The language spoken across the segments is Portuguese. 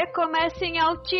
recomeça em altíssima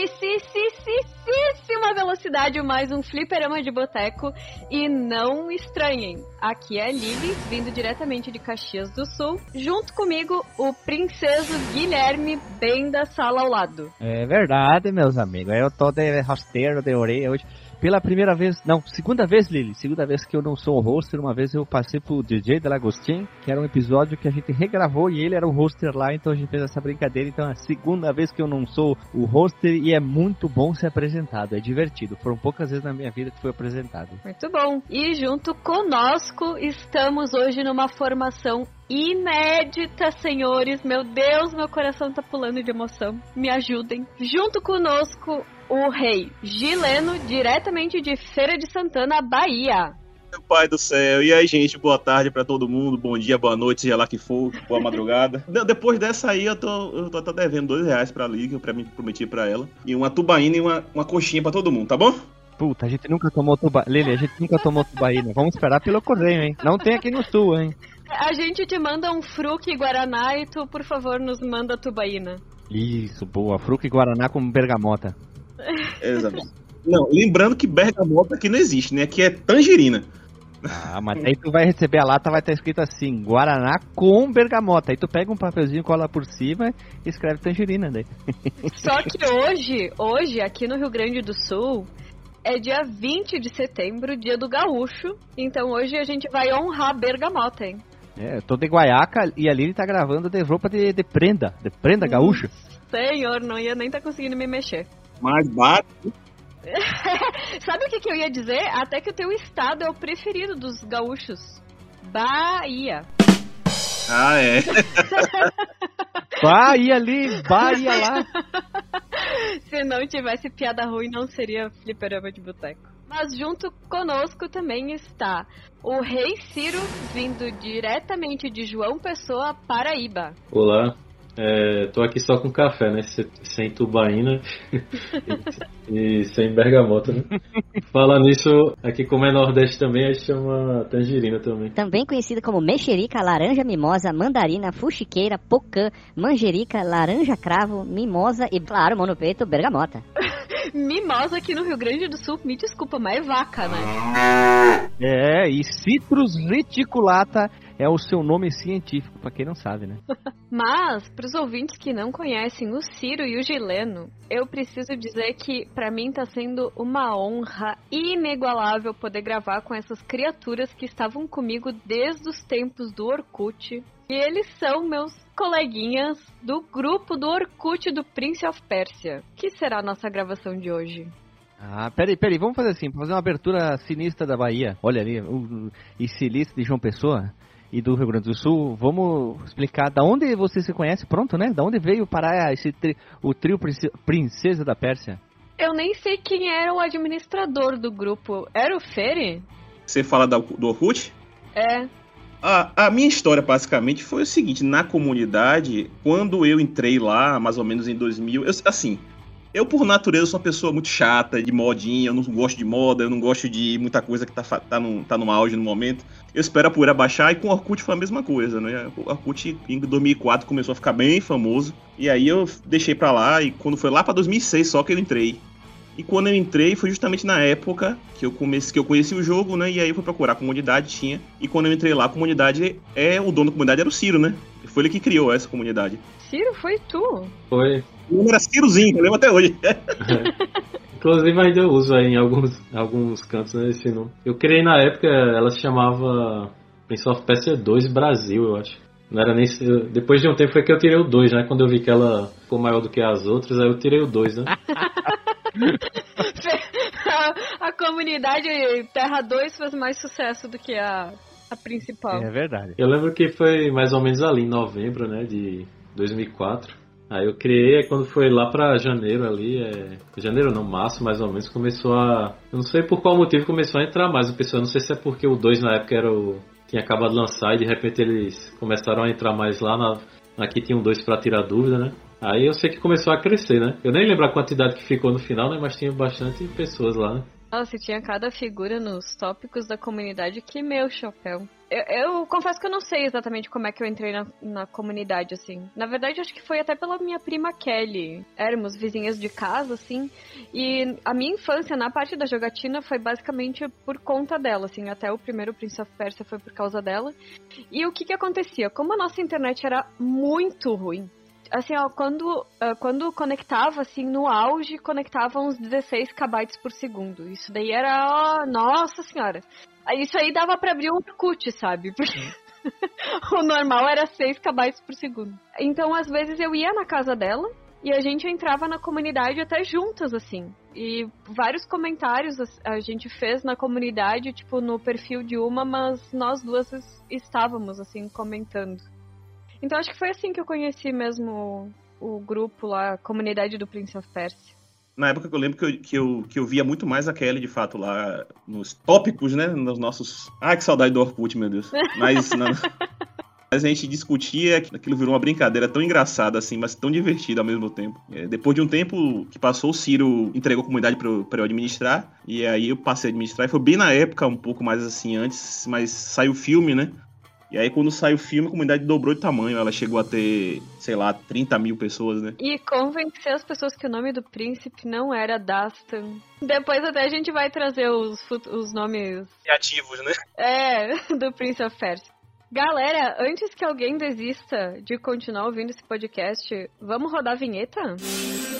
velocidade mais um fliperama de boteco. E não estranhem, aqui é a Lili, vindo diretamente de Caxias do Sul, junto comigo o princeso Guilherme, bem da sala ao lado. É verdade, meus amigos. Eu tô de rasteiro de orelha hoje pela primeira vez, não, segunda vez, Lili, segunda vez que eu não sou o hoster, uma vez eu passei pro DJ Delagostin, que era um episódio que a gente regravou e ele era o hoster lá, então a gente fez essa brincadeira, então é a segunda vez que eu não sou o hoster e é muito bom ser apresentado, é divertido, foram poucas vezes na minha vida que foi apresentado. Muito bom, e junto conosco estamos hoje numa formação inédita, senhores. Meu Deus, meu coração tá pulando de emoção. Me ajudem. Junto conosco, o rei Gileno, diretamente de Feira de Santana, Bahia. Meu pai do céu. E aí, gente, boa tarde para todo mundo. Bom dia, boa noite, seja lá que for, boa madrugada. depois dessa aí, eu tô, eu tô, tô devendo dois reais pra Liga, eu prometi pra ela. E uma tubaína e uma, uma coxinha pra todo mundo, tá bom? Puta, a gente nunca tomou tubaína. Lili, a gente nunca tomou tubaína. Vamos esperar pelo correio, hein? Não tem aqui no sul, hein? A gente te manda um fruque Guaraná e tu, por favor, nos manda tubaína. Isso, boa. Fruque Guaraná com bergamota. Exato. Não, lembrando que bergamota aqui não existe, né? Aqui é tangerina. Ah, mas aí tu vai receber a lata, vai estar escrito assim, Guaraná com bergamota. Aí tu pega um papelzinho, cola por cima e escreve tangerina daí. Só que hoje, hoje, aqui no Rio Grande do Sul, é dia 20 de setembro, dia do gaúcho. Então hoje a gente vai honrar a bergamota, hein? É, eu tô de guaiaca e a Lili tá gravando de roupa de, de prenda, de prenda hum, gaúcha. Senhor, não ia nem tá conseguindo me mexer. Mais bate. Sabe o que, que eu ia dizer? Até que o teu estado é o preferido dos gaúchos. Bahia. Ah, é? Bahia ali, Bahia lá. Se não tivesse piada ruim, não seria fliperama de boteco. Mas junto conosco também está o Rei Ciro, vindo diretamente de João Pessoa, Paraíba. Olá, é, tô aqui só com café, né? Sem tubaína e, e, sem bergamota, né? Falando nisso, aqui como é Nordeste também, a gente chama tangerina também. Também conhecida como mexerica, laranja mimosa, mandarina, fuxiqueira, pocã, manjerica, laranja cravo, mimosa e, claro, monopeito, bergamota. Mimosa aqui no Rio Grande do Sul, me desculpa, mas é vaca, né? É, e Citrus reticulata é o seu nome científico, para quem não sabe, né? Mas, para os ouvintes que não conhecem o Ciro e o Gileno, eu preciso dizer que para mim está sendo uma honra inigualável poder gravar com essas criaturas que estavam comigo desde os tempos do Orkut. E eles são meus coleguinhas do grupo do Orkut do Prince of Persia. Que será a nossa gravação de hoje? Ah, peraí, peraí, vamos fazer assim, fazer uma abertura sinistra da Bahia. Olha ali, o, o, e sinistra de João Pessoa e do Rio Grande do Sul. Vamos explicar da onde você se conhece, pronto, né? Da onde veio parar esse tri, o trio Princesa da Pérsia? Eu nem sei quem era o administrador do grupo. Era o Fere? Você fala da, do Orkut? É. A, a minha história, basicamente, foi o seguinte. Na comunidade, quando eu entrei lá, mais ou menos em 2000... Eu, assim, eu, por natureza, sou uma pessoa muito chata, de modinha, eu não gosto de moda, eu não gosto de muita coisa que tá, tá, no, tá no auge no momento. Eu espero a poeira baixar e com o Orkut foi a mesma coisa, né? O Orkut em 2004 começou a ficar bem famoso. E aí eu deixei pra lá e quando foi lá pra 2006 só que eu entrei. E quando eu entrei foi justamente na época que eu comecei, que eu conheci o jogo, né? E aí eu fui procurar a comunidade, tinha. E quando eu entrei lá, a comunidade é o dono da comunidade era o Ciro, né? Foi ele que criou essa comunidade. Ciro, foi tu? Foi. O nome era Cirozinho, eu lembro até hoje. Inclusive ainda eu uso aí em alguns, alguns cantos né, esse nome. Eu criei na época, ela se chamava Prince of Persia 2 Brasil, eu acho. Não era nem. Depois de um tempo foi que eu tirei o 2, né? Quando eu vi que ela ficou maior do que as outras, aí eu tirei o 2, né? a, a comunidade Terra 2 fez mais sucesso do que a, a principal. É verdade. Eu lembro que foi mais ou menos ali em novembro, né? De 2004. Aí eu criei, quando foi lá pra janeiro ali, é... janeiro não, março mais ou menos, começou a... Eu não sei por qual motivo começou a entrar mais o pessoal, não sei se é porque o 2 na época era o... tinha acabado de lançar e de repente eles começaram a entrar mais lá na... Aqui tinha um 2 pra tirar dúvida, né? Aí eu sei que começou a crescer, né? Eu nem lembro a quantidade que ficou no final, né? Mas tinha bastante pessoas lá, né? Nossa, tinha cada figura nos tópicos da comunidade que meu chapéu. Eu, eu, confesso que eu não sei exatamente como é que eu entrei na, na, comunidade, assim. Na verdade, acho que foi até pela minha prima Kelly. Éramos vizinhas de casa, assim. E a minha infância na parte da jogatina foi basicamente por conta dela, assim. Até o primeiro Prince of Persia foi por causa dela. E o que que acontecia? Como a nossa internet era muito ruim, assim, ó, quando, uh, quando conectava, assim, no auge, conectava uns 16 kbytes por segundo. Isso daí era, ó, nossa senhora. Isso aí dava para abrir um Orkut, sabe? Porque o normal era 6 kbytes por segundo. Então, às vezes, eu ia na casa dela e a gente entrava na comunidade até juntas, assim. E vários comentários a gente fez na comunidade, tipo, no perfil de uma, mas nós duas estávamos, assim, comentando. Então acho que foi assim que eu conheci mesmo o, o grupo lá, a comunidade do Prince of Persia. Na época que eu lembro que eu, que, eu, que eu via muito mais a Kelly, de fato, lá nos tópicos, né? Nos nossos. Ah, que saudade do Orkut, meu Deus. Mas. não... Mas a gente discutia, aquilo virou uma brincadeira tão engraçada assim, mas tão divertida ao mesmo tempo. É, depois de um tempo que passou, o Ciro entregou a comunidade para eu administrar, e aí eu passei a administrar, e foi bem na época, um pouco mais assim antes, mas saiu o filme, né? E aí, quando saiu o filme, a comunidade dobrou de tamanho. Ela chegou a ter, sei lá, 30 mil pessoas, né? E convencer as pessoas que o nome do príncipe não era Dastan. Depois até a gente vai trazer os, os nomes... Criativos, né? É, do Prince of Persia. Galera, antes que alguém desista de continuar ouvindo esse podcast, vamos rodar a vinheta? Música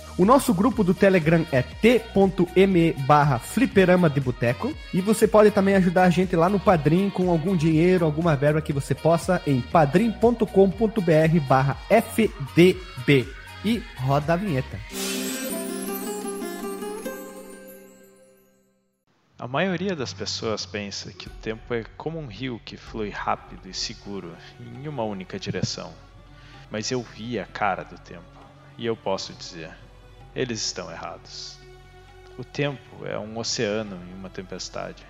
O nosso grupo do Telegram é t.me barra fliperama de boteco. E você pode também ajudar a gente lá no Padrim com algum dinheiro, alguma verba que você possa em padrim.com.br barra fdb. E roda a vinheta. A maioria das pessoas pensa que o tempo é como um rio que flui rápido e seguro em uma única direção. Mas eu vi a cara do tempo, e eu posso dizer, eles estão errados. O tempo é um oceano em uma tempestade.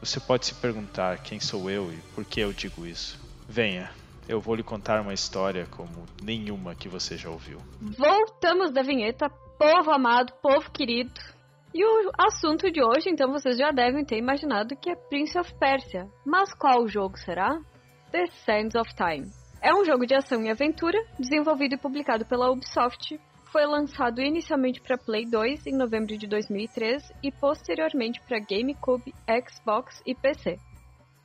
Você pode se perguntar quem sou eu e por que eu digo isso. Venha, eu vou lhe contar uma história como nenhuma que você já ouviu. Voltamos da vinheta, povo amado, povo querido. E o assunto de hoje, então, vocês já devem ter imaginado que é Prince of Persia. Mas qual jogo será? The Sands of Time. É um jogo de ação e aventura, desenvolvido e publicado pela Ubisoft foi lançado inicialmente para Play 2 em novembro de 2003 e posteriormente para GameCube, Xbox e PC.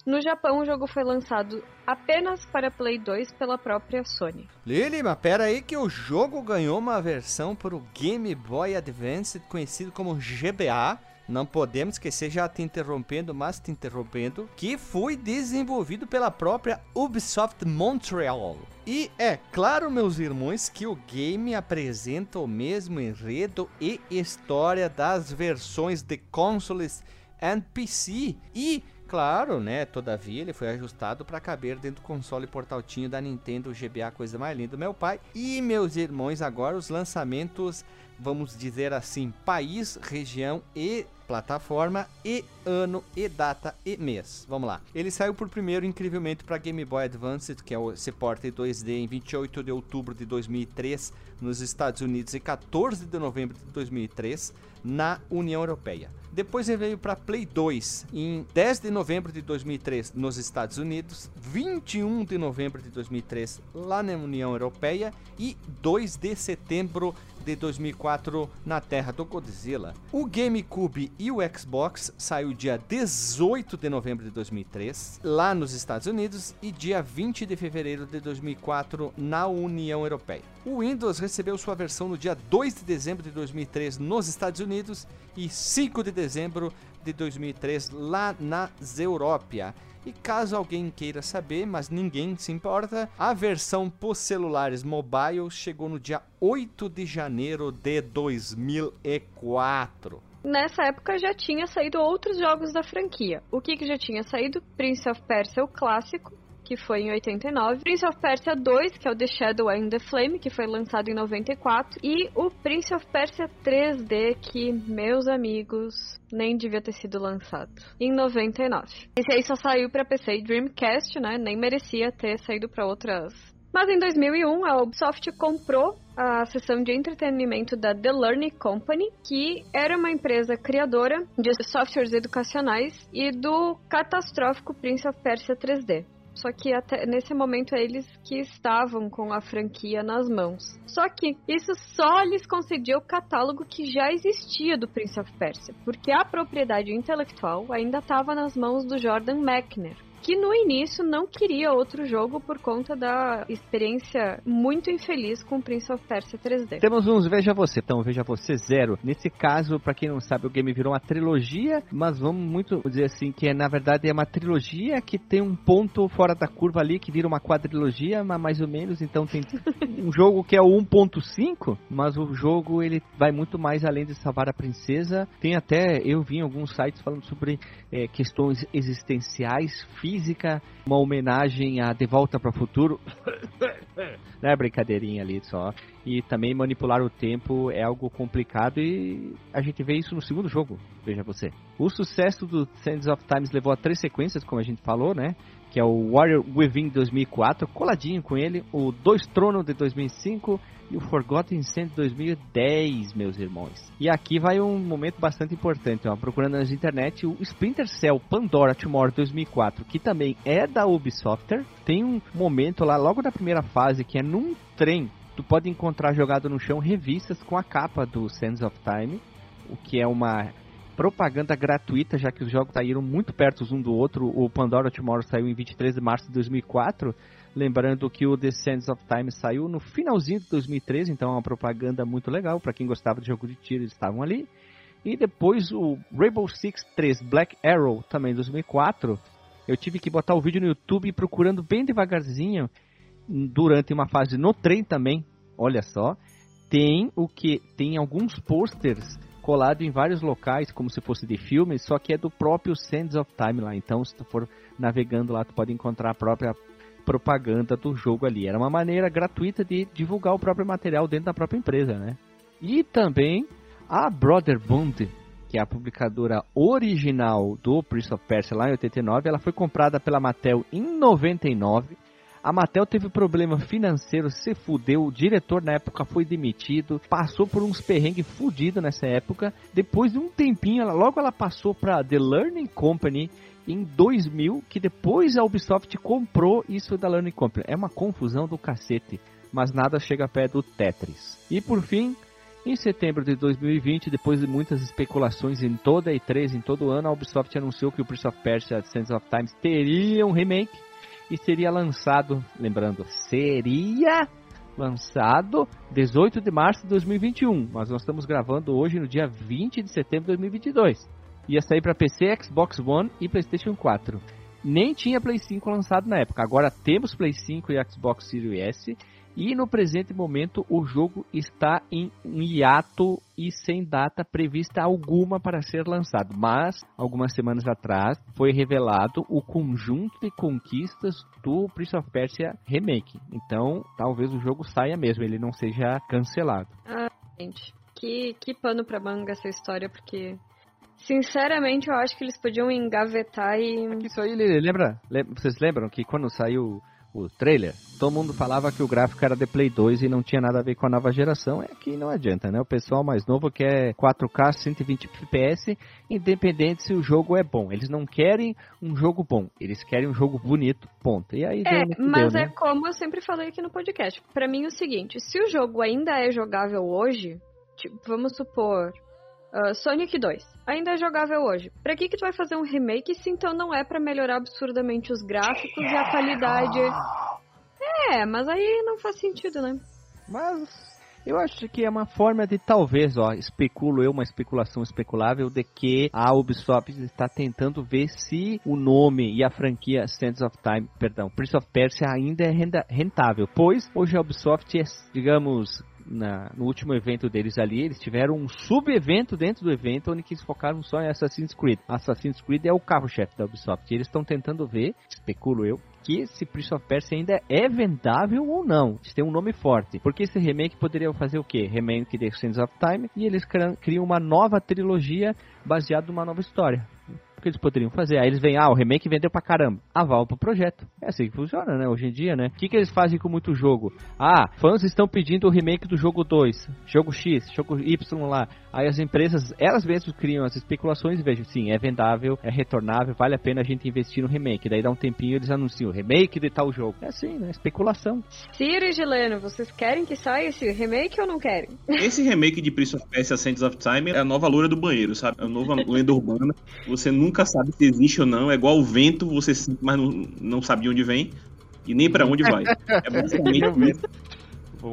No Japão, o jogo foi lançado apenas para Play 2 pela própria Sony. Lili, mas pera aí que o jogo ganhou uma versão para o Game Boy Advance, conhecido como GBA, não podemos esquecer, já te interrompendo, mas te interrompendo, que foi desenvolvido pela própria Ubisoft Montreal. E é claro, meus irmãos, que o game apresenta o mesmo enredo e história das versões de consoles e PC. E claro, né? Todavia, ele foi ajustado para caber dentro do console portátil da Nintendo GBA, coisa mais linda do meu pai. E meus irmãos, agora os lançamentos, vamos dizer assim, país, região e plataforma e ano e data e mês. Vamos lá. Ele saiu por primeiro incrivelmente para Game Boy Advance, que é o suporte 2D em 28 de outubro de 2003 nos Estados Unidos e 14 de novembro de 2003 na União Europeia. Depois ele veio para Play 2 em 10 de novembro de 2003 nos Estados Unidos, 21 de novembro de 2003 lá na União Europeia e 2 de setembro de 2004 na terra do Godzilla. O GameCube e o Xbox saiu dia 18 de novembro de 2003 lá nos Estados Unidos e dia 20 de fevereiro de 2004 na União Europeia. O Windows recebeu sua versão no dia 2 de dezembro de 2003 nos Estados Unidos e 5 de dezembro de 2003 lá na Európia. E caso alguém queira saber, mas ninguém se importa, a versão para celulares mobile chegou no dia 8 de janeiro de 2004. Nessa época já tinha saído outros jogos da franquia. O que, que já tinha saído? Prince of Persia, o clássico, que foi em 89, Prince of Persia 2, que é o The Shadow and the Flame, que foi lançado em 94, e o Prince of Persia 3D, que, meus amigos, nem devia ter sido lançado, em 99. Esse aí só saiu para PC e Dreamcast, né? Nem merecia ter saído para outras mas em 2001, a Ubisoft comprou a seção de entretenimento da The Learning Company, que era uma empresa criadora de softwares educacionais e do catastrófico Prince of Persia 3D. Só que até nesse momento é eles que estavam com a franquia nas mãos. Só que isso só lhes concedia o catálogo que já existia do Prince of Persia, porque a propriedade intelectual ainda estava nas mãos do Jordan Mechner, que no início não queria outro jogo por conta da experiência muito infeliz com Prince of Persia 3D. Temos uns Veja Você, então Veja Você Zero. Nesse caso, para quem não sabe, o game virou uma trilogia, mas vamos muito dizer assim, que é, na verdade é uma trilogia que tem um ponto fora da curva ali, que vira uma quadrilogia, mas mais ou menos, então tem um jogo que é o 1.5, mas o jogo ele vai muito mais além de salvar a princesa. Tem até, eu vi em alguns sites falando sobre é, questões existenciais, físicas, física, uma homenagem a De Volta para o Futuro. né, brincadeirinha ali só. E também manipular o tempo é algo complicado e a gente vê isso no segundo jogo, veja você. O sucesso do Sands of Times levou a três sequências, como a gente falou, né? Que é o Warrior Within 2004, coladinho com ele, o Dois Tronos de 2005 e o Forgotten Sand 2010, meus irmãos. E aqui vai um momento bastante importante, ó, procurando nas internet o Splinter Cell Pandora Tomorrow 2004, que também é da Ubisoft. Tem um momento lá, logo na primeira fase, que é num trem, tu pode encontrar jogado no chão revistas com a capa do Sands of Time, o que é uma propaganda gratuita, já que os jogos saíram muito perto um do outro. O Pandora Tomorrow saiu em 23 de março de 2004 Lembrando que o Sands of Time saiu no finalzinho de 2013, então é uma propaganda muito legal. Para quem gostava de jogo de tiro, eles estavam ali. E depois o Rainbow Six 3 Black Arrow, também 2004. Eu tive que botar o vídeo no YouTube procurando bem devagarzinho durante uma fase no trem também. Olha só, tem o que tem alguns posters colado em vários locais, como se fosse de filme, só que é do próprio Sands of Time lá. Então, se tu for navegando lá, tu pode encontrar a própria propaganda do jogo ali. Era uma maneira gratuita de divulgar o próprio material dentro da própria empresa, né? E também a Brother Bond, que é a publicadora original do Prince of Persia lá em 89, ela foi comprada pela Mattel em 99. A Mattel teve problema financeiro, se fudeu, o diretor na época foi demitido, passou por uns perrengues fudidos nessa época. Depois de um tempinho, ela, logo ela passou para The Learning Company, em 2000, que depois a Ubisoft comprou isso da Learning Company. É uma confusão do cacete, mas nada chega perto do Tetris. E por fim, em setembro de 2020, depois de muitas especulações em toda a E3, em todo o ano, a Ubisoft anunciou que o Prince of Persia Sands of Times teria um remake e seria lançado, lembrando, seria lançado 18 de março de 2021, mas nós estamos gravando hoje no dia 20 de setembro de 2022 ia sair para PC, Xbox One e PlayStation 4. Nem tinha Play 5 lançado na época. Agora temos Play 5 e Xbox Series S. E no presente momento o jogo está em um hiato e sem data prevista alguma para ser lançado. Mas, algumas semanas atrás, foi revelado o conjunto de conquistas do Prince of Persia Remake. Então, talvez o jogo saia mesmo, ele não seja cancelado. Ah, gente, que, que pano pra manga essa história, porque Sinceramente, eu acho que eles podiam engavetar e. É isso aí, lembra? Vocês lembram que quando saiu o trailer, todo mundo falava que o gráfico era de Play 2 e não tinha nada a ver com a nova geração. É que não adianta, né? O pessoal mais novo quer 4K 120 fps, independente se o jogo é bom. Eles não querem um jogo bom, eles querem um jogo bonito, ponto. E aí É, mas deu, é né? como eu sempre falei aqui no podcast. Para mim é o seguinte, se o jogo ainda é jogável hoje, tipo, vamos supor, uh, Sonic 2 ainda é jogável hoje. Pra que que tu vai fazer um remake se então não é para melhorar absurdamente os gráficos e a qualidade? É, mas aí não faz sentido, né? Mas eu acho que é uma forma de talvez, ó, especulo eu, uma especulação especulável de que a Ubisoft está tentando ver se o nome e a franquia Sands of Time, perdão, Prince of Persia ainda é rentável, pois hoje a Ubisoft é, digamos, na, no último evento deles ali, eles tiveram um sub-evento dentro do evento onde eles focaram só em Assassin's Creed. Assassin's Creed é o carro-chefe da Ubisoft. E eles estão tentando ver, especulo eu, que se Prince of Persia ainda é vendável ou não. Se tem um nome forte. Porque esse remake poderia fazer o quê? Remake de Sands of Time e eles criam uma nova trilogia baseada numa nova história que eles poderiam fazer? Aí eles vêm, ah, o remake vendeu pra caramba. Aval pro projeto. É assim que funciona, né? Hoje em dia, né? O que, que eles fazem com muito jogo? Ah, fãs estão pedindo o remake do jogo 2, jogo X, jogo Y lá. Aí as empresas, elas mesmas criam as especulações e vejam, sim, é vendável, é retornável, vale a pena a gente investir no remake. Daí dá um tempinho eles anunciam remake de tal jogo. É assim, né? Especulação. Ciro e Gileno, vocês querem que saia esse remake ou não querem? Esse remake de Prince of Persia Sands of Time é a nova loura do banheiro, sabe? É a nova lenda urbana. Você nunca sabe se existe ou não. É igual o vento, você sente, mas não, não sabe de onde vem e nem para onde vai. É basicamente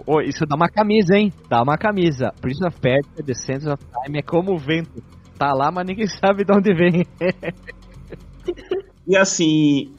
Oh, isso dá uma camisa, hein? Dá uma camisa. Prince of Persia, The Sands of Time é como o vento. Tá lá, mas ninguém sabe de onde vem. e assim,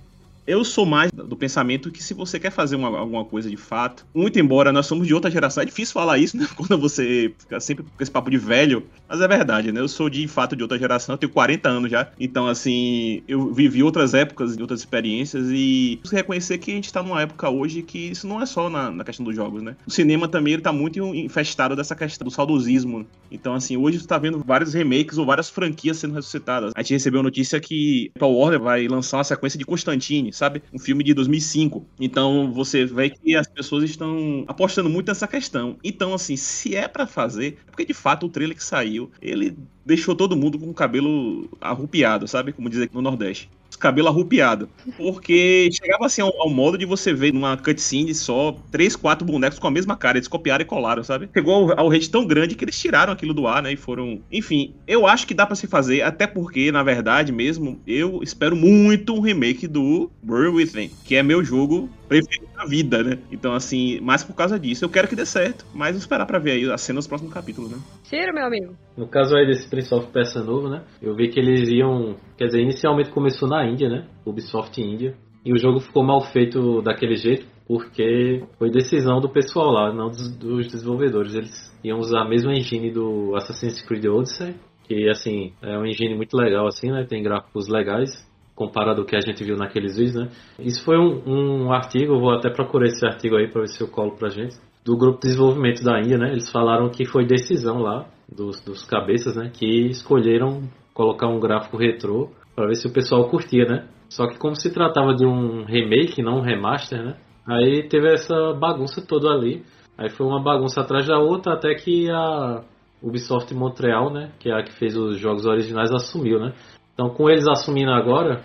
eu sou mais do pensamento que se você quer fazer uma, alguma coisa de fato, muito embora nós somos de outra geração, é difícil falar isso, né? Quando você fica sempre com esse papo de velho, mas é verdade, né? Eu sou de fato de outra geração, eu tenho 40 anos já, então assim, eu vivi outras épocas e outras experiências e reconhecer que a gente tá numa época hoje que isso não é só na, na questão dos jogos, né? O cinema também ele tá muito infestado dessa questão do saudosismo. Então, assim, hoje você tá vendo vários remakes ou várias franquias sendo ressuscitadas. A gente recebeu a notícia que a Warner vai lançar uma sequência de Constantine, sabe? Um filme de 2005. Então você vê que as pessoas estão apostando muito nessa questão. Então, assim, se é para fazer, é porque de fato o trailer que saiu, ele deixou todo mundo com o cabelo arrupiado, sabe? Como dizer aqui no Nordeste cabelo arrupiado. Porque chegava assim ao, ao, modo de você ver numa cutscene só três, quatro bonecos com a mesma cara. Eles copiaram e colaram, sabe? Chegou ao, ao rate tão grande que eles tiraram aquilo do ar, né? E foram. Enfim, eu acho que dá para se fazer, até porque, na verdade mesmo, eu espero muito um remake do Burn Within, que é meu jogo preferido da vida, né? Então, assim, mais por causa disso. Eu quero que dê certo, mas vou esperar pra ver aí a cena nos próximos capítulos, né? Tira, meu amigo. No caso aí desse Prince of Persia novo, né? Eu vi que eles iam. Quer dizer, inicialmente começou na Índia, né? Ubisoft Índia. E o jogo ficou mal feito daquele jeito, porque foi decisão do pessoal lá, não dos, dos desenvolvedores. Eles iam usar a mesma engine do Assassin's Creed Odyssey, que assim, é uma engine muito legal assim, né? Tem gráficos legais comparado ao que a gente viu naqueles vídeos, né? Isso foi um, um artigo, vou até procurar esse artigo aí para ver se eu colo pra gente, do grupo de desenvolvimento da Índia, né? Eles falaram que foi decisão lá dos, dos cabeças, né? Que escolheram colocar um gráfico retrô para ver se o pessoal curtia, né? Só que como se tratava de um remake, não um remaster, né? Aí teve essa bagunça toda ali. Aí foi uma bagunça atrás da outra até que a Ubisoft Montreal, né, que é a que fez os jogos originais, assumiu, né? Então, com eles assumindo agora,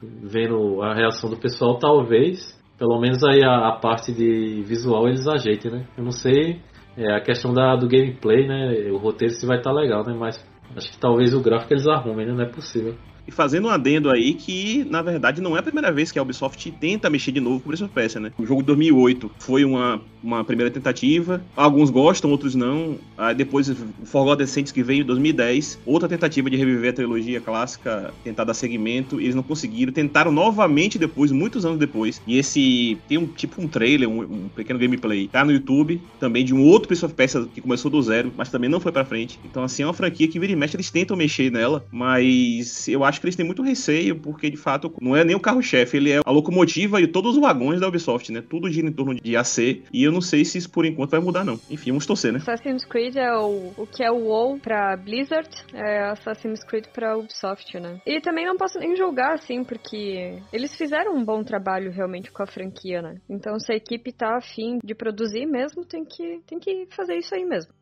vendo a reação do pessoal, talvez, pelo menos aí a, a parte de visual eles ajeitem, né? Eu não sei é, a questão da, do gameplay, né? O roteiro se vai estar tá legal, né? Mas acho que talvez o gráfico eles arrumem, né? Não é possível. E fazendo um adendo aí que, na verdade, não é a primeira vez que a Ubisoft tenta mexer de novo com Prince of Persia, né? O jogo de 2008 foi uma, uma primeira tentativa. Alguns gostam, outros não. Aí depois o Forgotten Saints que veio em 2010. Outra tentativa de reviver a trilogia clássica, tentar dar segmento. Eles não conseguiram. Tentaram novamente depois, muitos anos depois. E esse tem um tipo um trailer, um, um pequeno gameplay. Tá no YouTube, também de um outro Prince of Persia que começou do zero, mas também não foi pra frente. Então, assim, é uma franquia que vira e mexe, eles tentam mexer nela, mas eu acho acho que eles têm muito receio, porque de fato não é nem o carro-chefe, ele é a locomotiva e todos os vagões da Ubisoft, né? Tudo gira em torno de AC, e eu não sei se isso por enquanto vai mudar, não. Enfim, vamos torcer, né? Assassin's Creed é o, o que é o WoW pra Blizzard, é Assassin's Creed pra Ubisoft, né? E também não posso nem julgar, assim, porque eles fizeram um bom trabalho realmente com a franquia, né? Então, se a equipe tá afim de produzir mesmo, tem que, tem que fazer isso aí mesmo.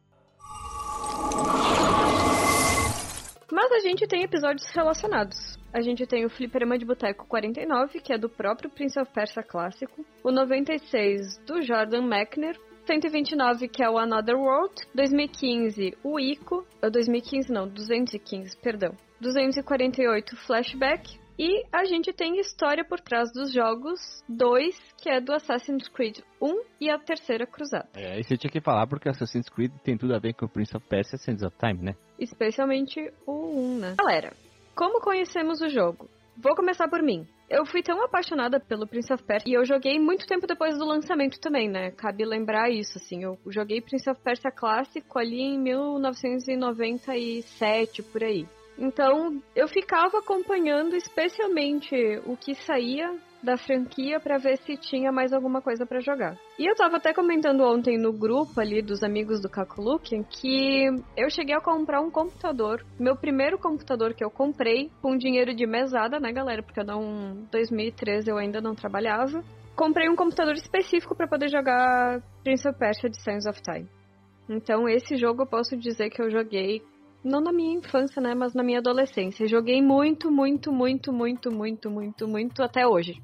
Mas a gente tem episódios relacionados. A gente tem o Fliperama de Boteco 49, que é do próprio Prince of Persia clássico. O 96, do Jordan Mechner. 129, que é o Another World. 2015, o Ico. 2015 não, 215, perdão. 248, Flashback. E a gente tem história por trás dos jogos 2, que é do Assassin's Creed 1 e a Terceira Cruzada. É, isso eu tinha que falar porque Assassin's Creed tem tudo a ver com o Prince of Persia Sands of Time, né? Especialmente o 1, né? Galera, como conhecemos o jogo? Vou começar por mim. Eu fui tão apaixonada pelo Prince of Persia e eu joguei muito tempo depois do lançamento também, né? Cabe lembrar isso, assim. Eu joguei Prince of Persia clássico ali em 1997, por aí. Então, eu ficava acompanhando especialmente o que saía da franquia para ver se tinha mais alguma coisa para jogar. E eu tava até comentando ontem no grupo ali dos amigos do Kakulukian que eu cheguei a comprar um computador. Meu primeiro computador que eu comprei com dinheiro de mesada, né, galera? Porque eu não 2013 eu ainda não trabalhava. Comprei um computador específico para poder jogar Prince of Persia de Sands of Time. Então esse jogo eu posso dizer que eu joguei não na minha infância, né, mas na minha adolescência. Joguei muito, muito, muito, muito, muito, muito, muito até hoje.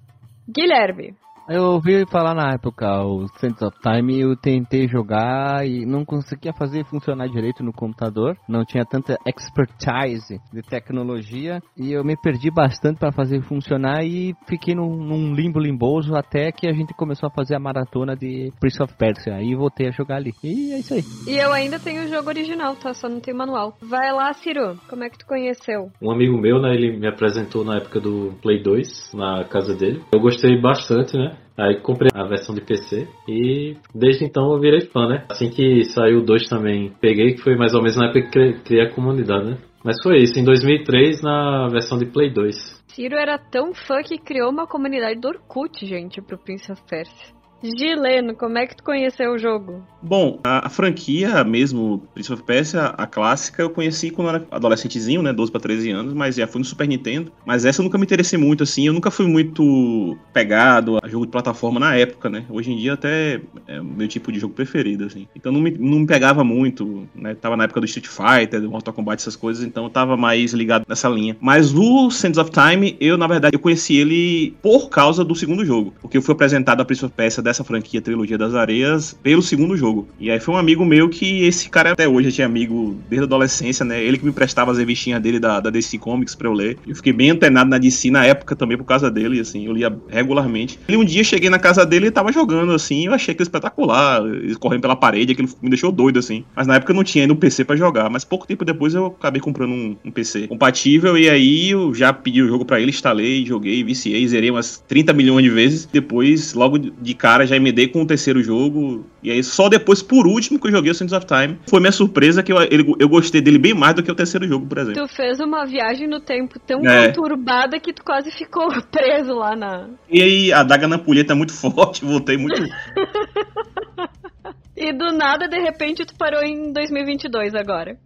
Guilherme. Eu ouvi falar na época o Sense of Time eu tentei jogar e não conseguia fazer funcionar direito no computador. Não tinha tanta expertise de tecnologia e eu me perdi bastante para fazer funcionar e fiquei num, num, limbo limboso até que a gente começou a fazer a maratona de Prince of Persia. Aí voltei a jogar ali. E é isso aí. E eu ainda tenho o jogo original, tá? Só não tem manual. Vai lá, Ciro. Como é que tu conheceu? Um amigo meu, né? Ele me apresentou na época do Play 2 na casa dele. Eu gostei bastante, né? Aí comprei a versão de PC e desde então eu virei fã, né? Assim que saiu o 2 também peguei, que foi mais ou menos na época que criei a comunidade, né? Mas foi isso, em 2003 na versão de Play 2. Ciro era tão fã que criou uma comunidade do Orkut, gente, pro Prince of Persia. Gileno, como é que tu conheceu o jogo? Bom, a, a, franquia mesmo, Prince of Persia, a clássica, eu conheci quando era adolescentezinho, né, 12 para 13 anos, mas já fui no Super Nintendo. Mas essa eu nunca me interessei muito, assim, eu nunca fui muito pegado a jogo de plataforma na época, né. Hoje em dia até é o meu tipo de jogo preferido, assim. Então não me, não me pegava muito, né, tava na época do Street Fighter, do Mortal Kombat, essas coisas, então eu tava mais ligado nessa linha. Mas o Sands of Time, eu, na verdade, eu conheci ele por causa do segundo jogo, porque eu fui apresentado a Prince of Persia dessa franquia Trilogia das Areias pelo segundo jogo. E aí foi um amigo meu que esse cara até hoje tinha amigo desde a adolescência, né? Ele que me prestava as revistinhas dele da, da DC Comics pra eu ler. Eu fiquei bem antenado na DC na época também por causa dele, assim, eu lia regularmente. E um dia cheguei na casa dele e tava jogando, assim, eu achei aquilo espetacular, correndo pela parede, aquilo me deixou doido, assim. Mas na época eu não tinha ainda um PC para jogar, mas pouco tempo depois eu acabei comprando um, um PC compatível e aí eu já pedi o jogo para ele, instalei, joguei, viciei, zerei umas 30 milhões de vezes. Depois, logo de cara, já emendei com o terceiro jogo. E aí, só depois, por último, que eu joguei o Sands of Time. Foi minha surpresa que eu, ele, eu gostei dele bem mais do que o terceiro jogo, por exemplo. Tu fez uma viagem no tempo tão é. conturbada que tu quase ficou preso lá na. E aí, a daga na pulheta é muito forte, voltei muito. e do nada, de repente, tu parou em 2022 agora.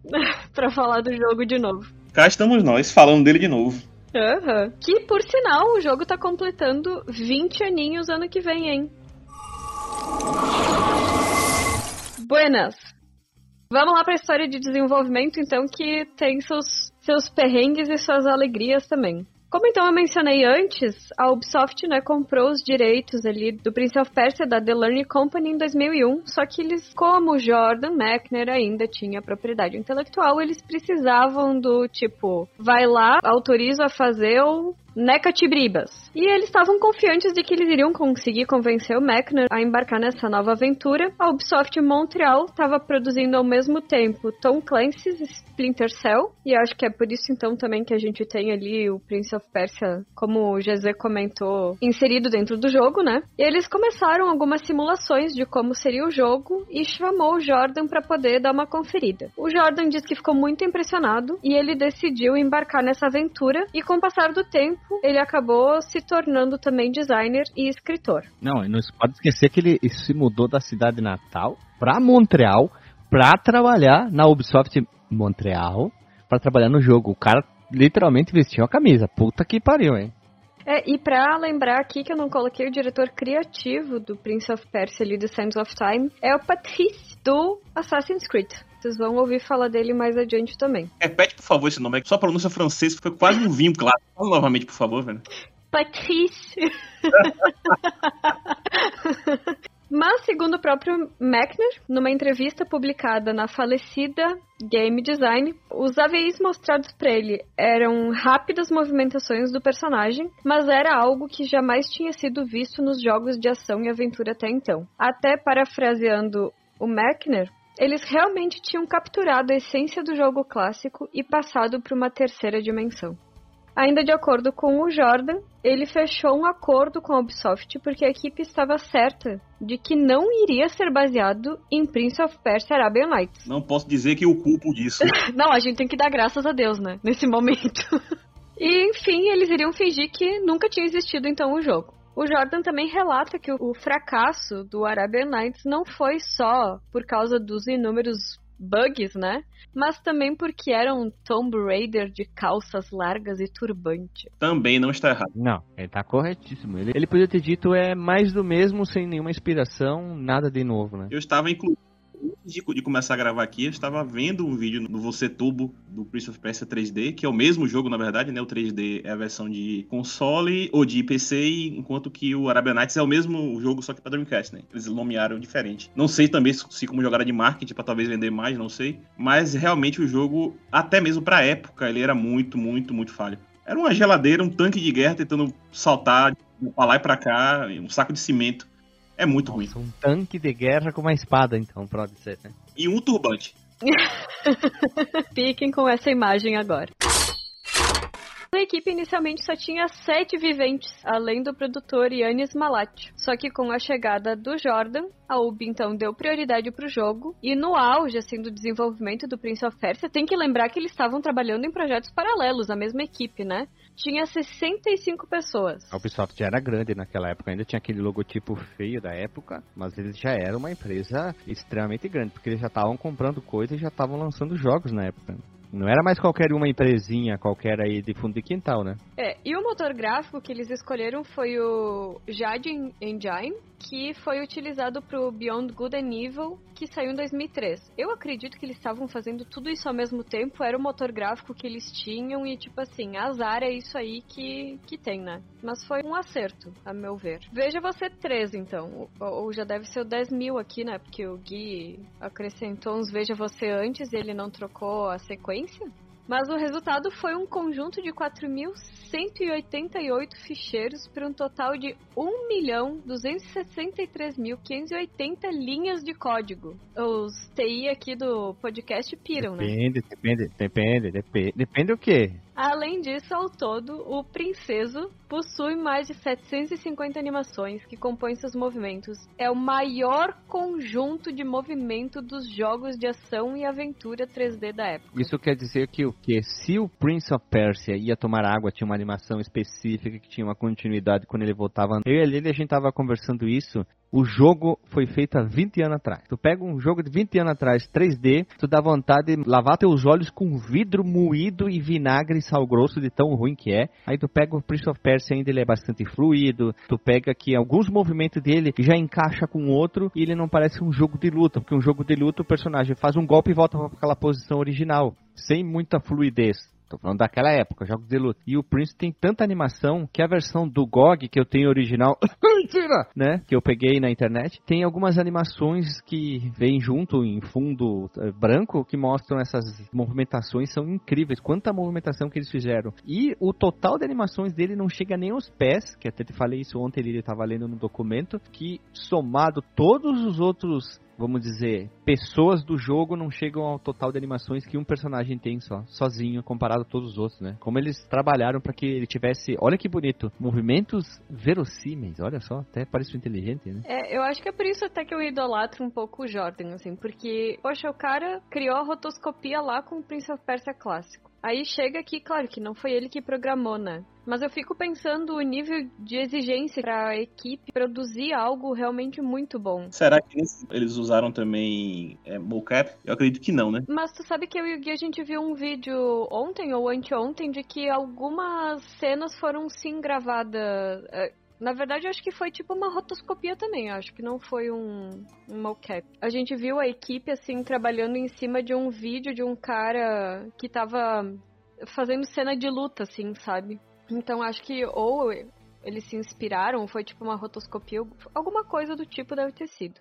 pra falar do jogo de novo. Cá estamos nós, falando dele de novo. Uhum. Que, por sinal, o jogo tá completando 20 aninhos ano que vem, hein? Buenas. Vamos lá para a história de desenvolvimento, então, que tem seus, seus perrengues e suas alegrias também. Como então eu mencionei antes, a Ubisoft né, comprou os direitos ali do Prince of Persia da The Learning Company em 2001, só que eles, como Jordan Mechner ainda tinha propriedade intelectual, eles precisavam do tipo, vai lá, autorizo a fazer ou Necatibribas. E eles estavam confiantes de que eles iriam conseguir convencer o Mechner a embarcar nessa nova aventura. A Ubisoft Montreal estava produzindo ao mesmo tempo Tom Clancy's Splinter Cell, e acho que é por isso então também que a gente tem ali o Prince of Persia, como o GZ comentou, inserido dentro do jogo, né? E eles começaram algumas simulações de como seria o jogo e chamou o Jordan para poder dar uma conferida. O Jordan disse que ficou muito impressionado e ele decidiu embarcar nessa aventura e com o passar do tempo ele acabou se tornando também designer e escritor. Não, não se pode esquecer que ele se mudou da cidade natal para Montreal para trabalhar na Ubisoft Montreal, para trabalhar no jogo. O cara literalmente vestiu a camisa. Puta que pariu, hein? É, e pra lembrar aqui que eu não coloquei o diretor criativo do Prince of Persia ali do Sands of Time, é o Patrice do Assassin's Creed. Vocês vão ouvir falar dele mais adiante também. Repete, por favor, esse nome. É só pronúncia francesa foi quase um vinho claro. Fala novamente, por favor, velho. Patrice. Mas, segundo o próprio Mechner, numa entrevista publicada na falecida Game Design, os AVIs mostrados para ele eram rápidas movimentações do personagem, mas era algo que jamais tinha sido visto nos jogos de ação e aventura até então. Até parafraseando o Mechner, eles realmente tinham capturado a essência do jogo clássico e passado para uma terceira dimensão. Ainda de acordo com o Jordan, ele fechou um acordo com a Ubisoft porque a equipe estava certa de que não iria ser baseado em Prince of Persia Arabian Nights. Não posso dizer que eu culpo disso. Não, a gente tem que dar graças a Deus, né? Nesse momento. e enfim, eles iriam fingir que nunca tinha existido então o jogo. O Jordan também relata que o fracasso do Arabian Nights não foi só por causa dos inúmeros bugs, né? Mas também porque era um Tomb Raider de calças largas e turbante. Também não está errado. Não, ele tá corretíssimo. Ele, ele podia ter dito é mais do mesmo, sem nenhuma inspiração, nada de novo, né? Eu estava inclusive antes de, de, começar a gravar aqui, eu estava vendo um vídeo no Você Tubo do Prince of Persia 3D, que é o mesmo jogo, na verdade, né? O 3D é a versão de console ou de PC, enquanto que o Arabian Nights é o mesmo jogo, só que para Dreamcast, né? Eles nomearam diferente. Não sei também se como jogar de marketing para talvez vender mais, não sei. Mas realmente o jogo, até mesmo pra época, ele era muito, muito, muito falho. Era uma geladeira, um tanque de guerra tentando saltar pra lá e pra cá, um saco de cimento. É muito Nossa, ruim. Um tanque de guerra com uma espada, então, pode ser, né? E um turbante. Fiquem com essa imagem agora. A equipe inicialmente só tinha sete viventes, além do produtor Yannis Malat. Só que com a chegada do Jordan, a UB então deu prioridade pro jogo. E no auge assim, do desenvolvimento do Prince of Persia, tem que lembrar que eles estavam trabalhando em projetos paralelos, a mesma equipe, né? Tinha 65 pessoas. A Ubisoft já era grande naquela época, ainda tinha aquele logotipo feio da época, mas eles já eram uma empresa extremamente grande, porque eles já estavam comprando coisas e já estavam lançando jogos na época. Não era mais qualquer uma empresinha qualquer aí de fundo de quintal, né? É, e o motor gráfico que eles escolheram foi o Jade Engine, que foi utilizado pro Beyond Good and Evil, que saiu em 2003. Eu acredito que eles estavam fazendo tudo isso ao mesmo tempo, era o motor gráfico que eles tinham e tipo assim, azar é isso aí que, que tem, né? Mas foi um acerto, a meu ver. Veja você 13, então, ou já deve ser o 10 mil aqui, né? Porque o Gui acrescentou uns Veja Você antes e ele não trocou a sequência. Mas o resultado foi um conjunto de 4.188 ficheiros para um total de 1.263.580 linhas de código. Os TI aqui do podcast piram, né? Depende, depende, depende, depende. Depende o quê? Além disso, ao todo, o Princeso possui mais de 750 animações que compõem seus movimentos. É o maior conjunto de movimento dos jogos de ação e aventura 3D da época. Isso quer dizer que o que? Se o Prince of Persia ia tomar água, tinha uma animação específica que tinha uma continuidade quando ele voltava. Eu e a Lili, a gente tava conversando isso. O jogo foi feito há 20 anos atrás. Tu pega um jogo de 20 anos atrás, 3D, tu dá vontade de lavar teus olhos com vidro moído e vinagre e sal grosso de tão ruim que é. Aí tu pega o Prince of Persia ainda ele é bastante fluido. Tu pega que alguns movimentos dele já encaixa com o outro e ele não parece um jogo de luta, porque um jogo de luta o personagem faz um golpe e volta para aquela posição original, sem muita fluidez. Tô falando daquela época, jogos de luta. E o Prince tem tanta animação que a versão do GOG que eu tenho original, né, que eu peguei na internet, tem algumas animações que vêm junto em fundo eh, branco que mostram essas movimentações são incríveis. Quanta movimentação que eles fizeram. E o total de animações dele não chega nem aos pés, que até te falei isso ontem, ele estava lendo no documento, que somado todos os outros vamos dizer, pessoas do jogo não chegam ao total de animações que um personagem tem só, sozinho, comparado a todos os outros, né? Como eles trabalharam para que ele tivesse, olha que bonito, movimentos verossímeis, olha só, até parece inteligente, né? É, eu acho que é por isso até que eu idolatro um pouco o Jordan, assim, porque, poxa, o cara criou a rotoscopia lá com o Prince of Persia clássico. Aí chega aqui, claro que não foi ele que programou, né? Mas eu fico pensando o nível de exigência para a equipe produzir algo realmente muito bom. Será que eles usaram também é, mocap? Eu acredito que não, né? Mas tu sabe que eu e o Gui a gente viu um vídeo ontem ou anteontem de que algumas cenas foram sim gravadas. Na verdade, eu acho que foi tipo uma rotoscopia também. Eu acho que não foi um, um mocap. A gente viu a equipe, assim, trabalhando em cima de um vídeo de um cara que tava fazendo cena de luta, assim, sabe? Então, acho que ou eles se inspiraram, foi tipo uma rotoscopia, alguma coisa do tipo deve ter sido.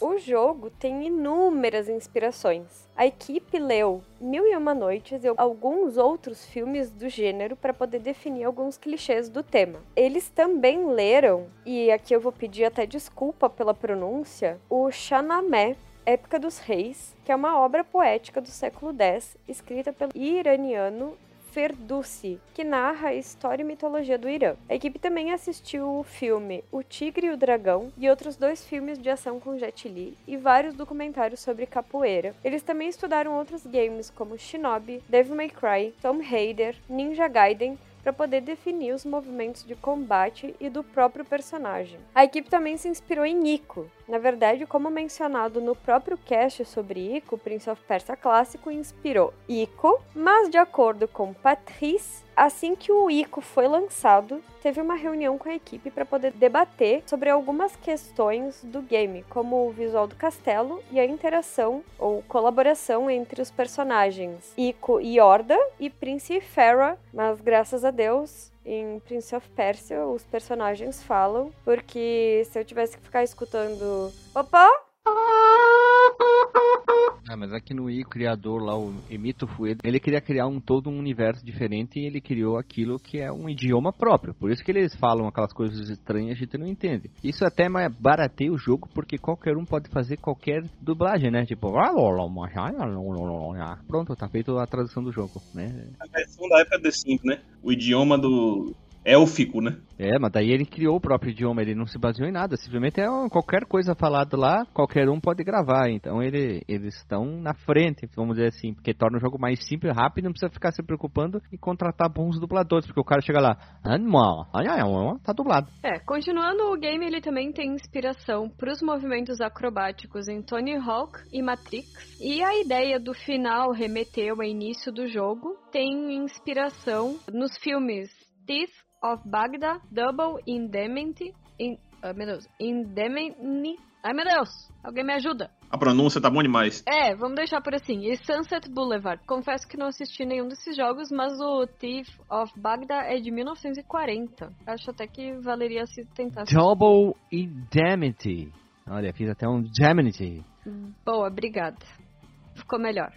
O jogo tem inúmeras inspirações. A equipe leu Mil e Uma Noites e alguns outros filmes do gênero para poder definir alguns clichês do tema. Eles também leram, e aqui eu vou pedir até desculpa pela pronúncia, o Chanamé Épica dos Reis, que é uma obra poética do século X, escrita pelo iraniano Ferdowsi, que narra a história e mitologia do Irã. A equipe também assistiu o filme O Tigre e o Dragão e outros dois filmes de ação com Jet Li e vários documentários sobre capoeira. Eles também estudaram outros games como Shinobi, Devil May Cry, Tomb Raider, Ninja Gaiden para poder definir os movimentos de combate e do próprio personagem. A equipe também se inspirou em Ico. Na verdade, como mencionado no próprio cast sobre Ico, Prince of Persia clássico inspirou Ico, mas de acordo com Patrice, assim que o Ico foi lançado, teve uma reunião com a equipe para poder debater sobre algumas questões do game, como o visual do castelo e a interação ou colaboração entre os personagens Ico e Horda e Prince e Farah, mas graças a Deus em Prince of Persia os personagens falam, porque se eu tivesse que ficar escutando Opa! Ah, mas aqui no I, o criador lá, o Emito Fuedo, ele queria criar um todo um universo diferente e ele criou aquilo que é um idioma próprio. Por isso que eles falam aquelas coisas estranhas e a gente não entende. Isso até barateia o jogo, porque qualquer um pode fazer qualquer dublagem, né? Tipo, pronto, tá feito a tradução do jogo, né? A versão da época do Sims, né? O idioma do élfico, né? É, mas daí ele criou o próprio idioma, ele não se baseou em nada, simplesmente é qualquer coisa falada lá, qualquer um pode gravar. Então ele, eles estão na frente, vamos dizer assim, porque torna o jogo mais simples, rápido, não precisa ficar se preocupando em contratar bons dubladores, porque o cara chega lá, "Ah, não, ah, não, tá dublado. É, continuando o game, ele também tem inspiração para os movimentos acrobáticos em Tony Hawk e Matrix. E a ideia do final remeteu ao início do jogo tem inspiração nos filmes Thief of Baghdad, Double Indemnity, in, ah, meu Deus, Indemnity, ai meu Deus, alguém me ajuda. A pronúncia tá bom demais. É, vamos deixar por assim. E Sunset Boulevard. Confesso que não assisti nenhum desses jogos, mas o Thief of Baghdad é de 1940. Acho até que valeria se tentar. Double Indemnity. Olha, fiz até um Gemini. Boa, obrigada. Ficou melhor.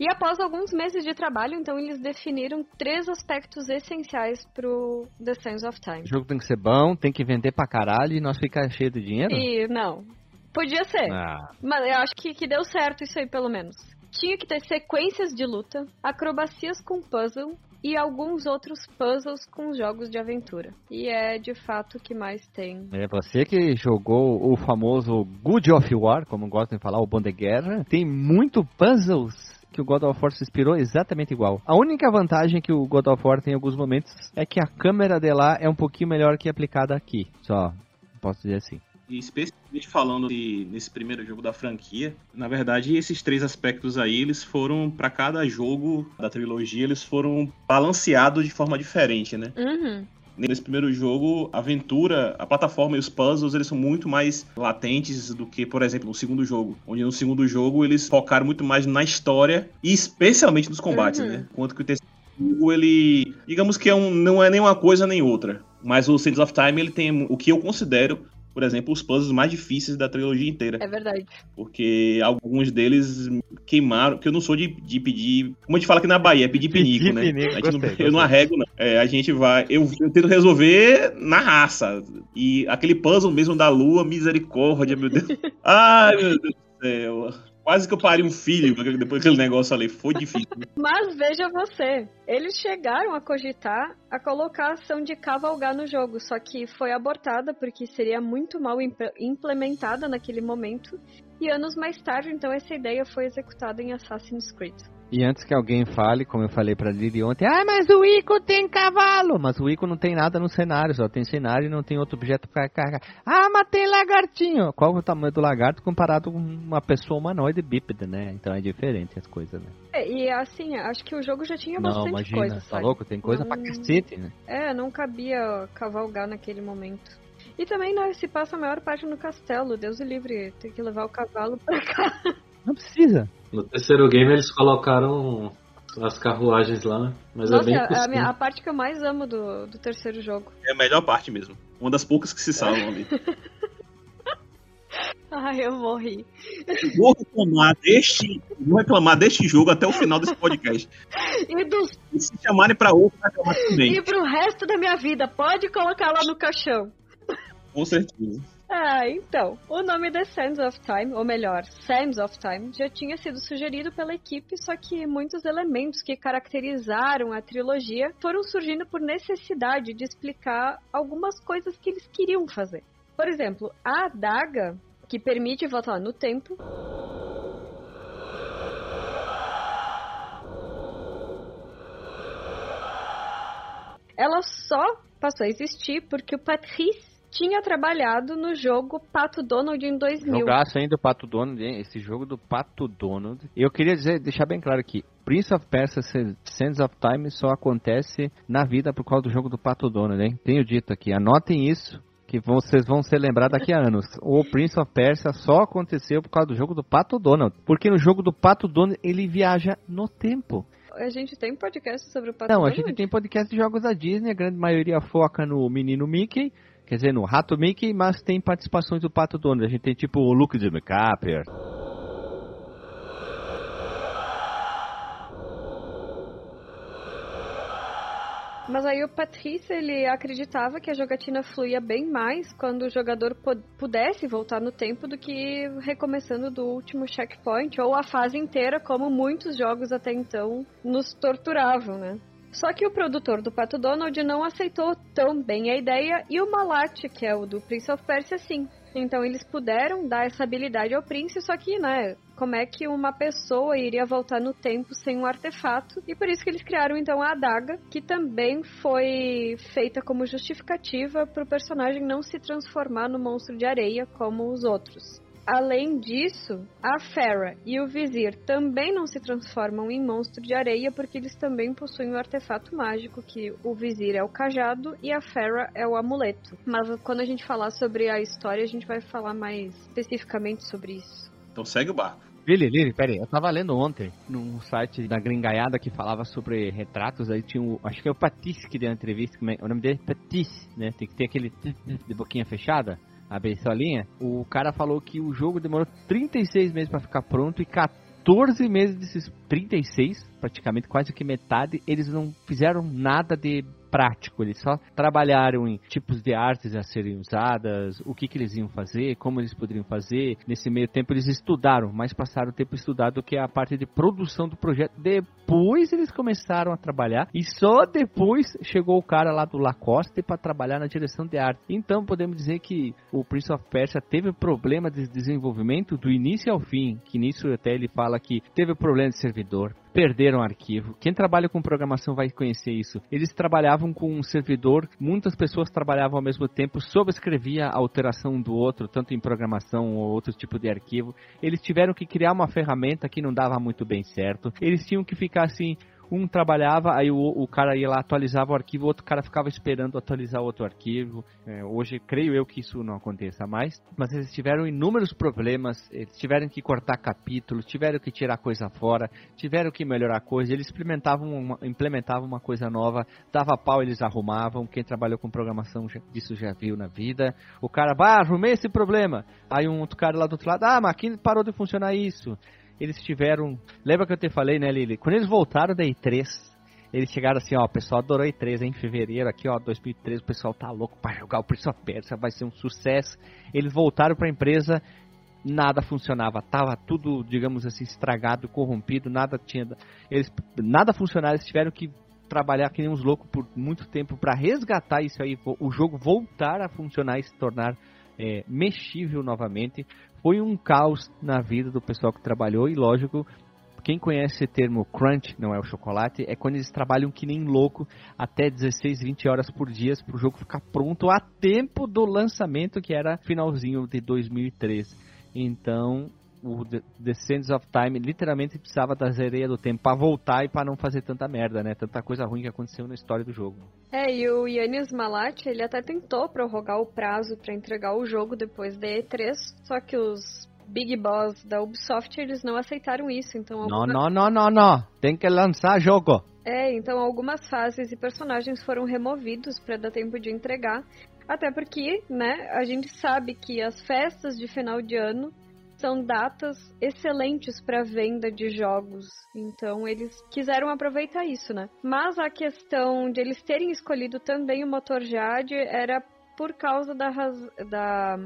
E após alguns meses de trabalho, então eles definiram três aspectos essenciais pro The Sands of Time. O jogo tem que ser bom, tem que vender pra caralho e nós ficar cheio de dinheiro? E não. Podia ser. Ah, Mas eu acho que, que deu certo isso aí, pelo menos. Tinha que ter sequências de luta, acrobacias com puzzle e alguns outros puzzles com jogos de aventura. E é de fato o que mais tem. É você que jogou o famoso Good of War, como gostam de falar, o Bom de Guerra. Tem muito puzzles que o God of War se inspirou exatamente igual. A única vantagem que o God of War tem em alguns momentos é que a câmera de lá é um pouquinho melhor que aplicada aqui. Só posso dizer assim. E especificamente falando de- nesse primeiro jogo da franquia, na verdade, esses três aspectos aí, eles foram, pra cada jogo da trilogia, eles foram balanceados de forma diferente, né? Uhum. Nesse primeiro jogo, a aventura, a plataforma e os puzzles, eles são muito mais latentes do que, por exemplo, no segundo jogo. Onde no segundo jogo eles focaram muito mais na história e especialmente nos combates, Uhum. né? Enquanto que o terceiro jogo, ele, digamos que é um, não é nem uma coisa nem outra. Mas o Sands of Time, ele tem o que eu considero, por exemplo, os puzzles mais difíceis da trilogia inteira. É verdade. Porque alguns deles queimaram, porque eu não sou de, de pedir, como a gente fala aqui na Bahia, é pedir pinico, Pedir né? pinico, gente não- gostei, eu não gostei. arrego, não. É, a gente vai, eu, eu tento resolver na raça. E aquele puzzle mesmo da lua, misericórdia, meu Deus. Ai, meu Deus do céu. Quase que eu parei um filho depois daquele negócio ali. Foi difícil. Mas veja você, eles chegaram a cogitar a colocação de cavalgar no jogo, só que foi abortada porque seria muito mal imp- implementada naquele momento. E anos mais tarde, então, essa ideia foi executada em Assassin's Creed. E antes que alguém fale, como eu falei pra Lili ontem, ah, mas o Ico tem cavalo! Mas o Ico não tem nada no cenário, só tem cenário e não tem outro objeto pra carregar. Ah, mas tem lagartinho! Qual é o tamanho do lagarto comparado com uma pessoa humanoide bípede, né? Então é diferente as coisas, né? É, e assim, acho que o jogo já tinha não, bastante imagina, coisa, tá sabe? louco? Tem coisa pra Não- cacete, né? É, não cabia cavalgar naquele momento. E também né, se passa a maior parte no castelo, Deus o livre, tem que levar o cavalo pra cá. Não precisa. No terceiro game eles colocaram as carruagens lá, né? Mas Nossa, é bem a, minha- a parte que eu mais amo do, do terceiro jogo. É a melhor parte mesmo. Uma das poucas que se salvam ali. Ai, eu morri. Vou reclamar deste, vou reclamar deste jogo até o final desse podcast. E, dos, E se chamarem pra outro, vai reclamar também. e pro resto da minha vida, pode colocar lá no caixão. Com certeza. Ah, então. O nome The Sands of Time, ou melhor, Sands of Time, já tinha sido sugerido pela equipe, só que muitos elementos que caracterizaram a trilogia foram surgindo por necessidade de explicar algumas coisas que eles queriam fazer. Por exemplo, a adaga, que permite voltar no tempo, ela só passou a existir porque o Patrice tinha trabalhado no jogo Pato Donald em 2000. Jogaço ainda o Pato Donald, hein? esse jogo do Pato Donald. Eu queria dizer, deixar bem claro aqui, Prince of Persia Sands of Time só acontece na vida por causa do jogo do Pato Donald, hein? Tenho dito aqui, anotem isso, que vocês vão ser lembrados daqui a anos. O Prince of Persia só aconteceu por causa do jogo do Pato Donald, porque no jogo do Pato Donald ele viaja no tempo. A gente tem podcast sobre o Pato Não, a Donald? gente tem podcast de jogos da Disney, a grande maioria foca no menino Mickey, quer dizer, no Rato Mickey, mas tem participações do Pato Donald. A gente tem tipo o Luke de McCapper. Mas aí o Patrice, ele acreditava que a jogatina fluía bem mais quando o jogador pu- pudesse voltar no tempo do que recomeçando do último checkpoint ou a fase inteira, como muitos jogos até então nos torturavam, né? Só que o produtor do Pato Donald não aceitou tão bem a ideia e o Malat, que é o do Prince of Persia, sim. Então eles puderam dar essa habilidade ao príncipe, só que, né, como é que uma pessoa iria voltar no tempo sem um artefato? E por isso que eles criaram então a adaga, que também foi feita como justificativa para o personagem não se transformar no monstro de areia como os outros. Além disso, a Farah e o Vizir também não se transformam em monstro de areia porque eles também possuem o artefato mágico, que o Vizir é o cajado e a Farah é o amuleto. Mas quando a gente falar sobre a história, a gente vai falar mais especificamente sobre isso. Então segue o barco. Lili, Lili, peraí, eu tava lendo ontem num site da Gringaiada que falava sobre retratos, aí tinha o, acho que é o Patisse que deu a entrevista, como é- o nome dele é Patisse, né, tem que ter aquele de boquinha fechada, abrir sua linha. O cara falou que o jogo demorou 36 meses pra ficar pronto e 14 meses desses 36, praticamente quase que metade, eles não fizeram nada de prático, eles só trabalharam em tipos de artes a serem usadas, o que, que eles iam fazer, como eles poderiam fazer. Nesse meio tempo eles estudaram, mas passaram o tempo estudado do que a parte de produção do projeto. Depois eles começaram a trabalhar e só depois chegou o cara lá do Lacoste para trabalhar na direção de arte. Então podemos dizer que o Prince of Persia teve problema de desenvolvimento do início ao fim, que nisso até ele fala que teve problema de servidor, perderam arquivo. Quem trabalha com programação vai conhecer isso. Eles trabalhavam com um servidor, muitas pessoas trabalhavam ao mesmo tempo, sobrescrevia a alteração do outro, tanto em programação ou outro tipo de arquivo. Eles tiveram que criar uma ferramenta que não dava muito bem certo. Eles tinham que ficar assim, um trabalhava, aí o, o cara ia lá, atualizava o arquivo, o outro cara ficava esperando atualizar outro arquivo. É, hoje, creio eu que isso não aconteça mais, mas eles tiveram inúmeros problemas, eles tiveram que cortar capítulos, tiveram que tirar coisa fora, tiveram que melhorar coisa, eles implementavam uma, implementavam uma coisa nova, dava pau, eles arrumavam, quem trabalhou com programação já, disso já viu na vida. O cara, bah, arrumei esse problema. Aí um outro cara lá do outro lado, ah, mas aqui parou de funcionar isso eles tiveram. Lembra que eu te falei, né, Lili? Quando eles voltaram da E3, eles chegaram assim, ó, o pessoal adorou a E3 hein, em fevereiro, aqui, ó, 2013, o pessoal tá louco pra jogar o Prince of Persia, vai ser um sucesso. Eles voltaram pra empresa, nada funcionava, tava tudo, digamos assim, estragado, corrompido, nada tinha. Eles, nada funcionava, eles tiveram que trabalhar que nem uns loucos por muito tempo para resgatar isso aí, o jogo voltar a funcionar e se tornar é, mexível novamente. Foi um caos na vida do pessoal que trabalhou e lógico, quem conhece o termo crunch, não é o chocolate, é quando eles trabalham que nem louco até 16, 20 horas por dia para o jogo ficar pronto a tempo do lançamento que era finalzinho de 2013. Então, o The Sands of Time literalmente precisava da areia do tempo para voltar e para não fazer tanta merda, né? Tanta coisa ruim que aconteceu na história do jogo. É, e o Yannis Malat, ele até tentou prorrogar o prazo para entregar o jogo depois da E3, só que os Big Boss da Ubisoft, eles não aceitaram isso, então... Não, alguma... não, não, não, não, tem que lançar jogo. É, então algumas fases e personagens foram removidos para dar tempo de entregar, até porque, né, a gente sabe que as festas de final de ano são datas excelentes para venda de jogos. Então eles quiseram aproveitar isso, né? Mas a questão de eles terem escolhido também o motor Jade era por causa da, da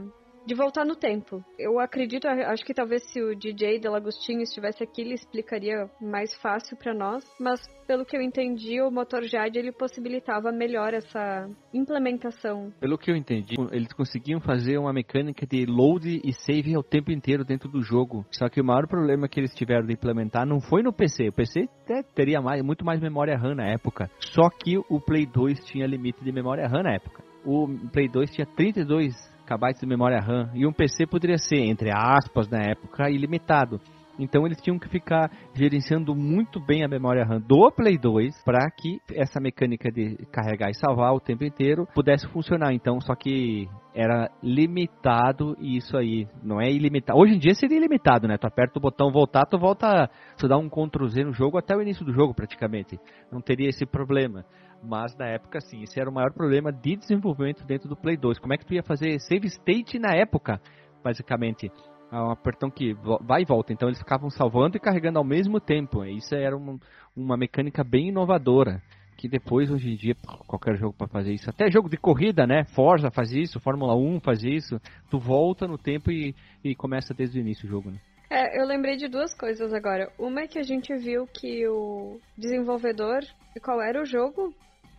de voltar no tempo. Eu acredito, acho que talvez se o DJ Delagostinho estivesse aqui, ele explicaria mais fácil para nós, mas pelo que eu entendi, o motor Jade ele possibilitava melhor essa implementação. Pelo que eu entendi, eles conseguiam fazer uma mecânica de load e save o tempo inteiro dentro do jogo. Só que o maior problema que eles tiveram de implementar não foi no PC. O PC teria mais, muito mais memória RAM na época. Só que o Play 2 tinha limite de memória RAM na época. O Play 2 tinha 32 KB de memória RAM e um PC poderia ser, entre aspas, na época, ilimitado. Então eles tinham que ficar gerenciando muito bem a memória RAM do Play 2 para que essa mecânica de carregar e salvar o tempo inteiro pudesse funcionar. Então, só que era limitado e isso aí não é ilimitado. Hoje em dia seria ilimitado, né? Tu aperta o botão voltar, tu volta, tu dá um Ctrl Z no jogo até o início do jogo praticamente. Não teria esse problema. Mas na época sim, esse era o maior problema de desenvolvimento dentro do Play 2. Como é que tu ia fazer save state na época, basicamente? É um apertão que vai e volta. Então eles ficavam salvando e carregando ao mesmo tempo. Isso era uma, uma mecânica bem inovadora. Que depois, hoje em dia, qualquer jogo para fazer isso. Até jogo de corrida, né? Forza faz isso, Fórmula 1 faz isso. Tu volta no tempo e, e começa desde o início o jogo, né? É, eu lembrei de duas coisas agora. Uma é que a gente viu que o desenvolvedor. Qual era o jogo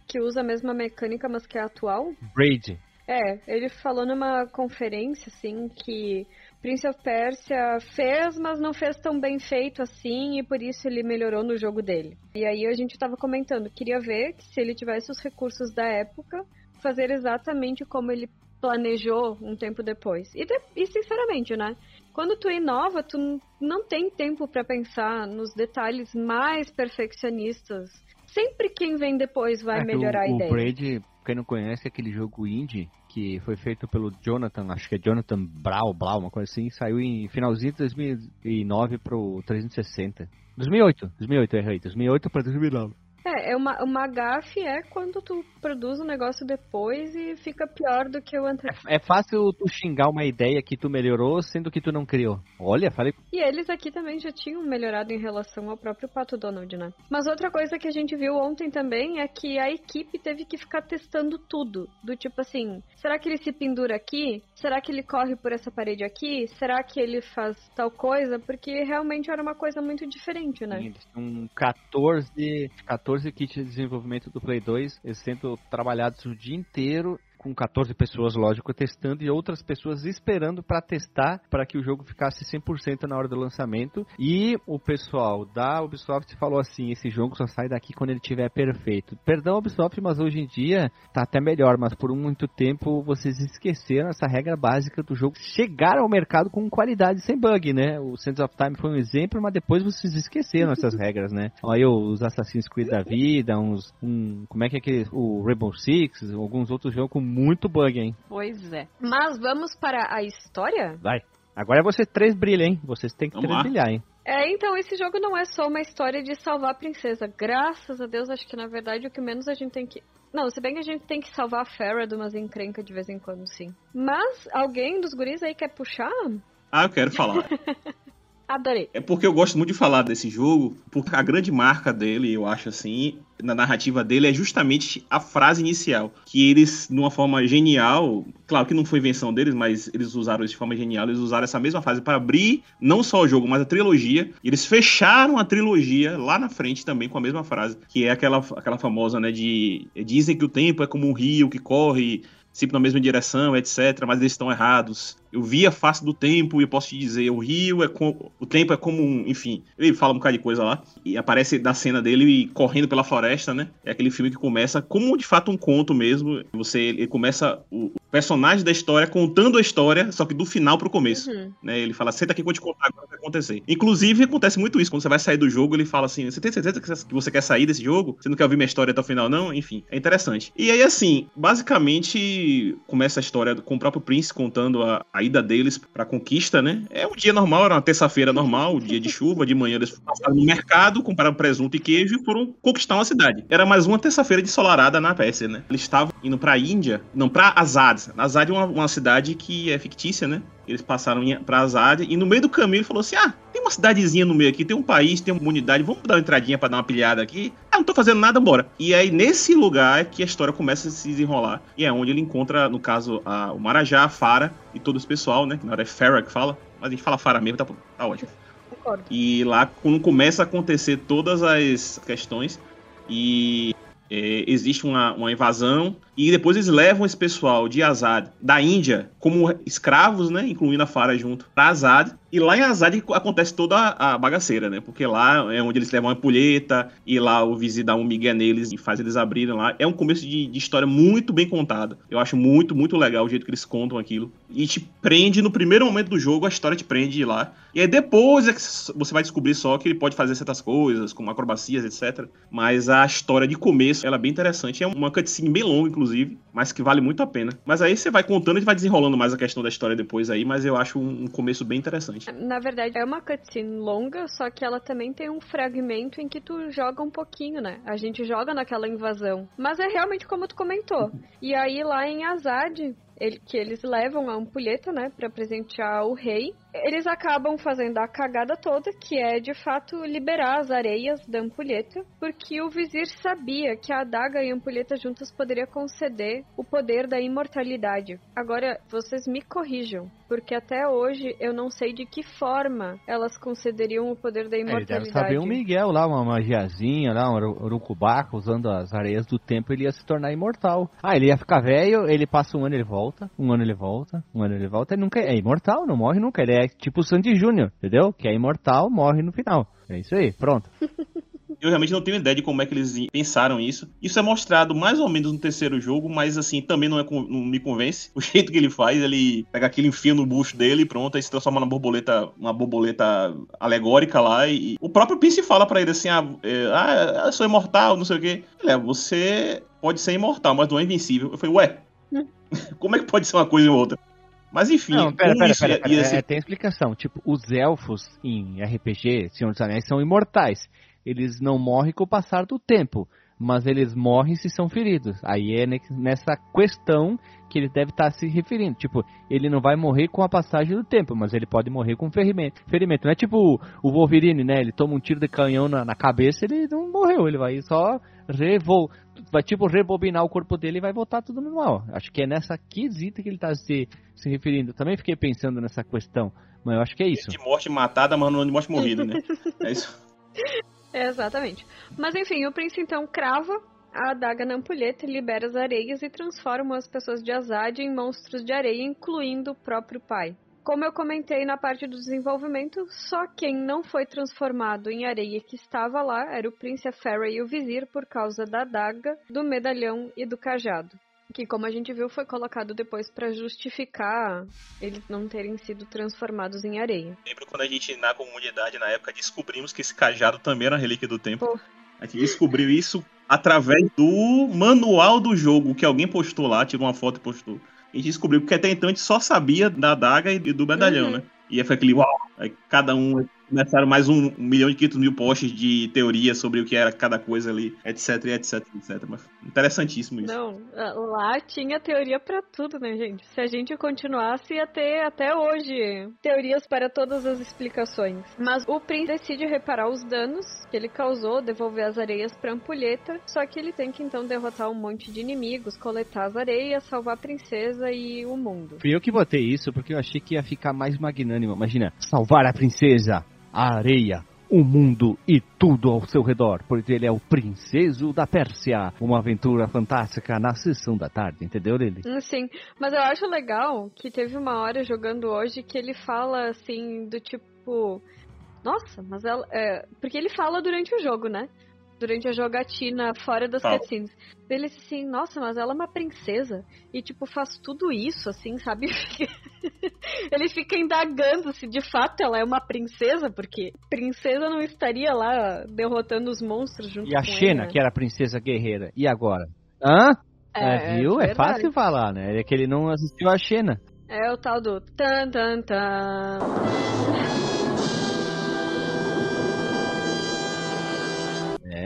que usa a mesma mecânica, mas que é atual? Braid. É, ele falou numa conferência, assim, que Prince of Persia fez, mas não fez tão bem feito assim, e por isso ele melhorou no jogo dele. E aí a gente tava comentando, queria ver que se ele tivesse os recursos da época, fazer exatamente como ele planejou um tempo depois. E, de, e sinceramente, né? Quando tu inova, tu não tem tempo para pensar nos detalhes mais perfeccionistas. Sempre quem vem depois vai É melhorar o, a o ideia. Braid, quem não conhece, é aquele jogo indie que foi feito pelo Jonathan, acho que é Jonathan Brau, Blau, uma coisa assim, saiu em finalzinho de 2009 pro 360. 2008, 2008, errei, 2008 para 2009. É, é uma, uma gafe é quando tu produz um negócio depois e fica pior do que o anterior. É fácil tu xingar uma ideia que tu melhorou, sendo que tu não criou. Olha, falei. E eles aqui também já tinham melhorado em relação ao próprio Pato Donald, né? Mas outra coisa que a gente viu ontem também é que a equipe teve que ficar testando tudo. Do tipo assim, será que ele se pendura aqui? Será que ele corre por essa parede aqui? Será que ele faz tal coisa? Porque realmente era uma coisa muito diferente, né? Eles tinham 14, 14 kits de desenvolvimento do Play 2, eles sendo trabalhados o dia inteiro com 14 pessoas, lógico, testando e outras pessoas esperando para testar para que o jogo ficasse 100% na hora do lançamento. E o pessoal da Ubisoft falou assim: esse jogo só sai daqui quando ele estiver perfeito. Perdão, Ubisoft, mas hoje em dia tá até melhor, mas por muito tempo vocês esqueceram essa regra básica do jogo chegar ao mercado com qualidade sem bug, né? O Sands of Time foi um exemplo, mas depois vocês esqueceram essas regras, né? Olha os Assassin's Creed da vida, uns. Um, como é que é aquele. O Rainbow Six, alguns outros jogos com muito bug, hein? Pois é. Mas vamos para a história? Vai. Agora é vocês três brilham, hein? Vocês têm que Vamos três lá. brilhar, hein? É, então esse jogo não é só uma história de salvar a princesa. Graças a Deus, acho que na verdade o que menos a gente tem que. Não, se bem que a gente tem que salvar a Farah de umas encrencas de vez em quando, sim. Mas alguém dos guris aí quer puxar? Ah, eu quero falar. Adorei. É porque eu gosto muito de falar desse jogo, porque a grande marca dele, eu acho assim, na narrativa dele, é justamente a frase inicial. Que eles, de uma forma genial, claro que não foi invenção deles, mas eles usaram isso de forma genial, eles usaram essa mesma frase para abrir não só o jogo, mas a trilogia. Eles fecharam a trilogia lá na frente também com a mesma frase, que é aquela, aquela famosa, né, de dizem que o tempo é como um rio que corre sempre na mesma direção, etc, mas eles estão errados. Eu vi a face do tempo e eu posso te dizer, o rio é com, o tempo é como um, enfim, ele fala um bocado de coisa lá e aparece da cena dele correndo pela floresta, né? É aquele filme que começa como de fato um conto mesmo. Você ele começa o, o personagem da história contando a história, só que do final pro começo, Uhum. né? Ele fala: "Senta aqui que eu vou te contar agora o que vai acontecer". Inclusive acontece muito isso quando você vai sair do jogo, ele fala assim: "Você tem certeza que você quer sair desse jogo? Você não quer ouvir minha história até o final não?" Enfim, é interessante. E aí assim, basicamente começa a história com o próprio Prince contando a, a ida deles pra conquista, né? É um dia normal, era uma terça-feira normal, dia de chuva, de manhã eles passaram no mercado, compraram presunto e queijo e foram conquistar uma cidade. Era mais uma terça-feira de ensolarada na Pérsia, né? Eles estavam indo pra Índia, não, pra Azad. Azad é uma, uma cidade que é fictícia, né? Eles passaram pra Azad e no meio do caminho ele falou assim: Ah, tem uma cidadezinha no meio aqui, tem um país, tem uma comunidade, vamos dar uma entradinha pra dar uma pilhada aqui. Ah, não tô fazendo nada, bora. E aí nesse lugar que a história começa a se desenrolar e é onde ele encontra, no caso, a- o Marajá, a Fara e todo esse pessoal, né? Que na hora é Farah que fala, mas a gente fala Fara mesmo, tá, tá ótimo. Concordo. E lá quando começa a acontecer todas as questões e é, existe uma, uma invasão e depois eles levam esse pessoal de Azad, da Índia, como escravos, né, incluindo a Farah junto, pra Azad. E lá em Azad acontece toda a, bagaceira, né? Porque lá é onde eles levam a ampulheta e lá o Vizir dá um migué neles e faz eles abrirem lá. É um começo de, de história muito bem contada. Eu acho muito, muito legal o jeito que eles contam aquilo. E te prende no primeiro momento do jogo, a história te prende lá. E aí depois é que você vai descobrir só que ele pode fazer certas coisas, como acrobacias, etc. Mas a história de começo, ela é bem interessante. É uma cutscene bem longa, inclusive, mas que vale muito a pena. Mas aí você vai contando e vai desenrolando mais a questão da história depois aí, mas eu acho um, começo bem interessante. Na verdade, é uma cutscene longa, só que ela também tem um fragmento em que tu joga um pouquinho, né? A gente joga naquela invasão. Mas é realmente como tu comentou. E aí lá em Azad, ele- que eles levam a ampulheta, né, pra presentear o rei, eles acabam fazendo a cagada toda, que é de fato liberar as areias da ampulheta, porque o vizir sabia que a adaga e a ampulheta juntas poderia conceder o poder da imortalidade. Agora, vocês me corrijam, porque até hoje eu não sei de que forma elas concederiam o poder da É, Ele deve imortalidade. saber um Miguel lá, uma magiazinha lá, um uru- urucubaca, usando as areias do tempo, ele ia se tornar imortal. Ah, ele ia ficar velho, ele passa um ano ele volta, um ano ele volta, um ano ele volta, ele nunca é imortal, não morre nunca. Ele é tipo o Sandy Júnior, entendeu? Que é imortal, morre no final. É isso aí, pronto. Eu realmente não tenho ideia de como é que eles pensaram isso. Isso é mostrado mais ou menos no terceiro jogo, mas assim, também não, é, não me convence. O jeito que ele faz, ele pega aquilo, enfia no bucho dele e pronto, aí se transforma numa borboleta, uma borboleta alegórica lá. E o próprio Pince fala pra ele assim: ah, é, ah, eu sou imortal, não sei o quê. Ele é, você pode ser imortal, mas não é invencível. Eu falei, ué, como é que pode ser uma coisa e outra? Mas enfim, Não, pera, pera, isso pera, ia- pera. ia É, ser- tem explicação. Tipo, os elfos em RPG, Senhor dos Anéis, são imortais. Eles não morrem com o passar do tempo, mas eles morrem se são feridos. Aí é ne- nessa questão que ele deve estar se referindo. Tipo, ele não vai morrer com a passagem do tempo, mas ele pode morrer com ferimento. ferimento. Não é tipo o- o Wolverine, né? Ele toma um tiro de canhão na, na cabeça, ele não morreu, ele vai só revol vai tipo rebobinar o corpo dele e vai voltar tudo normal. Acho que é nessa quesita que ele está se, se referindo. Também fiquei pensando nessa questão, mas eu acho que é isso. de morte matada, mas não de morte morrida, né? É isso. É, exatamente. Mas enfim, o príncipe então crava a adaga na ampulheta, libera as areias e transforma as pessoas de Azad em monstros de areia, incluindo o próprio pai. Como eu comentei na parte do desenvolvimento, só quem não foi transformado em areia que estava lá era o príncipe Farah e o vizir por causa da adaga, do medalhão e do cajado. Que, como a gente viu, foi colocado depois para justificar eles não terem sido transformados em areia. lembro quando a gente, na comunidade, na época, descobrimos que esse cajado também era relíquia do tempo. Pô. A gente descobriu isso através do manual do jogo, que alguém postou lá, tirou uma foto e postou. A gente descobriu, porque até então a gente só sabia da adaga e do medalhão, Uhum. né? E aí foi aquele uau! Aí cada um começaram mais um, um milhão e 500 mil posts de teoria sobre o que era cada coisa ali, etc, etc, etc. Mas interessantíssimo isso. Não, lá tinha teoria pra tudo, né, gente? Se a gente continuasse, ia ter até hoje teorias para todas as explicações. Mas o Prince decide reparar os danos que ele causou, devolver as areias pra ampulheta, só que ele tem que então derrotar um monte de inimigos, coletar as areias, salvar a princesa e o mundo. Fui eu que botei isso porque eu achei que ia ficar mais magnânimo. Imagina, salvar a princesa, a areia, o mundo e tudo ao seu redor, porque ele é o princeso da Pérsia. Uma aventura fantástica na sessão da tarde, entendeu, Lili? Hum, Sim, mas eu acho legal que teve uma hora jogando hoje que ele fala assim, do tipo. Nossa, mas ela. é, porque ele fala durante o jogo, né? Durante a jogatina fora das Fala. cutscenes. Ele disse assim, nossa, mas ela é uma princesa. E, tipo, faz tudo isso, assim, sabe? ele fica indagando se de fato ela é uma princesa, porque princesa não estaria lá derrotando os monstros junto E a com ele, Xena, né? que era a princesa guerreira. E agora? Hã? É, viu? É verdade. fácil falar, né? É que ele não assistiu a Xena. É o tal do tan tan tan.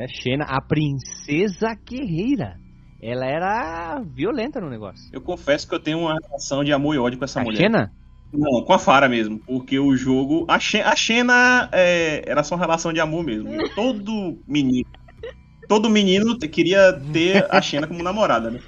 É, Xena, a princesa guerreira. Ela era violenta no negócio. Eu confesso que eu tenho uma relação de amor e ódio com essa a mulher. Xena? Não, com a Fara mesmo. Porque o jogo. A, Xe- a Xena é, era só uma relação de amor mesmo. Todo menino. Todo menino queria ter a Xena como namorada, né?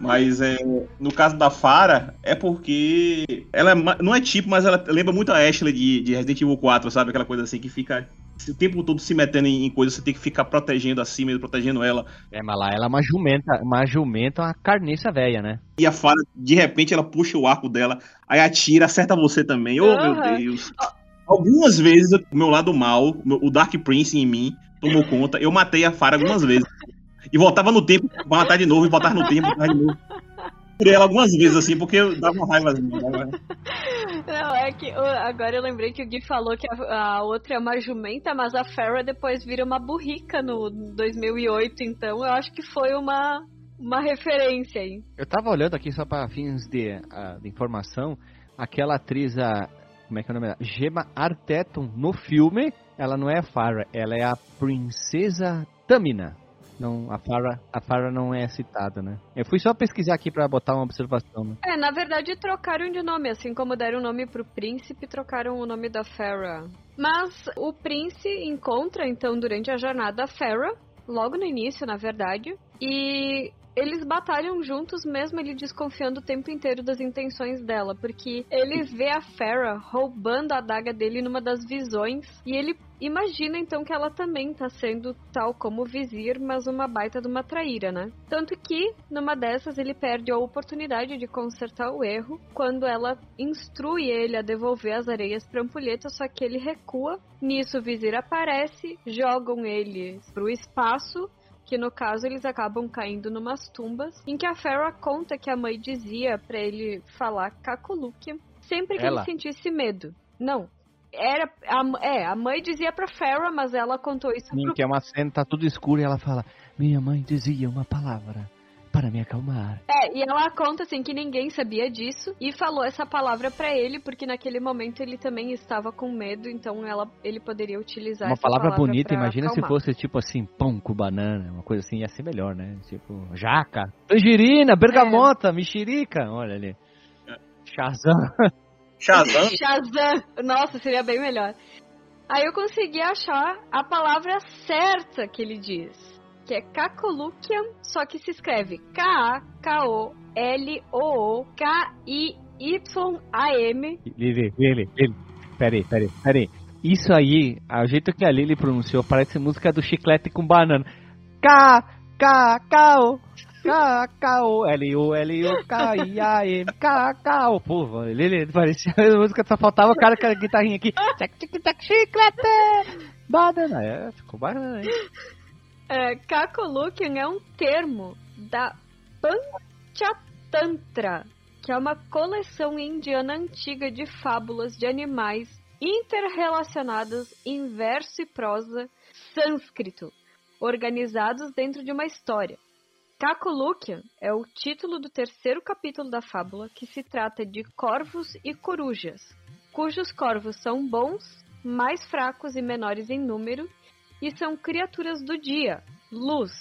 Mas é, no caso da Fara, é porque ela é não é tipo, mas ela lembra muito a Ashley de, de Resident Evil 4, sabe? Aquela coisa assim que fica o tempo todo se metendo em, em coisas, você tem que ficar protegendo assim mesmo, protegendo ela. É, mas lá ela é uma jumenta, uma jumenta, uma carniça velha, né? E a Fara, de repente, ela puxa o arco dela, aí atira, acerta você também. Oh, meu. Deus. Algumas vezes, o meu lado mal, o Dark Prince em mim, tomou conta. Eu matei a Fara algumas vezes. E voltava no tempo pra matar de novo, e voltava no tempo, matar de novo. Por ela algumas vezes, assim, porque eu dava uma raiva. assim, dava- Não, é que uh, agora eu lembrei que o Gui falou que a, a outra é uma jumenta, mas a Farrah depois vira uma burrica no 2008, então eu acho que foi uma, uma referência aí. Eu tava olhando aqui só para fins de, ah, de informação, aquela atriz, a, como é que é o nome dela? Gemma Arterton, no filme, ela não é a Farah, ela é a Princesa Tamina. Não, a Farah, a Farah não é citada, né? Eu fui só pesquisar aqui para botar uma observação. Né? É, na verdade trocaram de nome, assim como deram o nome pro príncipe, trocaram o nome da Farrah. Mas o príncipe encontra, então, durante a jornada a Farrah, logo no início, na verdade, e eles batalham juntos, mesmo ele desconfiando o tempo inteiro das intenções dela, porque ele vê a Farrah roubando a adaga dele numa das visões, e ele imagina então que ela também tá sendo tal como o vizir, mas uma baita de uma traíra, né? Tanto que, numa dessas, ele perde a oportunidade de consertar o erro quando ela instrui ele a devolver as areias pra ampulheta, só que ele recua. Nisso, o vizir aparece, jogam ele pro espaço que no caso eles acabam caindo numas tumbas, em que a Farrah conta que a mãe dizia pra ele falar Kakulukia sempre que Ela? ele sentisse medo. Não. Era a, é, a mãe dizia pra Farrah, mas ela contou isso Sim, pro que é uma cena, tá tudo escuro e ela fala: Minha mãe dizia uma palavra para me acalmar. É, e ela conta assim que ninguém sabia disso e falou essa palavra pra ele porque naquele momento ele também estava com medo, então ela, ele poderia utilizar Uma essa palavra palavra bonita, imagina se acalmar. fosse tipo assim, pão com banana, uma coisa assim, ia ser melhor, né? Tipo, jaca, tangerina, bergamota, mexerica, olha ali. Shazam. Shazam, Shazam! Nossa, seria bem melhor. Aí eu consegui achar a palavra certa que ele diz, que é Kakolukian, só que se escreve K-A-K-O-L-O-O-K-I-Y-A-M. Lili, Lili, Lili. Peraí, peraí, peraí. Isso aí, o jeito que a Lili pronunciou, parece música do chiclete com banana. K, K, K, O. K, K, O, L, O, L, O, K, I, A, M, K, K, O. Pô, Lili, parecia a música, só faltava o cara com a guitarrinha aqui. Tchac, tchac, tchac, chiclete, banana. É, ficou banana, hein? É, é um termo da Panchatantra, que é uma coleção indiana antiga de fábulas de animais interrelacionadas em verso e prosa sânscrito, organizados dentro de uma história. Kakulukian é o título do terceiro capítulo da fábula, que se trata de corvos e corujas, cujos corvos são bons, mais fracos e menores em número, e são criaturas do dia, luz,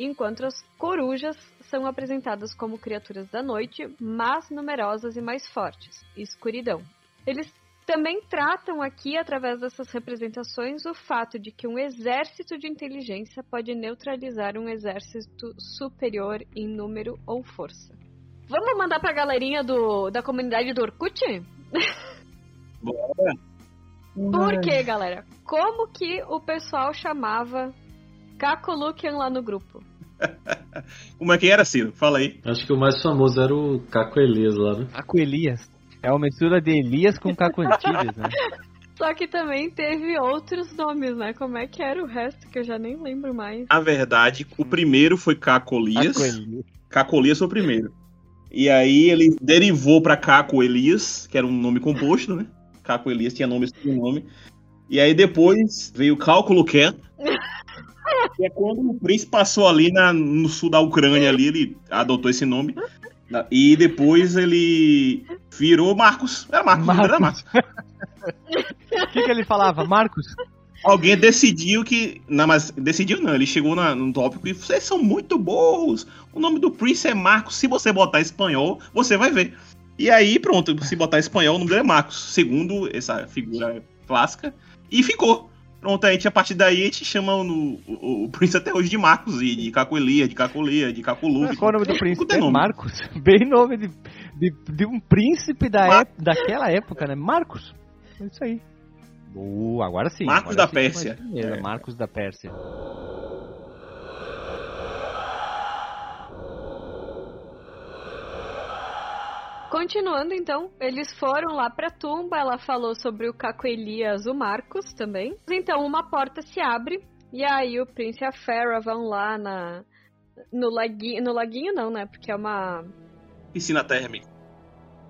enquanto as corujas são apresentadas como criaturas da noite, mas numerosas e mais fortes, escuridão. Eles também tratam aqui, através dessas representações, o fato de que um exército de inteligência pode neutralizar um exército superior em número ou força. Vamos mandar pra galerinha do, da comunidade do Orkut? bora. Por quê, galera? Como que o pessoal chamava Kakolukian lá no grupo? Como é que era, Ciro? Fala aí. Acho que o mais famoso era o Caco Elias lá, né? Caco Elias. É uma mistura de Elias com Caco Antilles, né? Só que também teve outros nomes, né? Como é que era o resto que eu já nem lembro mais. Na verdade, o primeiro foi Cacolias. Caco Elias. Cacolias foi o primeiro. E aí ele derivou pra Caco Elias, que era um nome composto, né? Caco Elias tinha nome e nome. E aí depois veio Cálculo Ken. que é quando o príncipe passou ali na- no sul da Ucrânia ali, ele adotou esse nome. E depois ele virou Marcos. Era Marcos, Marcos. era Marcos. O que, que ele falava? Marcos? Alguém decidiu que. Não, mas decidiu não. Ele chegou na, num tópico e vocês são muito burros. O nome do Prince é Marcos. Se você botar espanhol, você vai ver. E aí, pronto, se botar em espanhol, o nome dele é Marcos, segundo essa figura clássica. E ficou. Pronto, a gente, a partir daí, a gente chama o, o Prince até hoje de Marcos, e de Cacoelia, de Cacolia, de Cacolu. Qual é o nome do príncipe? É. Marcos. Bem nome de, de, de um príncipe da Mar- ép- daquela época, né? Marcos. É isso aí. Boa, agora sim. Marcos agora da sim, Pérsia. É. Marcos da Pérsia. Continuando então, eles foram lá pra tumba, ela falou sobre o Caco Elias, o Marcos também. Então uma porta se abre e aí o Prince e a Farah vão lá na no laguinho, no laguinho não, né? Porque é uma Piscina térmica.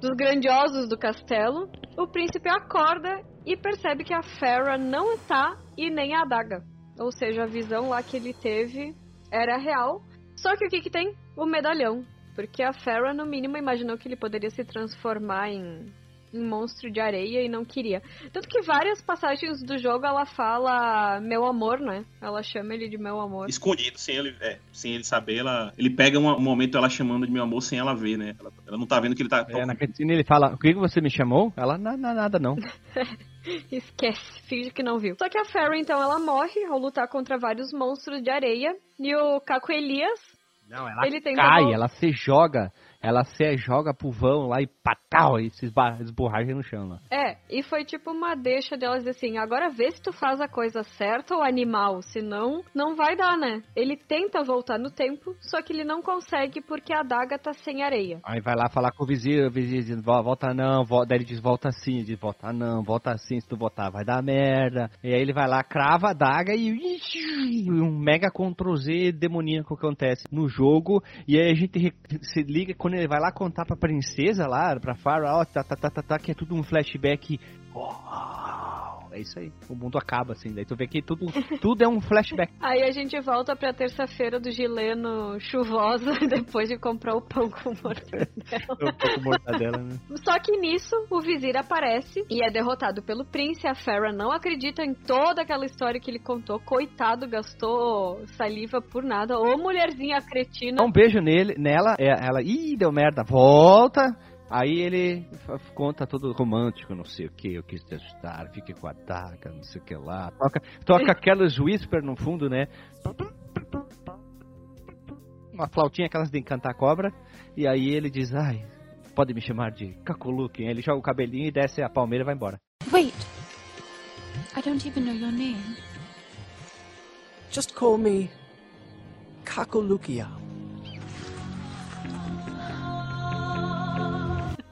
dos grandiosos do castelo. O príncipe acorda e percebe que a Farah não tá e nem a adaga. Ou seja, a visão lá que ele teve era real. Só que o que que tem? O medalhão. Porque a Farah, no mínimo, imaginou que ele poderia se transformar em, em monstro de areia e não queria. Tanto que várias passagens do jogo ela fala meu amor, né? Ela chama ele de meu amor. Escondido, sem ele, é, sem ele saber, ela, ele pega um, um momento ela chamando de meu amor sem ela ver, né? Ela, ela não tá vendo que ele tá. É, na cutscene ele fala, o que que você me chamou? Ela, "Na- na- nada não. Esquece, finge que não viu. Só que a Farah, então, ela morre ao lutar contra vários monstros de areia. E o Caco Elias, Não, ela Ele cai, ela se joga, ela se joga pro vão lá e patal, e se esborracha no chão lá. é, e foi tipo uma deixa delas assim, agora vê se tu faz a coisa certa, o animal, senão não vai dar, né? Ele tenta voltar no tempo, só que ele não consegue porque a adaga tá sem areia. Aí vai lá falar com o vizinho, o vizinho diz, "Vo- volta não, volta, daí ele diz, volta assim, ele diz, volta não, volta assim, se tu voltar vai dar merda. E aí ele vai lá, crava a daga e um mega Ctrl Z demoníaco acontece no jogo. E aí a gente se liga quando ele vai lá contar pra princesa lá, pra Farah, ó, tá, tá, tá, tá, tá, que é tudo um flashback. Uau, é isso aí, o mundo acaba assim, daí tu vê que tudo, tudo é um flashback. Aí a gente volta pra terça-feira do Gileno chuvosa, depois de comprar o pão com mortadela. Eu tô com mortadela, né? Só que nisso, o vizir aparece e é derrotado pelo príncipe. A Farah não acredita em toda aquela história que ele contou. Coitado, gastou saliva por nada. Ô mulherzinha cretina. Dá um beijo nele, nela, é, ela, ih, deu merda, volta. Aí ele conta todo romântico, não sei o que, eu quis te ajudar, fique com a daga, não sei o que lá. Toca, toca aquelas whisper no fundo, né? Uma flautinha, aquelas de encantar cobra. E aí ele diz, ai, pode me chamar de Kakuluki. Ele joga o cabelinho e desce a palmeira e vai embora. Wait. I don't even know your name. Just call me Kakolukia.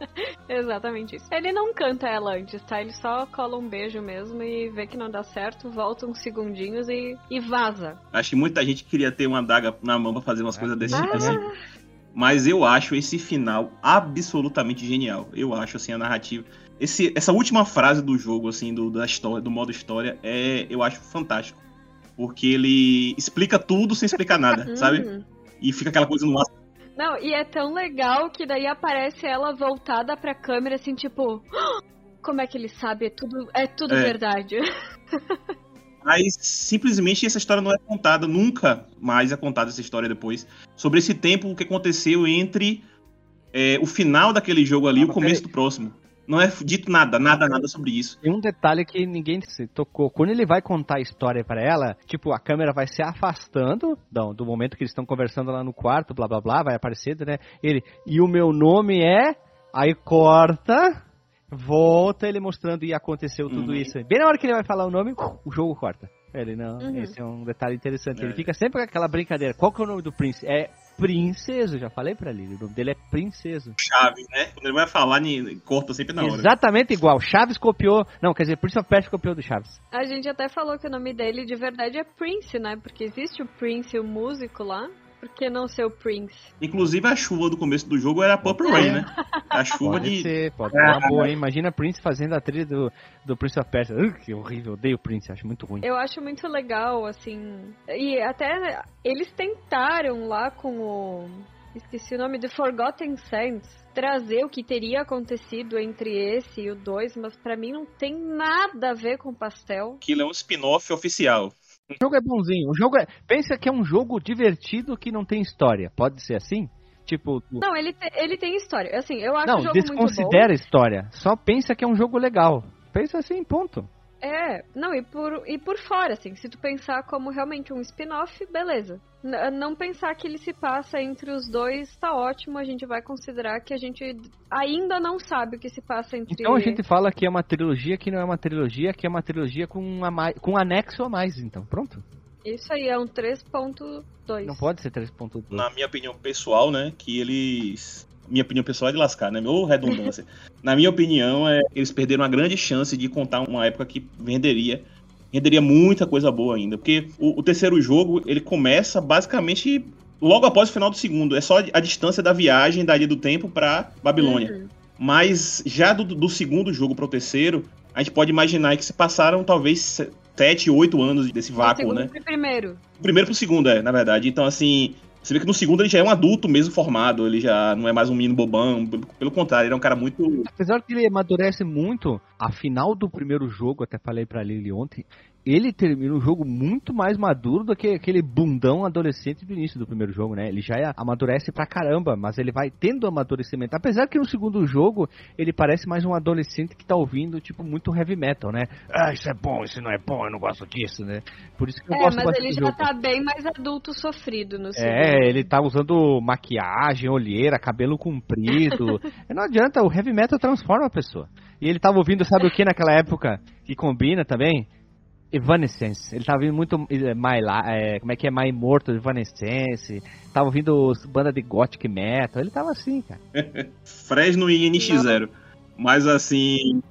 Exatamente isso. Ele não canta ela antes, tá? Ele só cola um beijo mesmo e vê que não dá certo, volta uns segundinhos e, e vaza. Acho que muita gente queria ter uma adaga na mão pra fazer umas coisas desse tipo Ah. assim. Mas eu acho esse final absolutamente genial. Eu acho assim a narrativa. Esse, essa última frase do jogo, assim, do, da história, do modo história, é, eu acho fantástico. Porque ele explica tudo sem explicar nada, sabe? Uhum. E fica aquela coisa no ar. Não, e é tão legal que daí aparece ela voltada pra câmera, assim, tipo. "Ah, Como é que ele sabe? É tudo, é tudo É. verdade. Mas simplesmente essa história não é contada, nunca mais é contada essa história depois. Sobre esse tempo que aconteceu entre é, o final daquele jogo ali e o mas começo peraí. do próximo. Não é dito nada, nada, nada sobre isso. Tem um detalhe que ninguém se tocou. Quando ele vai contar a história pra ela, tipo, a câmera vai se afastando do, do momento que eles estão conversando lá no quarto, blá blá blá, vai aparecendo, né? Ele, e o meu nome é. Aí corta, volta ele mostrando e aconteceu tudo Uhum. isso. Bem na hora que ele vai falar o nome, o jogo corta. Ele não, Uhum. esse é um detalhe interessante. Ele É. fica sempre com aquela brincadeira. Qual que é o nome do príncipe? É Princeso, já falei pra ele. O nome dele é Princeso. Chave, né? Quando ele vai falar, corta sempre na hora. Exatamente igual. Chaves copiou. Não, quer dizer, Prince of Persia copiou do Chaves. A gente até falou que o nome dele de verdade é Prince, né? Porque existe o Prince, o músico lá. Por que não ser o Prince? Inclusive a chuva do começo do jogo era Purple Rain, né? A chuva Pode de. ser, pode ser uma boa, hein? Imagina Prince fazendo a trilha do, do Prince of Persia. Ugh, que horrível, odeio Prince, acho muito ruim. Eu acho muito legal, assim. E até eles tentaram lá com o. Esqueci o nome de Forgotten Sands. Trazer o que teria acontecido entre esse e o 2, mas pra mim não tem nada a ver com pastel. Aquilo é um spin-off oficial. O jogo é bonzinho, o jogo é... Pensa que é um jogo divertido que não tem história, pode ser assim? Tipo. Não, ele, te- ele tem história. Assim, eu acho Não, o jogo muito bom. desconsidera história. Só pensa que é um jogo legal. Pensa assim, ponto. É, não, e por, e por fora, assim, se tu pensar como realmente um spin-off, beleza. N- não pensar que ele se passa entre os dois, tá ótimo, a gente vai considerar que a gente ainda não sabe o que se passa entre... Então a gente fala que é uma trilogia que não é uma trilogia, que é uma trilogia com, um a mais, com um anexo a mais, então. Pronto. Isso aí é um 3.2. Não pode ser 3.2. Na minha opinião pessoal, né, que eles... Minha opinião pessoal é de lascar, né? Meu redundância. Na minha opinião, é, eles perderam uma grande chance de contar uma época que venderia renderia muita coisa boa ainda. Porque o, o terceiro jogo, ele começa basicamente logo após o final do segundo. É só a distância da viagem da Ilha do Tempo pra Babilônia. Uhum. Mas já do, do segundo jogo pro terceiro, a gente pode imaginar que se passaram talvez se- sete, oito anos desse vácuo, né? pro primeiro. Primeiro pro segundo, é, na verdade. Então, assim, você vê que no segundo ele já é um adulto mesmo formado, ele já não é mais um menino bobão, pelo contrário, ele é um cara muito. Apesar que ele amadurece muito, a final do primeiro jogo, até falei pra Lili ontem, ele termina o jogo muito mais maduro do que aquele bundão adolescente do início do primeiro jogo, né? Ele já é- amadurece pra caramba, mas ele vai tendo amadurecimento. Apesar que no segundo jogo, ele parece mais um adolescente que tá ouvindo, tipo, muito heavy metal, né? Ah, isso é bom, isso não é bom, eu não gosto disso, né? Por isso que eu É, gosto mas ele já jogo. tá bem mais adulto sofrido no segundo. É, ele tá usando maquiagem, olheira, cabelo comprido. É, não adianta, o heavy metal transforma a pessoa. E ele tava ouvindo, sabe o que naquela época que combina também? Evanescence. Ele tava ouvindo muito eh, My, eh, como é que é My Immortal, Evanescence. Tava ouvindo os- banda de gothic metal. Ele tava assim, cara. Fresno e NX0. Mas assim.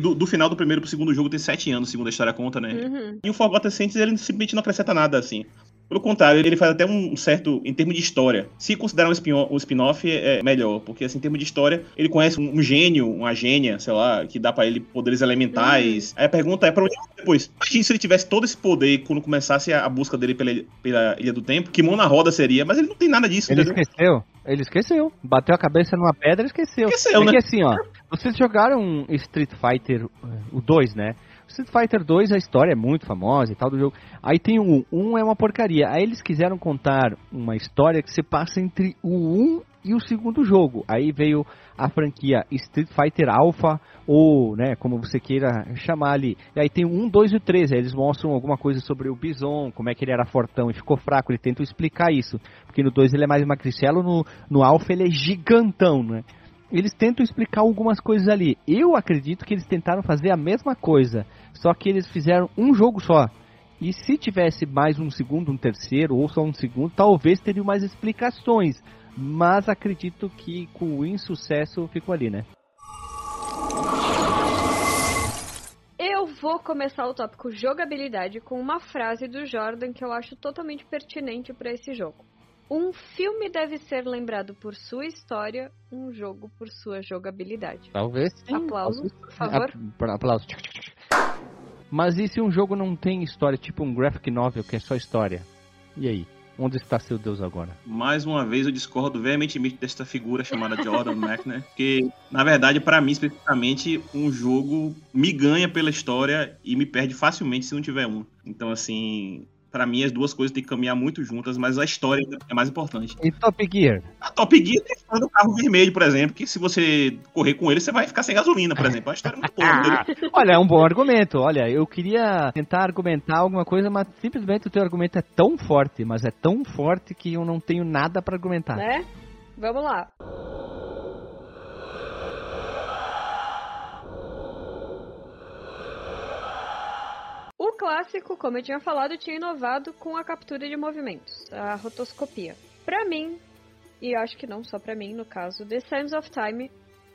Do, do final do primeiro pro segundo jogo tem sete anos, segundo a história conta, né? Uhum. E o Forgotten Saints, ele simplesmente não acrescenta nada, assim. Pelo contrário, ele faz até um certo, em termos de história. Se considerar um spin- um spin-off, é melhor. Porque, assim, em termos de história, ele conhece um, gênio, uma gênia, sei lá, que dá pra ele poderes elementais. Aí a pergunta é pra onde depois. Imagina se ele tivesse todo esse poder quando começasse a, a busca dele pela, pela Ilha do Tempo. Que mão na roda seria, mas ele não tem nada disso, Ele entendeu? esqueceu. Ele esqueceu. Bateu a cabeça numa pedra e esqueceu. Esqueceu, é né? que assim, ó. Vocês jogaram Street Fighter, eh, o 2, né? Street Fighter 2, a história é muito famosa e tal do jogo. Aí tem 1, 1 é uma porcaria. Aí eles quiseram contar uma história que se passa entre o 1 e o segundo jogo. Aí veio a franquia Street Fighter Alpha, ou, né, como você queira chamar ali. E aí tem o 1, 2 e o 3. Aí eles mostram alguma coisa sobre o Bison, como é que ele era fortão e ficou fraco. Ele tenta explicar isso. Porque no 2 ele é mais magricelo, no, no Alpha ele é gigantão, né? Eles tentam explicar algumas coisas ali. Eu acredito que eles tentaram fazer a mesma coisa, só que eles fizeram um jogo só. E se tivesse mais um segundo, um terceiro ou só um segundo, talvez teriam mais explicações. Mas acredito que com o insucesso ficou ali, né? Eu vou começar o tópico jogabilidade com uma frase do Jordan que eu acho totalmente pertinente para esse jogo. Um filme deve ser lembrado por sua história, um jogo por sua jogabilidade. Talvez sim. Aplausos, por favor. Apla- Aplausos. Mas e se um jogo não tem história, tipo um graphic novel que é só história? E aí? Onde está seu Deus agora? Mais uma vez eu discordo veementemente desta figura chamada Jordan McNair, porque na verdade para mim especificamente um jogo me ganha pela história e me perde facilmente se não tiver um. Então assim, para mim as duas coisas têm que caminhar muito juntas, mas a história é mais importante. E Top Gear? A Top Gear tem a história do carro vermelho, por exemplo, que se você correr com ele você vai ficar sem gasolina, por exemplo. É uma história muito boa, entendeu? Olha, é um bom argumento. Olha, eu queria tentar argumentar alguma coisa, mas simplesmente o teu argumento é tão forte, mas é tão forte que eu não tenho nada pra argumentar. Né? Vamos lá. O clássico, como eu tinha falado, tinha inovado com a captura de movimentos, a rotoscopia. Pra mim, e acho que não só pra mim, no caso, The Sands of Time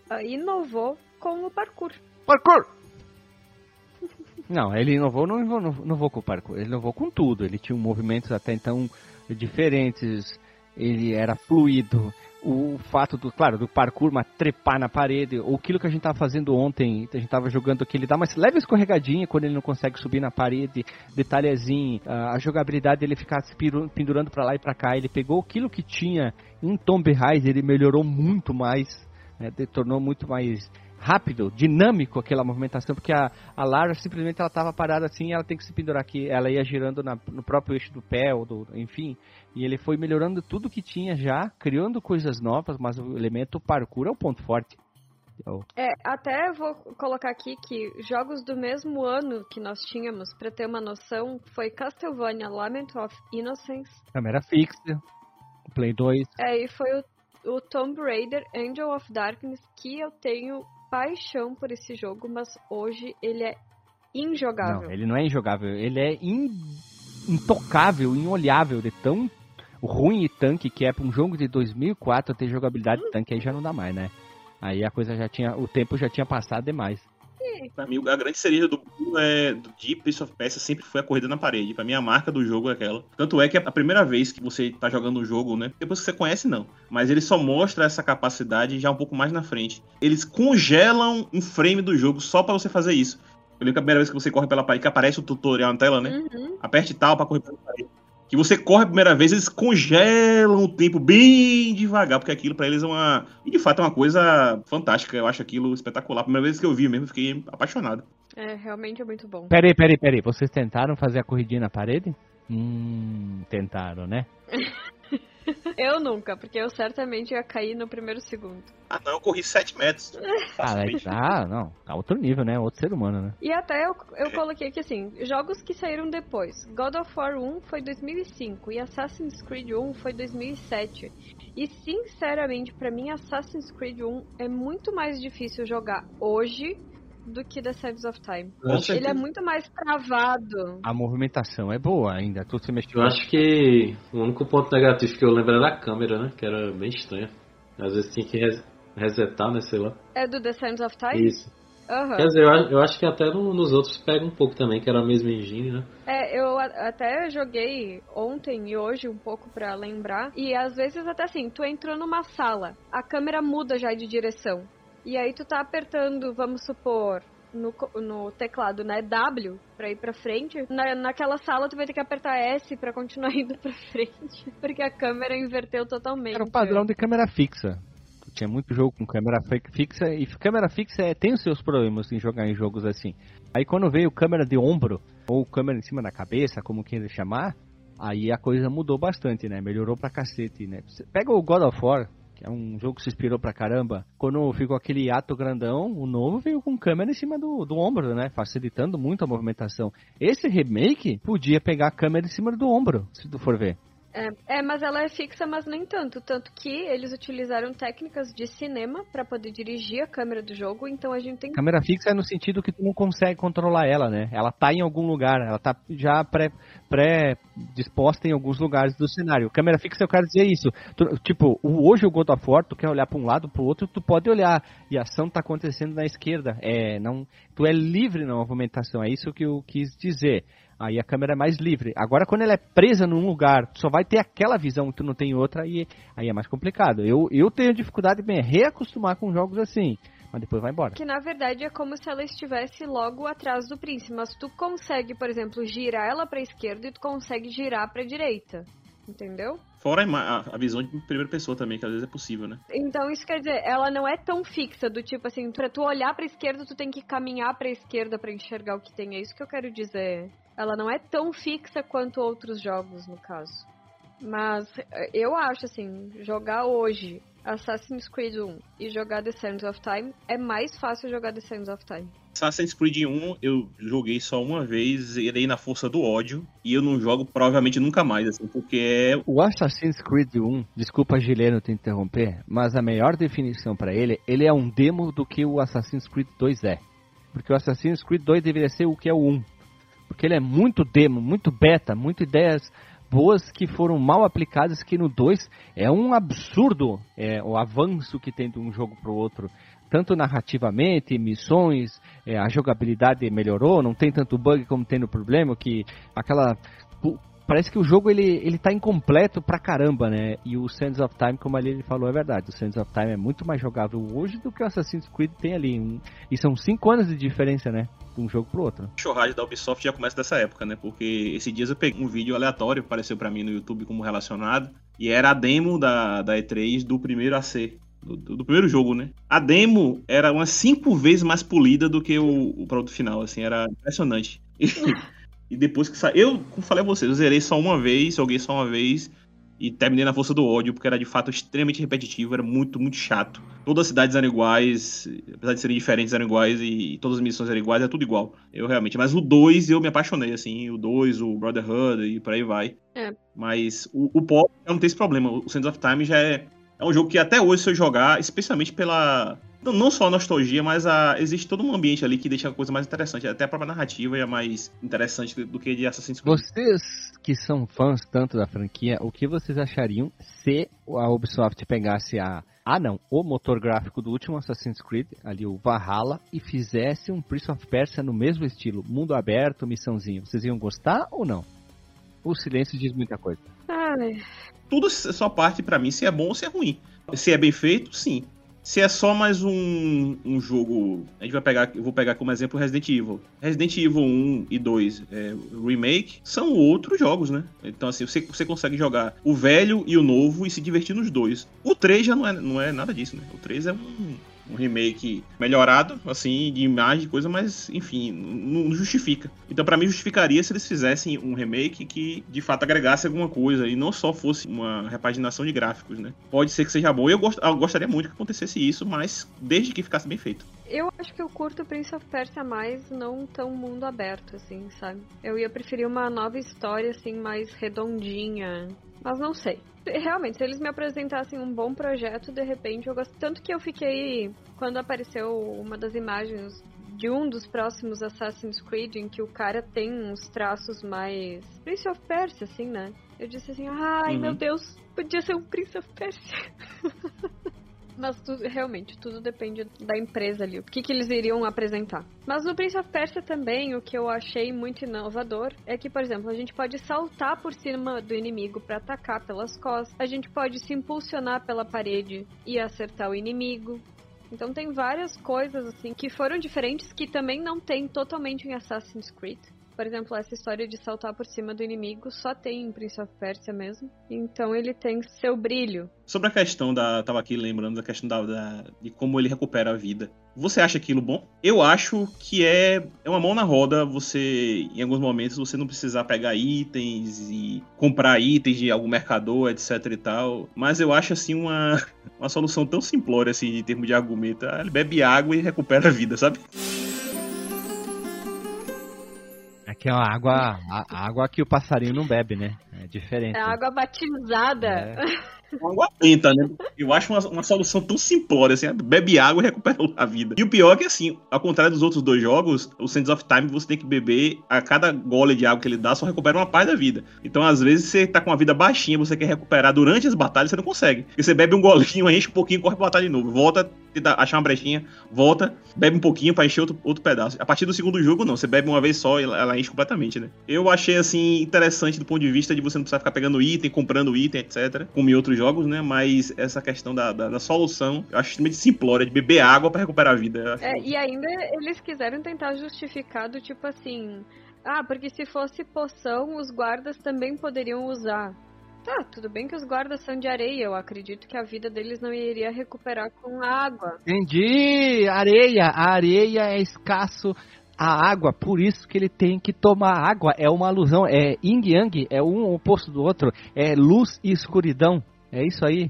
ah, inovou com o parkour. Parkour! Não, ele inovou, não inovou, não com o parkour, ele inovou com tudo. Ele tinha movimentos até então diferentes, ele era fluido. O fato do, claro, do parkour, mas trepar na parede, ou aquilo que a gente tava fazendo ontem, a gente tava jogando aqui, ele dá uma leve escorregadinha quando ele não consegue subir na parede, detalhezinho, a jogabilidade ele ficar se pendurando pra lá e pra cá, ele pegou aquilo que tinha em Tomb Raider, ele melhorou muito mais, né, tornou muito mais rápido, dinâmico aquela movimentação, porque a, a Lara simplesmente ela estava parada assim, ela tem que se pendurar aqui, ela ia girando na, no próprio eixo do pé, ou do, enfim, e ele foi melhorando tudo que tinha já, criando coisas novas, mas o elemento parkour é o ponto forte. É, até vou colocar aqui que jogos do mesmo ano que nós tínhamos, para ter uma noção, foi Castlevania Lament of Innocence. Câmera fixa, Play 2. É, e foi o, o Tomb Raider Angel of Darkness, que eu tenho paixão por esse jogo, mas hoje ele é injogável. Não, ele não é injogável, ele é in, intocável, inolhável, de tão ruim e tanque que é para um jogo de 2004 ter jogabilidade de tanque, aí já não dá mais, né? Aí a coisa já tinha, o tempo já tinha passado demais. Pra mim, a grande cereja do, é, do Deep Prince of Persia sempre foi a corrida na parede. Pra mim, a marca do jogo é aquela. Tanto é que a primeira vez que você tá jogando o jogo, né? Depois que você conhece, não. Mas ele só mostra essa capacidade já um pouco mais na frente. Eles congelam um frame do jogo só para você fazer isso. Eu lembro que a primeira vez que você corre pela parede, que aparece o tutorial na tela, né? Uhum. Aperte tal pra correr pela parede que você corre a primeira vez, eles congelam o tempo bem devagar, porque aquilo para eles é uma. E de fato é uma coisa fantástica. Eu acho aquilo espetacular. A primeira vez que eu vi mesmo, fiquei apaixonado. É, realmente é muito bom. Peraí, peraí, peraí. Vocês tentaram fazer a corridinha na parede? Hum, tentaram, né? eu nunca, porque eu certamente ia cair no primeiro segundo. Ah, não, eu corri 7 metros. ah, ah, não. A outro nível, né? Outro ser humano, né? E até eu, eu coloquei aqui assim: jogos que saíram depois. God of War 1 foi 2005 e Assassin's Creed 1 foi 2007. E sinceramente, para mim, Assassin's Creed 1 é muito mais difícil jogar hoje do que The Sands of Time. Ele é muito mais travado. A movimentação é boa ainda, tudo se mexeu. Eu acho que o único ponto negativo que eu lembro era a câmera, né? Que era bem estranha. Às vezes tinha que res resetar, né? Sei lá. É do The Sands of Time? Isso. Uhum. Quer dizer, eu, eu, acho que até no, nos outros pega um pouco também, que era a mesma engine, né? É, eu até joguei ontem e hoje um pouco para lembrar. E às vezes até assim, tu entrou numa sala, a câmera muda já de direção. E aí tu tá apertando, vamos supor, no, no teclado, né, W, pra ir pra frente. Na, naquela sala tu vai ter que apertar S pra continuar indo pra frente, porque a câmera inverteu totalmente. Era o padrão de câmera fixa. Tinha muito jogo com câmera fixa, e câmera fixa é, tem os seus problemas em jogar em jogos assim. Aí quando veio câmera de ombro, ou câmera em cima da cabeça, como queira chamar, aí a coisa mudou bastante, né? Melhorou pra cacete, né? Pega o God of War, que é um jogo que se inspirou pra caramba. Quando ficou aquele ato grandão, o novo veio com câmera em cima do, do ombro, né? Facilitando muito a movimentação. Esse remake podia pegar a câmera em cima do ombro, se tu for ver. É, é, mas ela é fixa, mas nem tanto. Tanto que eles utilizaram técnicas de cinema para poder dirigir a câmera do jogo, então a gente tem... Câmera fixa é no sentido que tu não consegue controlar ela, né? Ela tá em algum lugar, ela tá já pré-disposta pré em alguns lugares do cenário. Câmera fixa eu quero dizer isso. Tu, tipo, hoje o God of War, tu quer olhar para um lado, para o outro, tu pode olhar e a ação tá acontecendo na esquerda. É, não, tu é livre na movimentação, é isso que eu quis dizer. Aí a câmera é mais livre. Agora, quando ela é presa num lugar, só vai ter aquela visão que tu não tem outra, e aí é mais complicado. Eu, eu tenho dificuldade de me reacostumar com jogos assim. Mas depois vai embora. Que na verdade é como se ela estivesse logo atrás do príncipe. Mas tu consegue, por exemplo, girar ela pra esquerda e tu consegue girar pra direita. Entendeu? Fora a, a, visão de primeira pessoa também, que às vezes é possível, né? Então isso quer dizer, ela não é tão fixa do tipo assim, pra tu olhar pra esquerda, tu tem que caminhar pra esquerda para enxergar o que tem. É isso que eu quero dizer. Ela não é tão fixa quanto outros jogos, no caso. Mas eh, eu acho assim, jogar hoje Assassin's Creed 1 e jogar The Sands of Time é mais fácil jogar The Sands of Time. Assassin's Creed 1 eu joguei só uma vez, irei na força do ódio, e eu não jogo provavelmente nunca mais, assim, porque é... O Assassin's Creed 1, desculpa Gileno te interromper, mas a melhor definição para ele, ele é um demo do que o Assassin's Creed 2 é. Porque o Assassin's Creed 2 deveria ser o que é o 1 porque ele é muito demo, muito beta, muitas ideias boas que foram mal aplicadas, que no 2 é um absurdo é, o avanço que tem de um jogo para o outro. Tanto narrativamente, missões, é, a jogabilidade melhorou, não tem tanto bug como tem no problema, que aquela parece que o jogo ele, ele tá incompleto pra caramba, né? E o Sands of Time, como ali ele falou, é verdade. O Sands of Time é muito mais jogável hoje do que o Assassin's Creed tem ali. E são cinco anos de diferença, né? De um jogo pro outro. A chorragem da Ubisoft já começa dessa época, né? Porque esses dias eu peguei um vídeo aleatório, apareceu para mim no YouTube como relacionado, e era a demo da, da E3 do primeiro AC. do, do primeiro jogo, né? A demo era umas cinco vezes mais polida do que o, o produto final, assim, era impressionante. E, depois que saiu. Eu, como falei a vocês, eu zerei só uma vez, joguei só uma vez e terminei na força do ódio, porque era de fato extremamente repetitivo, era muito, muito chato. Todas as cidades eram iguais, apesar de serem diferentes, eram iguais, e todas as missões eram iguais, é tudo igual. Eu realmente. Mas o 2 eu me apaixonei, assim, o 2, o Brotherhood e por aí vai. É. Mas o, o pop não tem esse problema. O Sands of Time já é, é um jogo que até hoje, se eu jogar, especialmente pela. Não, só a nostalgia, mas a, existe todo um ambiente ali que deixa a coisa mais interessante. Até a própria narrativa é mais interessante do, que de Assassin's Creed. Vocês que são fãs tanto da franquia, o que vocês achariam se a Ubisoft pegasse a. Ah, não, o motor gráfico do último Assassin's Creed, ali o Valhalla, e fizesse um Prince of Persia no mesmo estilo, mundo aberto, missãozinho. Vocês iam gostar ou não? O silêncio diz muita coisa. Ai, Tudo é só parte pra mim se é bom ou se é ruim. Se é bem feito, sim. Se é só mais um, um jogo. A gente vai pegar. Eu vou pegar como exemplo Resident Evil. Resident Evil 1 e 2 é, Remake são outros jogos, né? Então, assim, você, você consegue jogar o velho e o novo e se divertir nos dois. O 3 já não é, não é nada disso, né? O 3 é um, um remake melhorado, assim, de imagem, coisa, mas, enfim, não justifica. Então, pra mim, justificaria se eles fizessem um remake que, de fato, agregasse alguma coisa e não só fosse uma repaginação de gráficos, né? Pode ser que seja bom. Eu, gost- eu gostaria muito que acontecesse isso, mas desde que ficasse bem feito. Eu acho que eu curto Prince of Persia mais não tão mundo aberto, assim, sabe? Eu ia preferir uma nova história, assim, mais redondinha. Mas não sei. Realmente, se eles me apresentassem um bom projeto, de repente eu gosto. Tanto que eu fiquei. Quando apareceu uma das imagens de um dos próximos Assassin's Creed, em que o cara tem uns traços mais. Prince of Persia, assim, né? Eu disse assim, ai Uhum. meu Deus, podia ser um Prince of Persia. Mas realmente, tudo depende da empresa ali, o que, que eles iriam apresentar. Mas no Prince of Persia também, o que eu achei muito inovador é que, por exemplo, a gente pode saltar por cima do inimigo para atacar pelas costas, a gente pode se impulsionar pela parede e acertar o inimigo. Então tem várias coisas assim que foram diferentes que também não tem totalmente em Assassin's Creed. Por exemplo, essa história de saltar por cima do inimigo só tem em Prince of Persia mesmo. Então ele tem seu brilho. Sobre a questão da. Tava aqui lembrando da questão da, da- de como ele recupera a vida. Você acha aquilo bom? Eu acho que é, é uma mão na roda você, em alguns momentos, você não precisar pegar itens e comprar itens de algum mercador, etc e tal. Mas eu acho assim uma, uma solução tão simplória assim em termos de argumento. Ah, Ele bebe água e recupera a vida, sabe? Que é uma água, a, água que o passarinho não bebe, né? É diferente. É água batizada. É. Uma água benta, né? Eu acho uma, uma solução tão simplória, assim, bebe água e recupera a vida. E o pior é que, assim, ao contrário dos outros dois jogos, o Sands of Time você tem que beber, a cada gole de água que ele dá, só recupera uma parte da vida. Então, às vezes, você tá com a vida baixinha, você quer recuperar durante as batalhas, você não consegue. Porque você bebe um golinho, enche um pouquinho, corre pra batalha de novo. Volta, tenta achar uma brechinha, volta, bebe um pouquinho pra encher outro, outro pedaço. A partir do segundo jogo, não. Você bebe uma vez só e ela, ela enche completamente, né? Eu achei, assim, interessante do ponto de vista de você não precisar ficar pegando item, comprando item, etc. Como em outros jogos, né? Mas essa questão da, da, da solução, eu acho extremamente simplória, de beber água pra recuperar a vida. Eu acho- É, e ainda eles quiseram tentar justificar do tipo assim. Ah, porque se fosse poção, os guardas também poderiam usar. Tá, tudo bem que os guardas são de areia. Eu acredito que a vida deles não iria recuperar com água. Entendi! Areia! A areia é escasso a água, por isso que ele tem que tomar água. É uma alusão, é yin yang, é um oposto do outro, é luz e escuridão. É isso aí.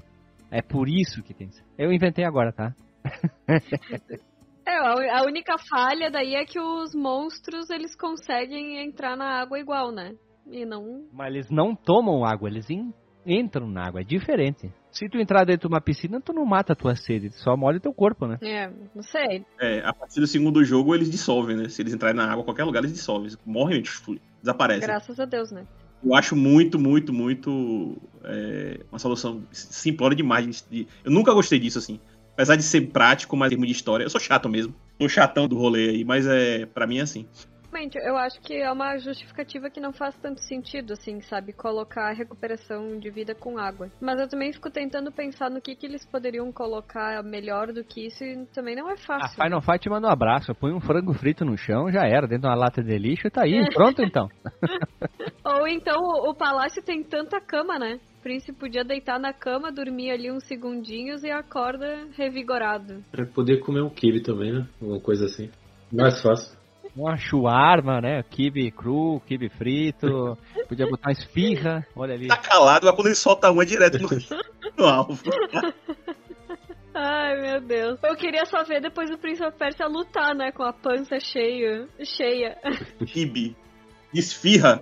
É por isso que tem. Eu inventei agora, tá? É, a única falha daí é que os monstros eles conseguem entrar na água igual, né? E não. Mas eles não tomam água, eles en- entram na água, é diferente. Se tu entrar dentro de uma piscina, tu não mata a tua sede, tu só molha teu corpo, né? É, não sei. É, a partir do segundo jogo, eles dissolvem, né? Se eles entrarem na água, qualquer lugar, eles dissolvem. Morrem e desaparecem. Graças a Deus, né? Eu acho muito, muito, muito é, uma solução simplória demais. de- Eu nunca gostei disso, assim. Apesar de ser prático, mas em termos de história, eu sou chato mesmo. Sou chatão do rolê aí, mas é para mim é assim. Realmente, eu acho que é uma justificativa que não faz tanto sentido, assim, sabe? Colocar a recuperação de vida com água. Mas eu também fico tentando pensar no que, que eles poderiam colocar melhor do que isso e também não é A fácil. Final Fight manda um abraço, põe um frango frito no chão, já era, dentro de uma lata de lixo, tá aí, pronto então. Ou então o, o palácio tem tanta cama, né? príncipe podia deitar na cama, dormir ali uns segundinhos e acorda revigorado. É, poder comer um kibe também, né? Alguma coisa assim. Mais fácil. Uma chuarma, né? Kibe cru, kibe frito. Podia botar uma esfirra. Olha ali. Tá calado, mas quando ele solta uma é direto no, no alvo. Ai, meu Deus. Eu queria só ver depois o Príncipe of Persia lutar, né? Com a pança cheia. Cheia. Kibe. Esfirra.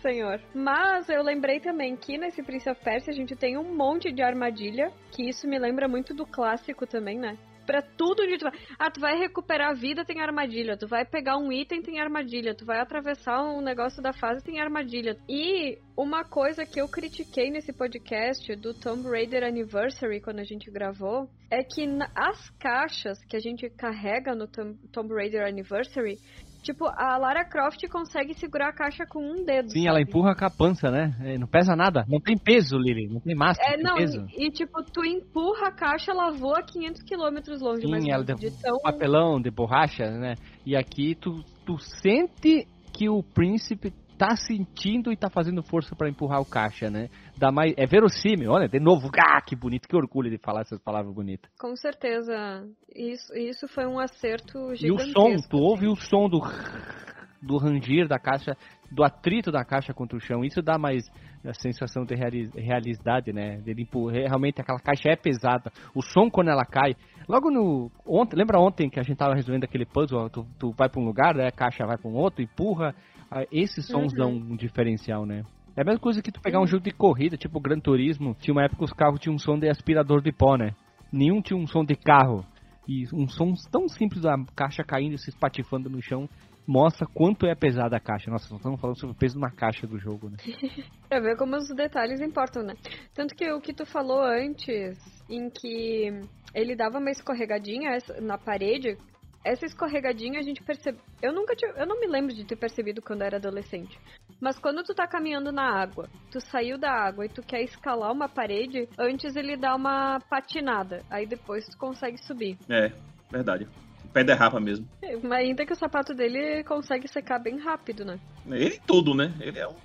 Senhor. Mas eu lembrei também que nesse Prince of Persia a gente tem um monte de armadilha, que isso me lembra muito do clássico também, né? Pra tudo onde tu vai. Ah, tu vai recuperar a vida, tem armadilha. Tu vai pegar um item, tem armadilha. Tu vai atravessar um negócio da fase, tem armadilha. E uma coisa que eu critiquei nesse podcast do Tomb Raider Anniversary, quando a gente gravou, é que as caixas que a gente carrega no Tom- Tomb Raider Anniversary, tipo, a Lara Croft consegue segurar a caixa com um dedo. Sim, ela sabe? empurra com a pança, né? É, Não pesa nada. Não tem peso, Lili. Não tem massa, É, tem não, peso. e, e, tipo, tu empurra a caixa, ela voa 500 km longe, Sim, ou ela tem de tão... um papelão de borracha, né? E aqui tu, tu sente que o príncipe tá sentindo e tá fazendo força pra empurrar o caixa, né? Dá mais, é verossímil, olha, de novo, ah, que bonito, que orgulho de falar essas palavras bonitas. Com certeza. Isso, isso foi um acerto E o gigantesco. som, tu ouve o som do do ranger da caixa, do atrito da caixa contra o chão. Isso dá mais a sensação de reali- realidade, né? Dele empurrar, realmente aquela caixa é pesada. O som quando ela cai. Logo no ontem, lembra ontem que a gente tava resolvendo aquele puzzle, tu, tu vai para um lugar, né? a caixa vai para um outro, empurra. Ah, Esses sons Uhum. dão um diferencial, né? É a mesma coisa que tu pegar um jogo de corrida, tipo Gran Turismo, tinha uma época que os carros tinham um som de aspirador de pó, né? Nenhum tinha um som de carro. E um som tão simples da caixa caindo e se espatifando no chão mostra quanto é pesada a caixa. Nossa, nós estamos falando sobre o peso de uma caixa do jogo, né? Pra ver como os detalhes importam, né? Tanto que o que tu falou antes, em que ele dava uma escorregadinha na parede, essa escorregadinha a gente percebe. Eu nunca. Eu não me lembro de ter percebido quando eu era adolescente. Mas quando tu tá caminhando na água, tu saiu da água e tu quer escalar uma parede, antes ele dá uma patinada. Aí depois tu consegue subir. É, verdade. Pé derrapa mesmo. Mas ainda que o sapato dele consegue secar bem rápido, né? Ele tudo, né? Ele é um.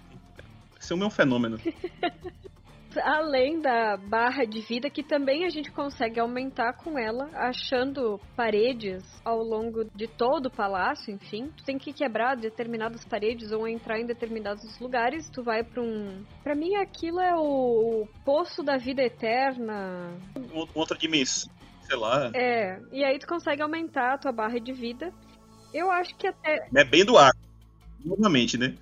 Esse é um fenômeno. além da barra de vida, que também a gente consegue aumentar com ela, achando paredes ao longo de todo o palácio, enfim. Tu tem que quebrar determinadas paredes ou entrar em determinados lugares, tu vai pra um... Pra mim aquilo é o, poço da vida eterna. Outra dimensão, sei lá. É, e aí tu consegue aumentar a tua barra de vida. Eu acho que até... É bem do ar. Novamente, né?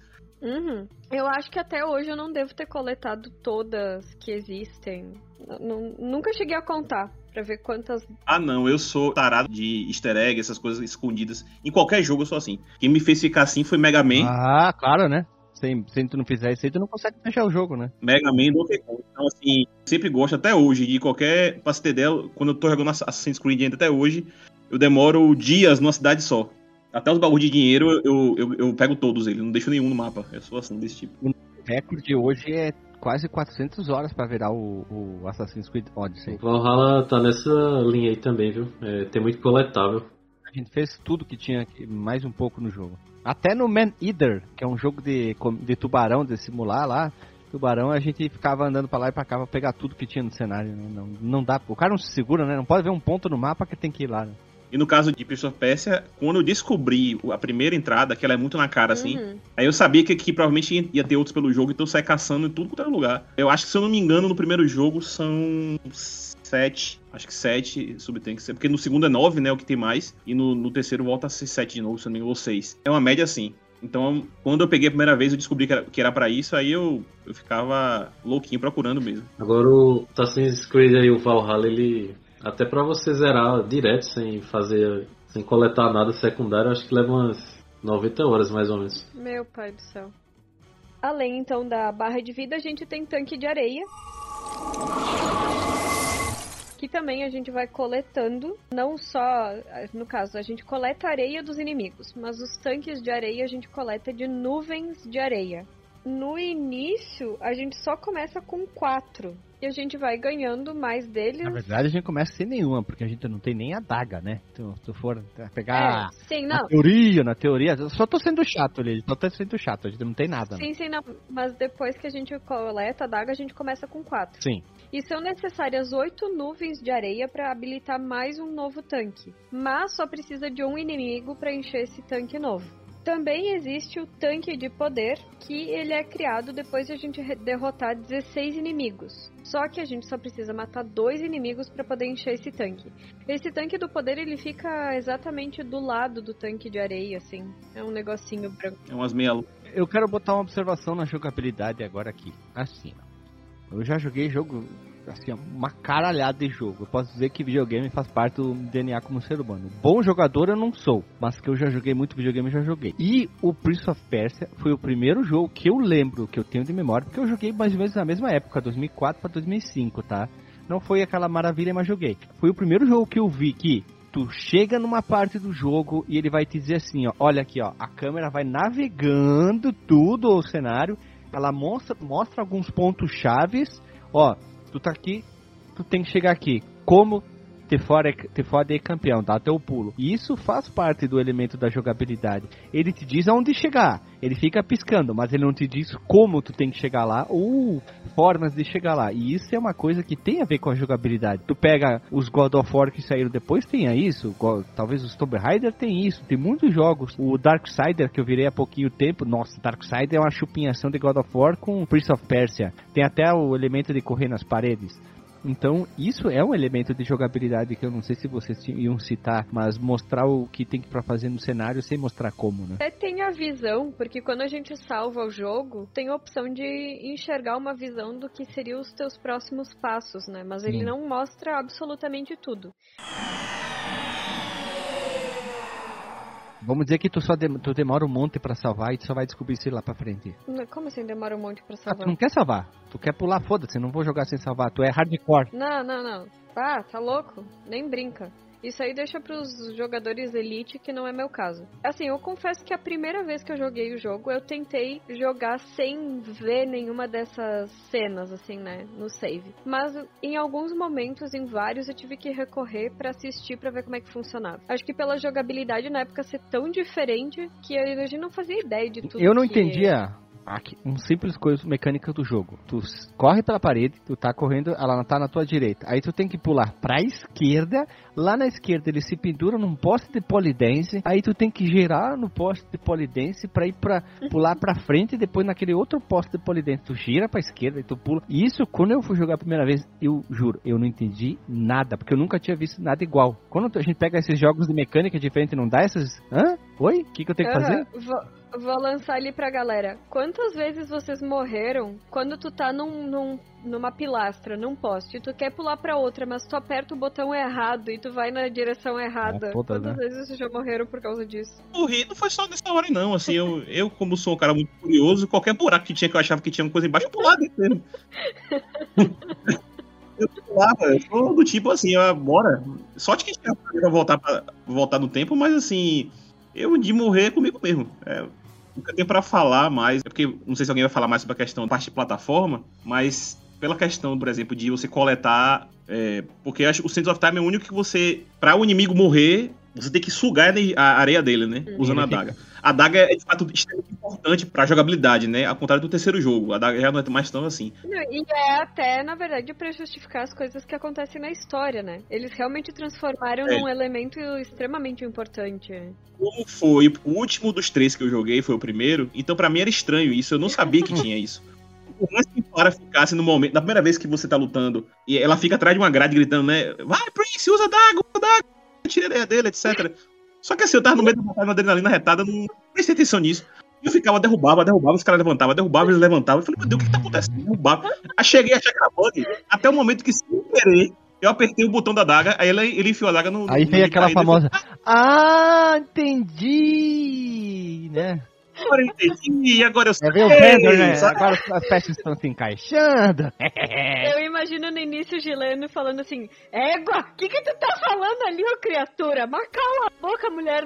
Uhum. Eu acho que até hoje eu não devo ter coletado todas que existem. N- n- nunca cheguei a contar pra ver quantas. Ah, não, eu sou tarado de easter egg, essas coisas escondidas. Em qualquer jogo eu sou assim. Quem me fez ficar assim foi Mega Man. Ah, claro, né? Se, se tu não fizer isso aí, tu não consegue fechar o jogo, né? Mega Man do Donkey Kong. Então, assim, sempre gosto até hoje de qualquer. Pra você ter ideia, quando eu tô jogando Assassin's Creed ainda até hoje, eu demoro dias numa cidade só. Até os baús de dinheiro eu, eu, eu pego todos eles, não deixo nenhum no mapa. Eu sou assim, desse tipo. O recorde hoje é quase 400 horas pra virar o, o Assassin's Creed Odyssey. O Valhalla tá nessa linha aí também, viu? É, tem muito coletável. A gente fez tudo que tinha aqui, mais um pouco no jogo. Até no Man Eater, que é um jogo de, de tubarão, de simular lá. Tubarão, a gente ficava andando pra lá e pra cá pra pegar tudo que tinha no cenário. Né? Não, não dá, o cara não se segura, né? Não pode ver um ponto no mapa que tem que ir lá. Né? E no caso de Prince of Persia, quando eu descobri a primeira entrada, que ela é muito na cara, assim, Uhum. aí eu sabia que aqui provavelmente ia- ter outros pelo jogo, então eu saí caçando em tudo quanto era lugar. Eu acho que, se eu não me engano, no primeiro jogo são sete. Acho que sete que ser. Porque no segundo é nove, né? O que tem mais. E no, no terceiro volta a ser sete de novo, se eu não me engano, ou seis. É uma média assim. Então, quando eu peguei a primeira vez, eu descobri que era, que era pra isso, aí eu, eu ficava louquinho procurando mesmo. Agora o Assassin's Creed aí, o Valhalla, ele. Até pra você zerar direto, sem fazer. sem coletar nada secundário, acho que leva umas 90 horas mais ou menos. Meu pai do céu. Além então da barra de vida, a gente tem tanque de areia. Que também a gente vai coletando, não só, no caso, a gente coleta areia dos inimigos, mas os tanques de areia a gente coleta de nuvens de areia. no início a gente só começa com quatro. E a gente vai ganhando mais deles. Na verdade, a gente começa sem nenhuma, porque a gente não tem nem a daga, né? Se tu, tu for pegar É, sim, na teoria, na teoria, só tô sendo chato ali, só tô sendo chato, a gente não tem nada. né? Sim, sim, não. Mas depois que a gente coleta a daga, a gente começa com quatro. Sim. E são necessárias oito nuvens de areia para habilitar mais um novo tanque. Mas só precisa de um inimigo para encher esse tanque novo. Também existe o tanque de poder, que ele é criado depois de a gente derrotar 16 inimigos. Só que a gente só precisa matar dois inimigos para poder encher esse tanque. Esse tanque do poder ele fica exatamente do lado do tanque de areia, assim. É um negocinho branco. É umas meia Eu quero botar uma observação na jogabilidade agora aqui. Assim, eu já joguei jogo, assim, uma caralhada de jogo. Eu posso dizer que videogame faz parte do DNA como ser humano. Bom jogador eu não sou, mas que eu já joguei muito videogame, já joguei. E o Prince of Persia foi o primeiro jogo que eu lembro, que eu tenho de memória, porque eu joguei mais ou menos na mesma época, 2004 para 2005, tá? Não foi aquela maravilha, mas joguei. Foi o primeiro jogo que eu vi que tu chega numa parte do jogo e ele vai te dizer assim, ó, olha aqui, ó, a câmera vai navegando tudo o cenário, ela mostra, mostra alguns pontos chaves, ó, tu tá aqui, tu tem que chegar aqui. Como te fora, te fora é campeão, dá teu pulo. E isso faz parte do elemento da jogabilidade. Ele te diz aonde chegar, ele fica piscando, mas ele não te diz como tu tem que chegar lá ou formas de chegar lá. E isso é uma coisa que tem a ver com a jogabilidade. Tu pega os God of War que saíram depois, tenha isso. Talvez os Tomb Raider tem isso. Tem muitos jogos. O Darksider, que eu virei há pouquinho tempo. Nossa, Darksider é uma chupinhação de God of War com Prince of Persia. Tem até o elemento de correr nas paredes. Então, isso é um elemento de jogabilidade que eu não sei se vocês iam citar, mas mostrar o que tem pra fazer no cenário sem mostrar como, né? Até tem a visão, porque quando a gente salva o jogo, tem a opção de enxergar uma visão do que seriam os teus próximos passos, né? Mas ele Sim. não mostra absolutamente tudo. Vamos dizer que tu só dem- tu demora um monte pra salvar e tu só vai descobrir isso lá pra frente. Como assim demora um monte pra Ah, tu salvar? não quer salvar. Tu quer pular, foda-se, não vou jogar sem salvar. Tu é hardcore. Não, não, não. Ah, tá louco? Nem brinca. Isso aí deixa pros jogadores elite, que não é meu caso. Assim, eu confesso que a primeira vez que eu joguei o jogo, eu tentei jogar sem ver nenhuma dessas cenas, assim, né, no save. Mas em alguns momentos, em vários, eu tive que recorrer pra assistir pra ver como é que funcionava. Acho que pela jogabilidade na época ser tão diferente que a gente não fazia ideia de tudo. Eu não que- entendia aqui, um simples coisa mecânica do jogo. Tu corre pela parede, tu tá correndo, ela tá na tua direita. Aí tu tem que pular pra esquerda, lá na esquerda ele se pendura num poste de polidense, aí tu tem que girar no poste de polidense pra ir pra pular pra frente e depois naquele outro poste de polidense tu gira pra esquerda e tu pula. E isso quando eu fui jogar a primeira vez, eu juro, eu não entendi nada, porque eu nunca tinha visto nada igual. Quando a gente pega esses jogos de mecânica diferente, não dá essas, hã? Oi? O que que eu tenho que fazer? Vou, vou lançar ali pra galera. Quantas vezes vocês morreram quando tu tá num, num- numa pilastra, num poste, e tu quer pular pra outra, mas tu aperta o botão errado e tu vai na direção errada? É, todas, Quantas né? vezes vocês já morreram por causa disso? morri, não foi só nessa hora, não. Assim, eu, eu, como sou um cara muito curioso, qualquer buraco que tinha que eu achava que tinha uma coisa embaixo, eu pulava dentro mesmo. eu pulava, eu sou do tipo assim, ó, bora. Sorte que a gente vai voltar, pra, voltar no tempo, mas assim, eu de morrer é comigo mesmo. É, nunca tenho pra falar mais, é porque não sei se alguém vai falar mais sobre a questão da parte de plataforma, mas pela questão, por exemplo, de você coletar. é, porque eu acho que o Sands of Time é o único que você. Pra o inimigo morrer, você tem que sugar a areia dele, né? Usando a adaga. A adaga é de fato extremamente importante pra jogabilidade, né? Ao contrário do terceiro jogo. A adaga já não é mais tão assim. Não, e é até, na verdade, pra justificar as coisas que acontecem na história, né? Eles realmente transformaram É. num elemento extremamente importante. Como foi o último dos três que eu joguei, foi o primeiro, então pra mim era estranho isso, eu não sabia que tinha isso. Por mais que para ficasse no momento, na primeira vez que você tá lutando, e ela fica atrás de uma grade gritando, né? Vai, Prince, usa daga, usa daga, tira a ideia dele, etc. Só que assim, eu tava no meio da batalha, uma adrenalina retada, não prestei atenção nisso. E eu ficava, derrubava, derrubava, os caras levantavam, derrubava, eles levantavam. Eu falei, meu Deus, o que tá acontecendo? Derrubava. Aí cheguei a que era bug, até o momento que, sem querer, eu apertei o botão da daga, aí ele, ele enfiou a daga no. Aí veio aquela caído, eu famosa. Ah, entendi! Né? Agora eu entendi, e agora eu sei. É o né? Agora as peças estão se encaixando. Eu imagino no início o Gileno falando assim: Égua, o que, que tu tá falando ali, ô criatura? Mas cala a boca, mulher.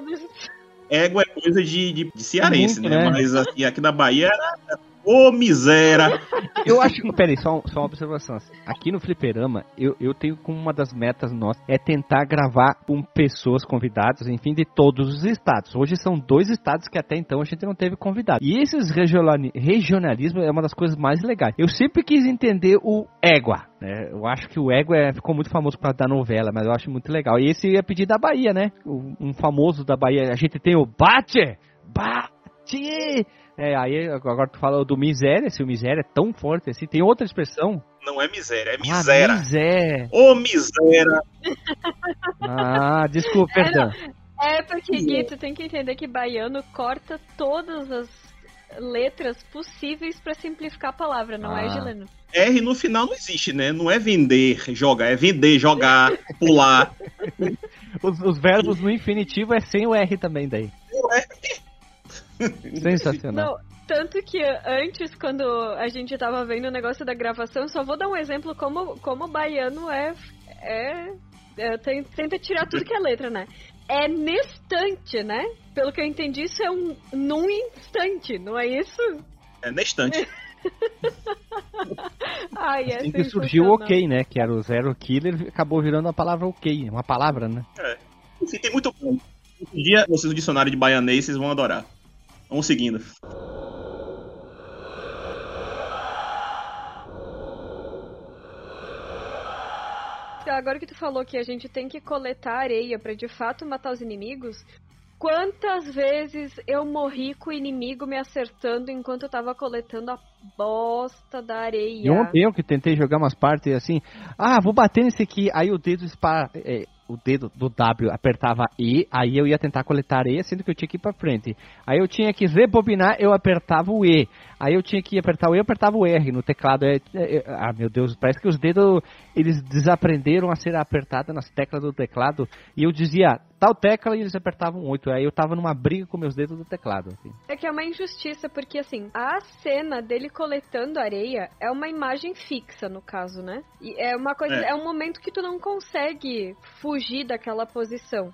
Égua é coisa de, de, de cearense, Muito, né? né? Mas assim, aqui na Bahia era Ô, miséria! Eu acho que, peraí, só, só uma observação. assim. Aqui no Fliperama, eu, eu tenho como uma das metas nossas é tentar gravar com pessoas convidadas, enfim, de todos os estados. Hoje são dois estados que até então a gente não teve convidado. E esses regionali- regionalismo é uma das coisas mais legais. Eu sempre quis entender o égua. né? Eu acho que o égua é- ficou muito famoso por causa da novela, mas eu acho muito legal. E esse é pedir da Bahia, né? Um famoso da Bahia. A gente tem o Bate! Bate! É, aí agora tu fala do miséria, se o miséria é tão forte assim. Tem outra expressão? Não é miséria, é Ah, miséria. miséria. Ô, miséria! Ah, desculpa, perdão. É porque, Gui, tu tem que entender que baiano corta todas as letras possíveis pra simplificar a palavra, não é, Ah. Gileno? R no final não existe, né? Não é vender, jogar, é vender, jogar, pular. Os, os verbos no infinitivo é sem o R também daí. Sensacional. Não, tanto que antes, quando a gente tava vendo o negócio da gravação, só vou dar um exemplo como, como o baiano é. é, é tem- tenta tirar tudo que é letra, né? É nestante, né? Pelo que eu entendi, isso é um num instante, não é isso? É na estante. Ai, é Assim que surgiu o ok, né? Que era o zero killer, acabou virando a palavra ok. Uma palavra, né? Enfim, tem muito. Um dia, vocês no dicionário de baianês, vocês vão adorar. Vamos seguindo. Agora que tu falou que a gente tem que coletar areia pra de fato matar os inimigos, quantas vezes eu morri com o inimigo me acertando enquanto eu tava coletando a bosta da areia? E ontem eu que tentei jogar umas partes assim, ah, vou bater nesse aqui, aí o dedo dispara, é, o dedo do W apertava E, aí eu ia tentar coletar areia, sendo que eu tinha que ir pra frente. Aí eu tinha que rebobinar, eu apertava o E. Aí eu tinha que apertar o E, eu apertava o R no teclado. É, é, é, ah, meu Deus, parece que os dedos, eles desaprenderam a ser apertados nas teclas do teclado. E eu dizia, tal tecla, e eles apertavam 8. Aí eu tava numa briga com meus dedos do teclado. assim. É que é uma injustiça, porque assim, a cena dele coletando areia é uma imagem fixa, no caso, né? E é uma coisa, É. é. um momento que tu não consegue fugir daquela posição.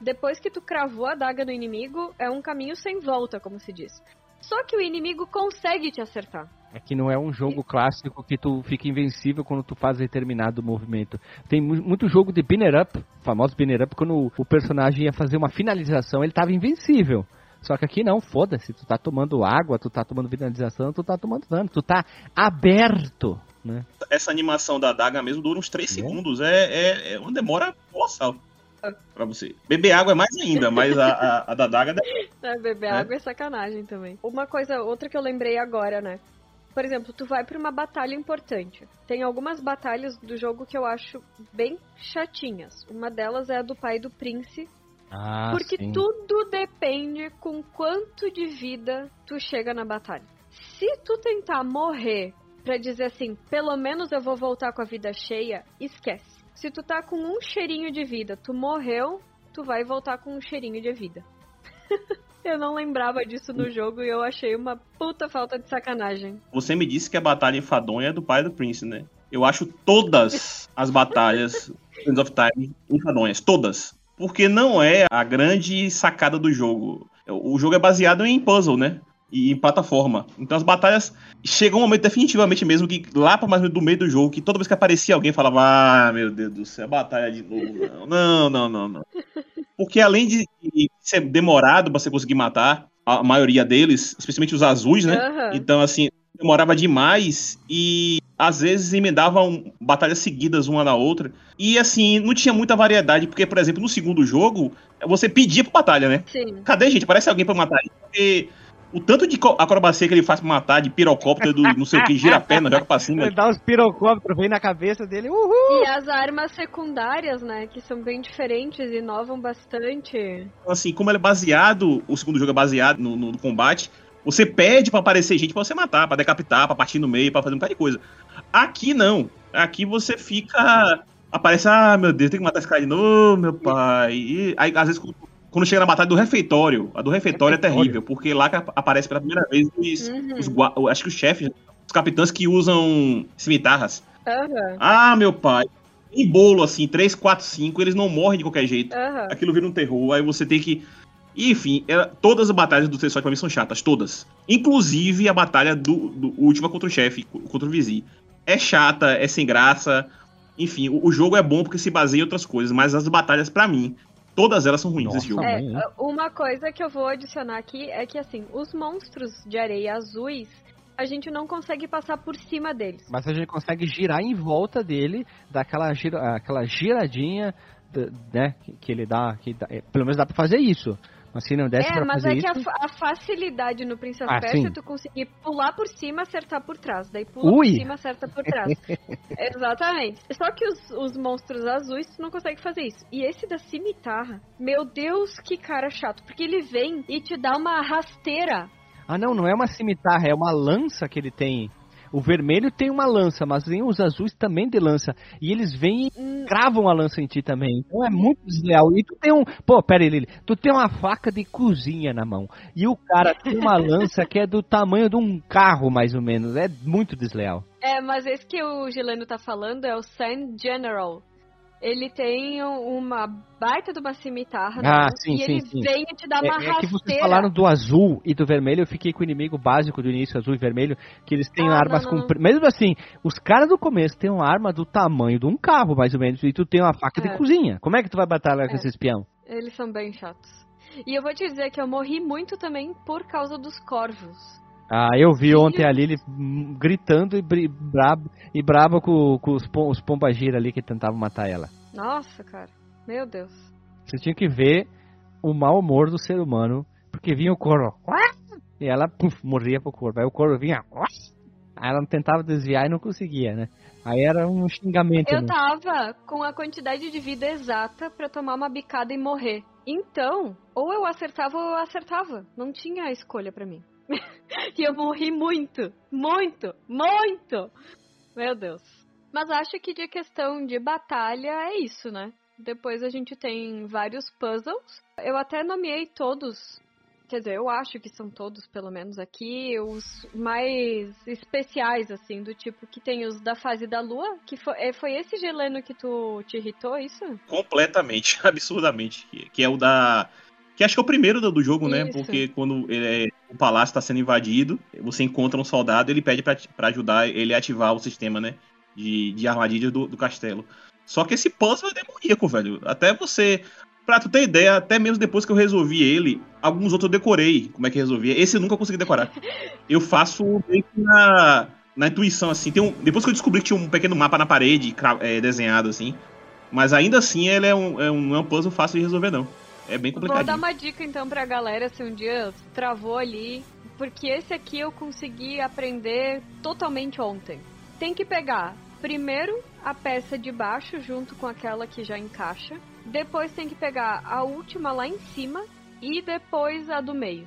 Depois que tu cravou a daga no inimigo, é um caminho sem volta, como se diz. Só que o inimigo consegue te acertar. É que não é um jogo clássico que tu fica invencível quando tu faz determinado movimento. Tem mu- muito jogo de binner up, famoso binner up, quando o, personagem ia fazer uma finalização, ele tava invencível. Só que aqui não, foda-se, tu tá tomando água, tu tá tomando finalização, tu tá tomando dano, tu tá aberto, né? Essa animação da daga mesmo dura uns 3 segundos. É, é, é uma demora colossal pra você. Beber água é mais ainda, mas a, a, a da daga É, beber É. água é sacanagem também. Uma coisa, outra que eu lembrei agora, né? Por exemplo, tu vai pra uma batalha importante. Tem algumas batalhas do jogo que eu acho bem chatinhas. Uma delas é a do pai do Prince, Ah, porque sim. tudo depende com quanto de vida tu chega na batalha. Se tu tentar morrer pra dizer assim, pelo menos eu vou voltar com a vida cheia, esquece. Se tu tá com um cheirinho de vida, tu morreu, tu vai voltar com um cheirinho de vida. eu não lembrava disso no jogo e eu achei uma puta falta de sacanagem. Você me disse que a batalha enfadonha é do pai do Prince, né? Eu acho todas as batalhas Sands of Time enfadonhas. Todas. Porque não é a grande sacada do jogo. O jogo é baseado em puzzle, né? E em plataforma. Então as batalhas chegam um momento definitivamente mesmo que lá para mais do meio do jogo, que toda vez que aparecia alguém falava: Ah, meu Deus do céu, batalha de novo. Não, não, não, não. Porque além de ser demorado pra você conseguir matar, a maioria deles, especialmente os azuis, né? Aham. Então, assim, demorava demais e às vezes emendavam batalhas seguidas uma na outra. E assim, não tinha muita variedade, porque, por exemplo, no segundo jogo, você pedia pra batalha, né? Sim. Cadê, gente? Parece alguém pra matar. Porque o tanto de acrobacia que ele faz pra matar, de pirocóptero, do não sei o que, gira a perna, joga pra cima. Ele dá uns pirocópteros, vem na cabeça dele, uhul! E as armas secundárias, né, que são bem diferentes e inovam bastante. Então, assim, como ele é baseado, o segundo jogo é baseado no, no combate, você pede pra aparecer gente pra você matar, pra decapitar, pra partir no meio, pra fazer um bocado de coisa. Aqui não. Aqui você fica. Aparece, ah, meu Deus, tem que matar esse cara de novo, meu pai. E aí, às vezes, quando- chega na batalha do refeitório, a do refeitório, é Refeitório. terrível, porque lá que aparece pela primeira vez os, Uhum. os acho que os chefes, os capitães que usam cimitarras. Aham. Ah, meu pai. Em bolo, assim, 3, 4, 5, eles não morrem de qualquer jeito Aham. aquilo vira um terror, aí você tem que enfim, ela- todas as batalhas do T-Sot pra mim são chatas, todas. Inclusive a batalha do, do última contra o chefe, contra o Vizir. É chata, é sem graça. Enfim, o, o jogo é bom porque se baseia em outras coisas, mas as batalhas, pra mim, todas elas são ruins Nossa, desse jogo. É, hein? uma coisa que eu vou adicionar aqui é que, assim, os monstros de areia azuis, a gente não consegue passar por cima deles. Mas a gente consegue girar em volta dele, dar aquela, gira, aquela giradinha, né? Que, que ele dá, que dá- é, Pelo menos dá pra fazer isso. Mas se não desse É, pra mas fazer é que a, isso. fa- a facilidade no Prince of Ah, Persia é tu conseguir pular por cima, acertar por trás. Daí pula Ui! por cima, acerta por trás. Exatamente. Só que os, os monstros azuis, tu não consegue fazer isso. E esse da cimitarra, meu Deus, que cara chato. Porque ele vem e te dá uma rasteira. Ah, não, não é uma cimitarra, é uma lança que ele tem. O vermelho tem uma lança, mas tem os azuis também de lança. E eles vêm e cravam a lança em ti também. Então é muito desleal. E tu tem um. Pô, pera aí, Lili. Tu tem uma faca de cozinha na mão. E o cara tem uma lança que é do tamanho de um carro, mais ou menos. É muito desleal. É, mas esse que o Gileno tá falando é o Sand General. Ele tem um- uma baita de uma cimitarra Ah, mão, sim, e sim, ele sim. vem te dá uma É, é que vocês rasteira. falaram do azul e do vermelho, eu fiquei com o inimigo básico do início, azul e vermelho, que eles têm Ah, armas não, não, com. Mesmo assim, os caras do começo têm uma arma do tamanho de um carro, mais ou menos, e tu tem uma faca É. de cozinha. Como é que tu vai batalhar com É. esse espião? Eles são bem chatos. E eu vou te dizer que eu morri muito também por causa dos corvos. Ah, eu vi ontem a Lili hum, gritando e, brabo, e braba com, com os, pom, os pombagira ali que tentavam matar ela. Nossa, cara. Meu Deus. Você tinha que ver o mau humor do ser humano, porque vinha o corvo, e ela morria pro corvo. Aí o corvo vinha, aí ela tentava desviar e não conseguia, né? Aí era um xingamento. Eu né? tava com a quantidade de vida exata pra tomar uma bicada e morrer. Então, ou eu acertava ou eu acertava. Não tinha escolha pra mim. e eu morri muito, muito, muito. Meu Deus. Mas acho que de questão de batalha é isso, né? Depois a gente tem vários puzzles. Eu até nomeei todos. Quer dizer, eu acho que são todos, pelo menos aqui, os mais especiais, assim, do tipo que tem os da fase da lua, que foi, é, foi esse geleno que tu te irritou, isso? Completamente, absurdamente. Que, é o da. Que acho que é o primeiro do, jogo, né? Isso. Porque quando ele é- o palácio está sendo invadido, você encontra um soldado ele pede pra ajudar ele a ativar o sistema, né? De, de armadilhas do, do castelo. Só que esse puzzle é demoníaco, velho. Até você. Pra tu ter ideia, até mesmo depois que eu resolvi ele, alguns outros eu decorei como é que resolvia. Esse eu nunca consegui decorar. Eu faço meio que na, na intuição, assim. Tem um, depois que eu descobri que tinha um pequeno mapa na parede é, desenhado, assim. Mas ainda assim, ele é um, é um, não é um puzzle fácil de resolver, não. É bem Vou complicado. dar uma dica então pra galera se um dia travou ali, porque esse aqui eu consegui aprender totalmente ontem. Tem que pegar primeiro a peça de baixo junto com aquela que já encaixa, depois tem que pegar a última lá em cima e depois a do meio.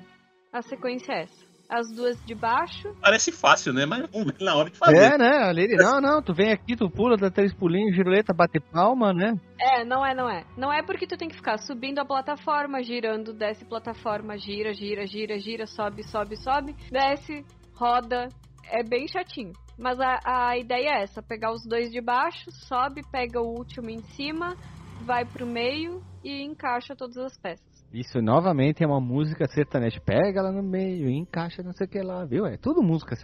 A sequência é essa. As duas de baixo. Parece fácil, né? Mas na hora de fazer. É, né? A Lili, não, não, tu vem aqui, tu pula, dá três pulinhos, giroleta, bate palma, né? É, não é, não é. Não é porque tu tem que ficar subindo a plataforma, girando, desce plataforma, gira, gira, gira, gira, sobe, sobe, sobe, desce, roda. É bem chatinho. Mas a, a ideia é essa: pegar os dois de baixo, sobe, pega o último em cima, vai pro meio e encaixa todas as peças. Isso novamente é uma música sertaneja. Pega ela no meio, encaixa não sei o que lá, viu? É tudo música.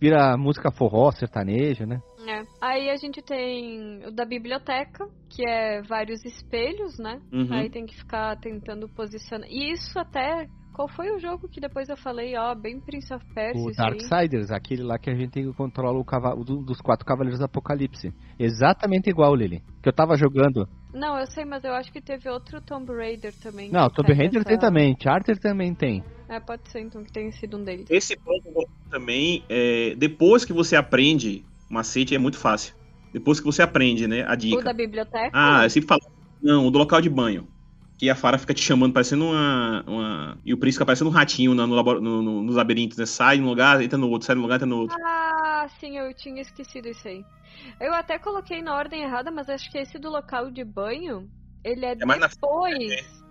Vira música forró, sertaneja, né? É. Aí a gente tem o da biblioteca, que é vários espelhos, né? Uhum. Aí tem que ficar tentando posicionar. E isso até. Qual foi o jogo que depois eu falei, ó, bem Prince of Persia? O aí? Darksiders, aquele lá que a gente controla o cavalo do- dos quatro cavaleiros do Apocalipse. Exatamente igual, Lili. Que eu tava jogando. Não, eu sei, mas eu acho que teve outro Tomb Raider também. Não, Tomb Raider essa- tem também, Charter também tem. É, pode ser então que tenha sido um deles. Esse puzzle também, é, depois que você aprende, o macete é muito fácil. Depois que você aprende, né, a O dica. da biblioteca? Ah, eu sempre falo. Não, o do local de banho. Que a Fara fica te chamando, parecendo uma. uma... E o príncipe fica parecendo um ratinho no, labor- no- no- nos labirintos, né? Sai num lugar, entra no outro, sai num lugar, entra no outro. Ah, sim, eu tinha esquecido isso aí. Eu até coloquei na ordem errada, mas acho que esse do local de banho, ele é, É mais na depois.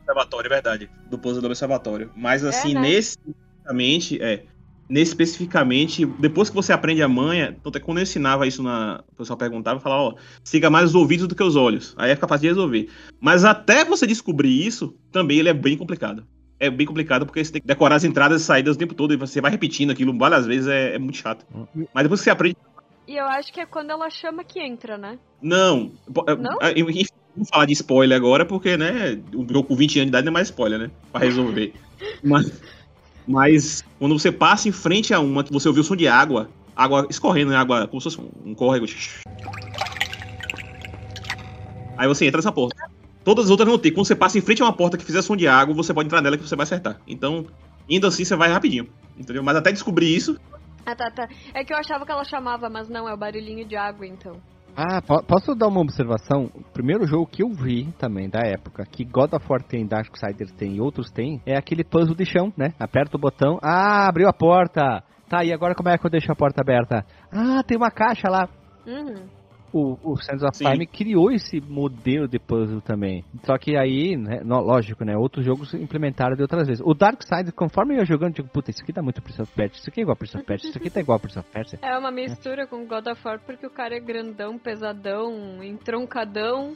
Observatório, é verdade. Do puzzle do observatório. Mas assim, né? nesse especificamente, é. Nesse especificamente, depois que você aprende a manha, tanto é que quando eu ensinava isso na. O pessoal perguntava, eu falava, ó, siga mais os ouvidos do que os olhos. Aí é capaz de resolver. Mas até você descobrir isso, também ele é bem complicado. É bem complicado porque você tem que decorar as entradas e saídas o tempo todo e você vai repetindo aquilo várias vezes, é, é muito chato. Mas depois que você aprende. E eu acho que é quando ela chama que entra, né? Não. é, Não? é, Enfim, vou falar de spoiler agora, porque, né, o jogo com 20 anos de idade não é mais spoiler, né? Pra resolver. mas, mas quando você passa em frente a uma, que você ouviu o som de água, água escorrendo, né? Água, como se fosse um, um córrego. Aí você entra nessa porta. Todas as outras não tem. Quando você passa em frente a uma porta que fizer som de água, você pode entrar nela que você vai acertar. Então, indo assim, você vai rapidinho. Entendeu? Mas até descobrir isso, Ah, tá, tá. É que eu achava que ela chamava, mas não, é o barulhinho de água, então. Ah, po- posso dar uma observação? O primeiro jogo que eu vi também, da época, que God of War tem, Darksiders tem e outros tem, é aquele puzzle de chão, né? Aperta o botão, ah, abriu a porta! Tá, e agora como é que eu deixo a porta aberta? Ah, tem uma caixa lá. Uhum. O, o Sands of Sim. Time criou esse modelo de puzzle também. Só que aí, né, no- lógico, né? Outros jogos implementaram de outras vezes. O Darkseid, conforme eu ia jogando, eu digo, puta, isso aqui dá muito Prince of Persia, isso aqui é igual a Prince of Persia, isso aqui tá igual a Prince of Persia. É uma mistura com God of War porque o cara é grandão, pesadão, entroncadão.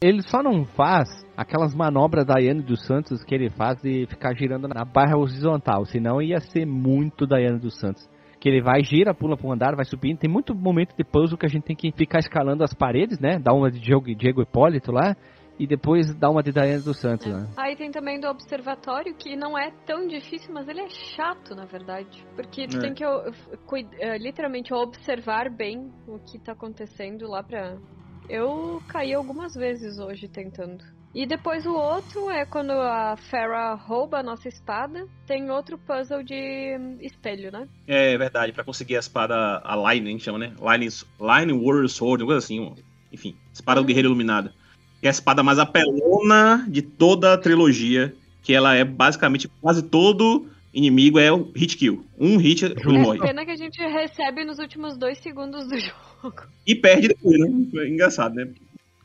Ele só não faz aquelas manobras Daiane dos Santos que ele faz de ficar girando na barra horizontal, senão ia ser muito Daiane dos Santos. Que ele vai, gira, pula para um andar, vai subindo. Tem muito momento de puzzle que a gente tem que ficar escalando as paredes, né? Dá uma de Diego, Diego Hipólito lá e depois dá uma de Daiane dos Santos, né? Aí tem também do observatório, que não é tão difícil, mas ele é chato, na verdade. Porque tu É. tem que eh, literalmente observar bem o que tá acontecendo lá pra. Eu caí algumas vezes hoje tentando. E depois o outro é quando a Farah rouba a nossa espada. Tem outro puzzle de hum, espelho, né? é verdade, pra conseguir a espada, a Line, a gente chama, né? Line, Line Warrior Sword, uma coisa assim, enfim, espada do Guerreiro Iluminado. Que é a espada mais apelona de toda a trilogia, que ela é basicamente quase todo inimigo é o hit kill. Um hit, ele É morre. pena que a gente recebe nos últimos dois segundos do jogo. E perde depois, né? É engraçado, né?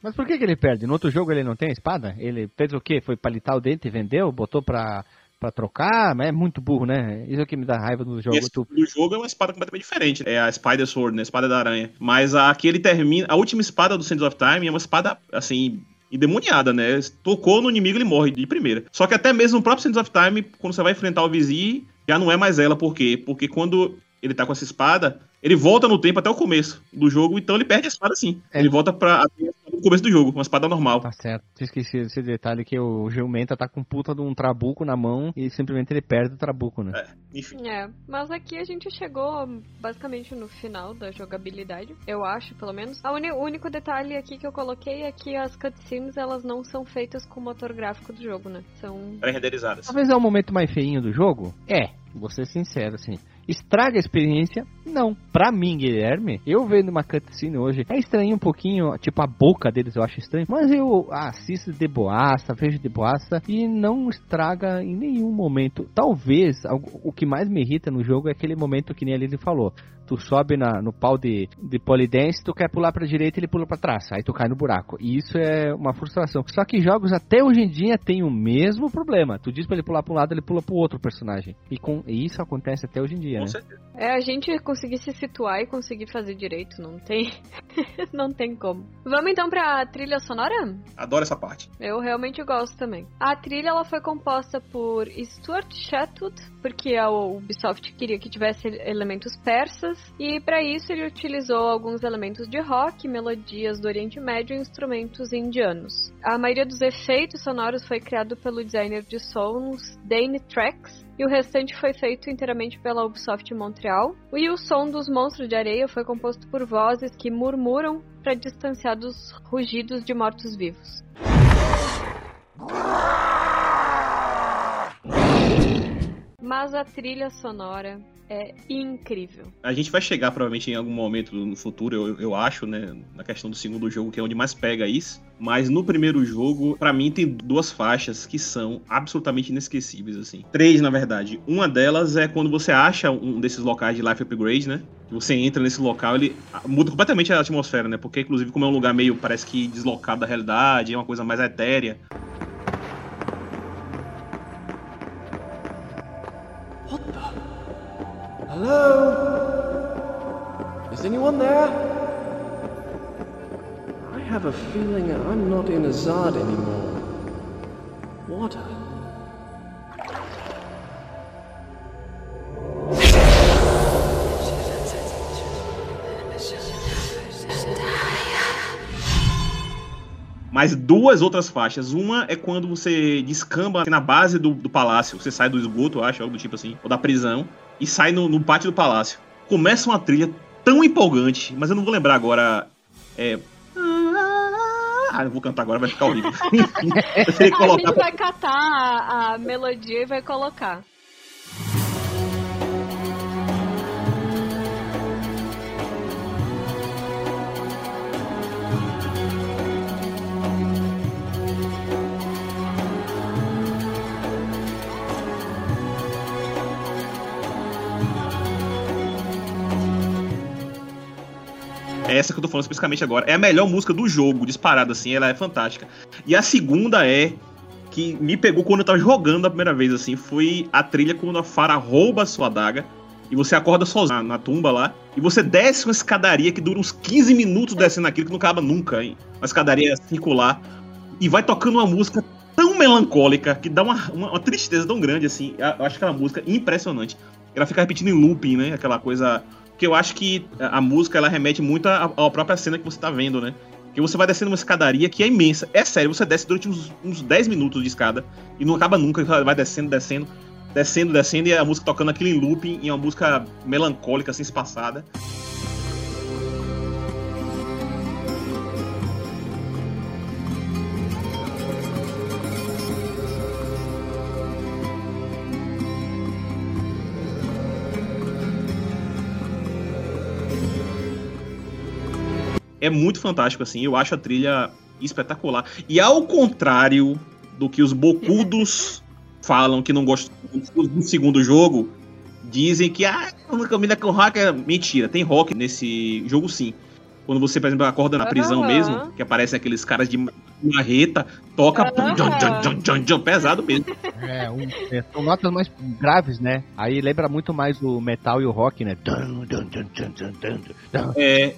Mas por que, que ele perde? No outro jogo ele não tem a espada? Ele fez o quê? Foi palitar o dente e vendeu? Botou pra, pra trocar? Mas é muito burro, né? Isso é o que me dá raiva no jogo. esse Tu... do jogo é uma espada completamente diferente. É a Spider Sword, né? A espada da aranha. Mas a que ele termina. A última espada do Sands of Time é uma espada, assim. Endemoniada, né? Tocou no inimigo, ele morre de primeira. Só que até mesmo no próprio Sands of Time, quando você vai enfrentar o Vizir, já não é mais ela. Por quê? Porque quando ele tá com essa espada, ele volta no tempo até o começo do jogo, então ele perde a espada sim. É. Ele volta pra do começo do jogo, uma espada normal. Tá certo. Esqueci esse detalhe que o Geumenta tá com puta de um trabuco na mão e simplesmente ele perde o trabuco, né? Enfim. É, mas aqui a gente chegou basicamente no final da jogabilidade, eu acho, pelo menos. O único detalhe aqui que eu coloquei é que as cutscenes elas não são feitas com o motor gráfico do jogo, né? São Pré-renderizadas. Talvez é o momento mais feinho do jogo? É, vou ser sincero, assim. Estraga a experiência? Não. Pra mim, Guilherme, eu vendo uma cutscene hoje, é estranho um pouquinho, tipo, a boca deles eu acho estranho, mas eu assisto de boaça, vejo de boaça e não estraga em nenhum momento. Talvez, o que mais me irrita no jogo é aquele momento que nem Lili falou. Tu sobe na- no pau de, de polidense, tu quer pular pra direita ele pula pra trás, aí tu cai no buraco. E isso é uma frustração. Só que jogos até hoje em dia têm o mesmo problema. Tu diz pra ele pular pra um lado, ele pula pro outro personagem. E, com, e isso acontece até hoje em dia, Com né? certeza. É a gente conseguir se situar e conseguir fazer direito, não tem. não tem como. Vamos então pra trilha sonora? Adoro essa parte. Eu realmente gosto também. A trilha ela foi composta por Stuart Chatwood, porque a Ubisoft queria que tivesse elementos persas, e para isso ele utilizou alguns elementos de rock, melodias do Oriente Médio e instrumentos indianos. A maioria dos efeitos sonoros foi criado pelo designer de sons Dane Trax, e o restante foi feito inteiramente pela Ubisoft Montreal. E o som dos monstros de areia foi composto por vozes que murmuram para distanciar dos rugidos de mortos-vivos. Mas a trilha sonora é incrível. A gente vai chegar provavelmente em algum momento no futuro, eu, eu acho, né? Na questão do segundo jogo, que é onde mais pega isso. Mas no primeiro jogo, pra mim, tem duas faixas que são absolutamente inesquecíveis, assim. Três, na verdade. Uma delas é quando você acha um desses locais de Life Upgrade, né? Você entra nesse local, ele muda completamente a atmosfera, né? Porque, inclusive, como é um lugar meio, parece que deslocado da realidade, é uma coisa mais etérea. Hello? Is anyone there? I have a feeling I'm not in Azad anymore. Water. Mas duas outras faixas. Uma é quando você descamba na base do, do palácio, você sai do esgoto, eu acho, algo do tipo assim, ou da prisão e sai no, no pátio do palácio. Começa uma trilha tão empolgante, mas eu não vou lembrar agora. É. Ah, eu vou cantar agora, vai ficar horrível. eu que A colocar. gente vai catar a, a melodia e vai colocar. Essa que eu tô falando especificamente agora. É a melhor música do jogo, disparada assim, ela é fantástica. E a segunda é que me pegou quando eu tava jogando a primeira vez assim, foi a trilha quando a Farah rouba a sua adaga e você acorda sozinho na, na tumba lá e você desce uma escadaria que dura uns 15 minutos descendo aquilo que não acaba nunca, hein? Uma escadaria circular e vai tocando uma música tão melancólica que dá uma, uma, uma tristeza tão grande assim. Eu acho aquela música impressionante. Ela fica repetindo em looping, né? Aquela coisa porque eu acho que a música ela remete muito à, própria cena que você tá vendo, né? Que você vai descendo uma escadaria que é imensa. É sério, você desce durante uns, uns 10 minutos de escada e não acaba nunca, vai descendo, descendo, descendo, descendo e a música tocando aquilo em looping, e é uma música melancólica, assim, espaçada. É muito fantástico, assim. Eu acho a trilha espetacular. E ao contrário do que os bocudos falam que não gostam do segundo jogo, dizem que ah, não combina com rock é mentira. Tem rock nesse jogo sim. Quando você, por exemplo, acorda na prisão mesmo, que aparecem aqueles caras de marreta, toca jam, jam, jam, jam, pesado mesmo. É, um- é, são notas mais graves, né? Aí lembra muito mais o metal e o rock, né? É,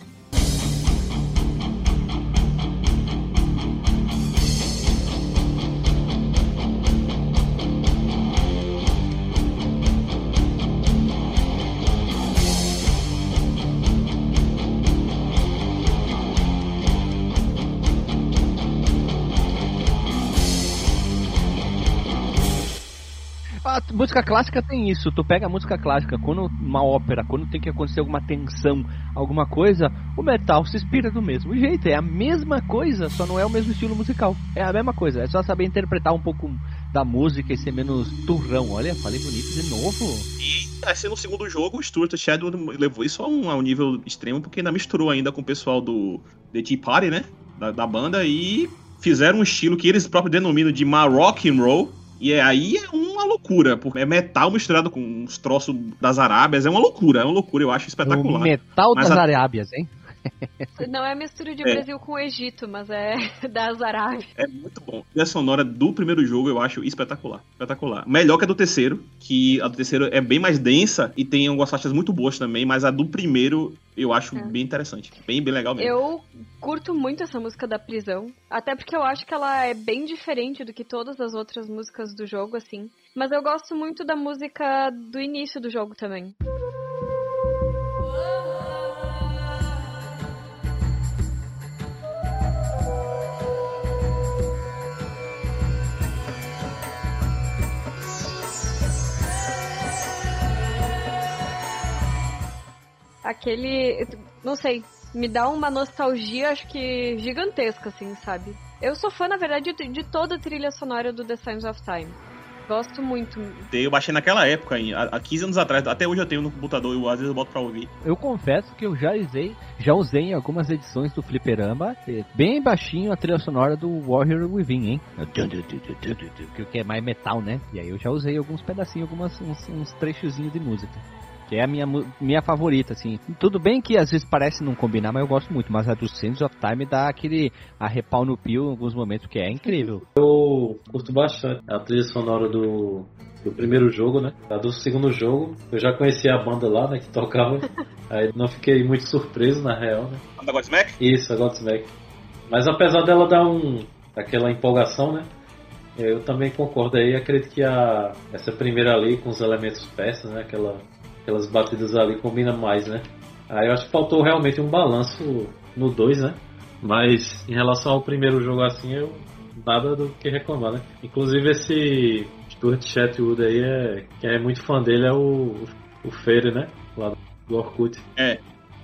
música clássica tem isso. Tu pega a música clássica, quando uma ópera, quando tem que acontecer alguma tensão, alguma coisa, o metal se inspira do mesmo jeito. É a mesma coisa, só não é o mesmo estilo musical. É a mesma coisa. É só saber interpretar um pouco da música e ser menos turrão. Olha, falei bonito de novo. E assim, no segundo jogo, o Stuart Chadwick levou isso a um, a um nível extremo, porque ainda misturou ainda com o pessoal do The Tea Party, né? Da, da banda, e fizeram um estilo que eles próprios denominam de Maroc and Roll. E é- aí é uma loucura, porque é metal misturado com uns troços das Arábias, é uma loucura, é uma loucura, eu acho O espetacular. metal Mas das a- Arábias, hein? Não é mistura de É. Brasil com Egito, mas é das Arábias. É muito bom. A trilha sonora do primeiro jogo eu acho espetacular. Espetacular. Melhor que a do terceiro, que a do terceiro é bem mais densa e tem algumas faixas muito boas também, mas a do primeiro eu acho É. bem interessante. Bem, bem legal mesmo. Eu curto muito essa música da prisão, até porque eu acho que ela é bem diferente do que todas as outras músicas do jogo, assim. Mas eu gosto muito da música do início do jogo também. Aquele. Não sei. Me dá uma nostalgia, acho que gigantesca, assim, sabe? Eu sou fã, na verdade, de, de toda a trilha sonora do The Signs of Time. Gosto muito. Eu baixei naquela época, hein, há há 15 anos atrás. Até hoje eu tenho no computador e às vezes eu boto pra ouvir. Eu confesso que eu já usei, já usei em algumas edições do Fliperama, eh, bem baixinho a trilha sonora do Warrior Within, hein? Que que é mais metal, né? E aí eu já usei alguns pedacinhos, algumas, uns, uns trechozinhos de música. Que é a minha, minha favorita, assim. Tudo bem que às vezes parece não combinar, mas eu gosto muito. Mas a do Sands of Time dá aquele arrepau no pio em alguns momentos, que é incrível. Eu curto bastante a trilha sonora do, do primeiro jogo, né? A do segundo jogo, eu já conhecia a banda lá, né? Que tocava. Aí não fiquei muito surpreso, na real, né? Banda Godsmack? Isso, a Godsmack. Mas apesar dela dar um. aquela empolgação, né? Eu também concordo aí, acredito que a, essa primeira ali com os elementos persas, né? Aquela, aquelas batidas ali combina mais, né? Aí eu acho que faltou realmente um balanço no 2, né? Mas em relação ao primeiro jogo assim, eu nada do que reclamar, né? Inclusive esse Stuart Chatwood aí, é, quem é muito fã dele é o, o Feire, né? Lá do Orkut. É,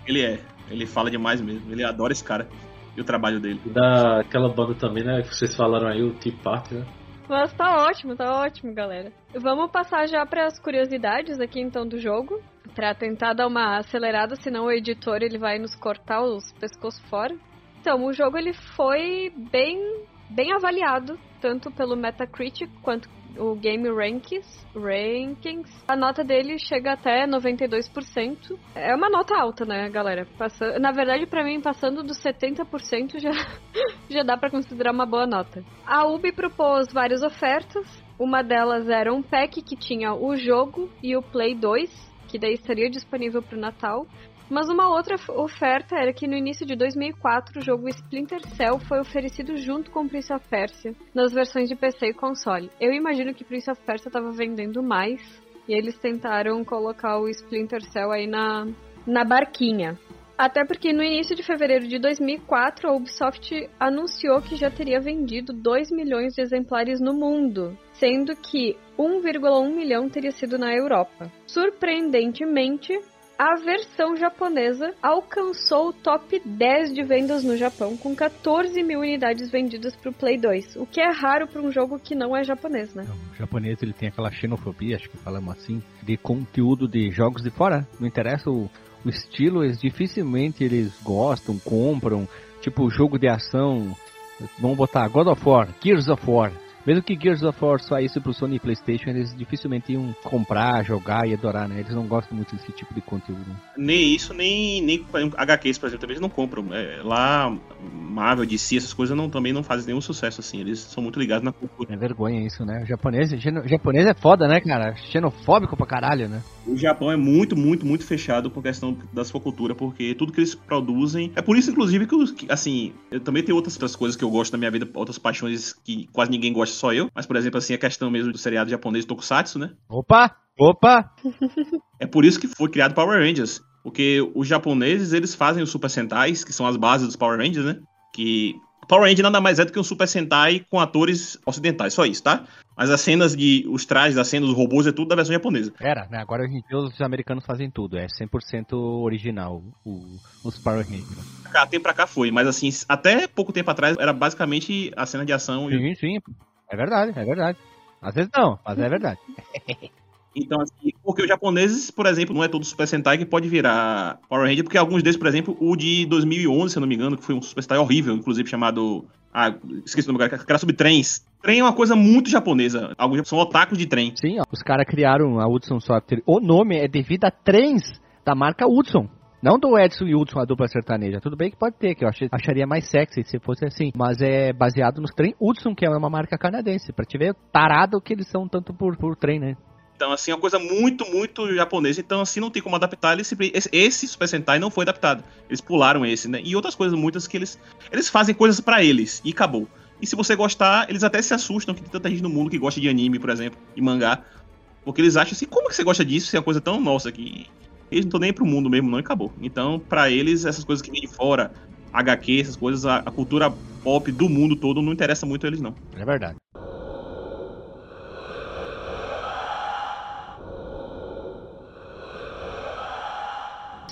ele é. Ele fala demais mesmo. Ele adora esse cara e o trabalho dele. Daquela banda também, né? Que vocês falaram aí, o Tea Party, né? Mas tá ótimo, tá ótimo, galera. Vamos passar já para as curiosidades aqui então do jogo, para tentar dar uma acelerada, senão o editor ele vai nos cortar os pescoços fora. Então, o jogo ele foi bem bem avaliado, tanto pelo Metacritic quanto o Game Rankings, Rankings. A nota dele chega até 92%. É uma nota alta, né, galera? Passa... Na verdade, para mim, passando dos 70% já, já dá para considerar uma boa nota. A Ubi propôs várias ofertas. Uma delas era um pack que tinha o jogo e o Play 2, que daí estaria disponível para o Natal. Mas uma outra oferta era que no início de 2004 o jogo Splinter Cell foi oferecido junto com Prince of Persia nas versões de PC e console. Eu imagino que Prince of Persia estava vendendo mais e eles tentaram colocar o Splinter Cell aí na, na barquinha. Até porque no início de fevereiro de 2004 a Ubisoft anunciou que já teria vendido 2 milhões de exemplares no mundo, sendo que 1,1 milhão teria sido na Europa. Surpreendentemente, a versão japonesa alcançou o top 10 de vendas no Japão, com 14 mil unidades vendidas para o Play 2, o que é raro para um jogo que não é japonês, né? O japonês ele tem aquela xenofobia, acho que falamos assim, de conteúdo de jogos de fora. Não interessa o, o estilo, eles dificilmente eles gostam, compram, tipo jogo de ação. Vamos botar God of War, Gears of War. Mesmo que Gears of War saísse pro Sony PlayStation, eles dificilmente iam comprar, jogar e adorar, né? Eles não gostam muito desse tipo de conteúdo. Nem isso, nem, nem HQs, por exemplo, também eles não compram. É, lá, Marvel, DC, essas coisas não, também não fazem nenhum sucesso, assim. Eles são muito ligados na cultura. É vergonha isso, né? O japonês, o japonês é foda, né, cara? Xenofóbico pra caralho, né? O Japão é muito, muito, muito fechado com a questão da sua cultura, porque tudo que eles produzem. É por isso, inclusive, que, assim, eu também tenho outras, outras coisas que eu gosto na minha vida, outras paixões que quase ninguém gosta, só eu. Mas, por exemplo, assim, a questão mesmo do seriado japonês Tokusatsu, né? Opa! Opa! é por isso que foi criado Power Rangers. Porque os japoneses, eles fazem os Super Sentais, que são as bases dos Power Rangers, né? Que Power Ranger nada mais é do que um Super Sentai com atores ocidentais, só isso, tá? Mas as cenas de. os trajes, as cenas, os robôs é tudo da versão japonesa. Era, né? Agora a gente vê os americanos fazem tudo, é 100% original, o, os Power Rangers. Cá, tempo pra cá foi, mas assim, até pouco tempo atrás era basicamente a cena de ação. Sim, e... sim, é verdade, é verdade. Às vezes não, mas é verdade. Então, assim, porque os japoneses, por exemplo, não é todo Super Sentai que pode virar Power Ranger, porque alguns deles, por exemplo, o de 2011, se eu não me engano, que foi um Super Sentai horrível, inclusive chamado. Ah, esqueci o nome, que era sobre trens. Trem é uma coisa muito japonesa. Alguns são otakus de trem. Sim, ó, os caras criaram a Hudson Software. O nome é devido a trens da marca Hudson. Não do Edson e Hudson, a dupla sertaneja. Tudo bem que pode ter, que eu acharia mais sexy se fosse assim. Mas é baseado nos trem Hudson, que é uma marca canadense. Pra te ver tarado que eles são tanto por, por trem, né? Então, assim, é uma coisa muito, muito japonesa. Então, assim, não tem como adaptar. esse, esse Super Sentai não foi adaptado. Eles pularam esse, né? E outras coisas muitas que eles. Eles fazem coisas para eles e acabou. E se você gostar, eles até se assustam que tem tanta gente no mundo que gosta de anime, por exemplo, e mangá. Porque eles acham assim, como que você gosta disso? Se é uma coisa tão nossa que. Eles não estão nem pro mundo mesmo, não, e acabou. Então, para eles, essas coisas que vêm de fora, HQ, essas coisas, a, a cultura pop do mundo todo não interessa muito a eles, não. É verdade.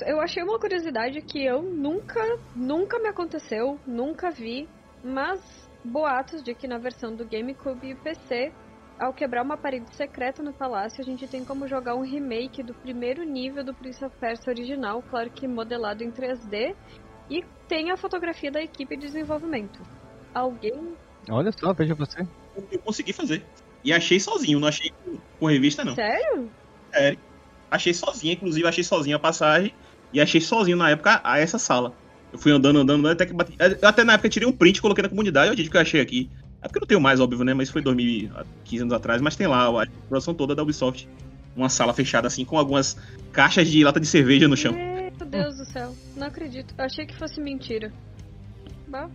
Eu achei uma curiosidade que eu nunca, nunca me aconteceu, nunca vi, mas boatos de que na versão do GameCube e PC, ao quebrar uma parede secreta no palácio, a gente tem como jogar um remake do primeiro nível do Prince of Persia original, claro que modelado em 3D, e tem a fotografia da equipe de desenvolvimento. Alguém. Olha só, veja você. Eu consegui fazer. E achei sozinho, não achei com revista, não. Sério? Sério. Achei sozinho, inclusive achei sozinho a passagem e achei sozinho na época a essa sala. Eu fui andando, andando, até que bati... Até na época tirei um print, coloquei na comunidade, olha o que eu achei aqui. É porque eu não tenho mais, óbvio, né? Mas foi 2015 anos atrás, mas tem lá a produção toda da Ubisoft. Uma sala fechada assim, com algumas caixas de lata de cerveja no chão. Meu Deus do céu, não acredito. achei que fosse mentira. Bah.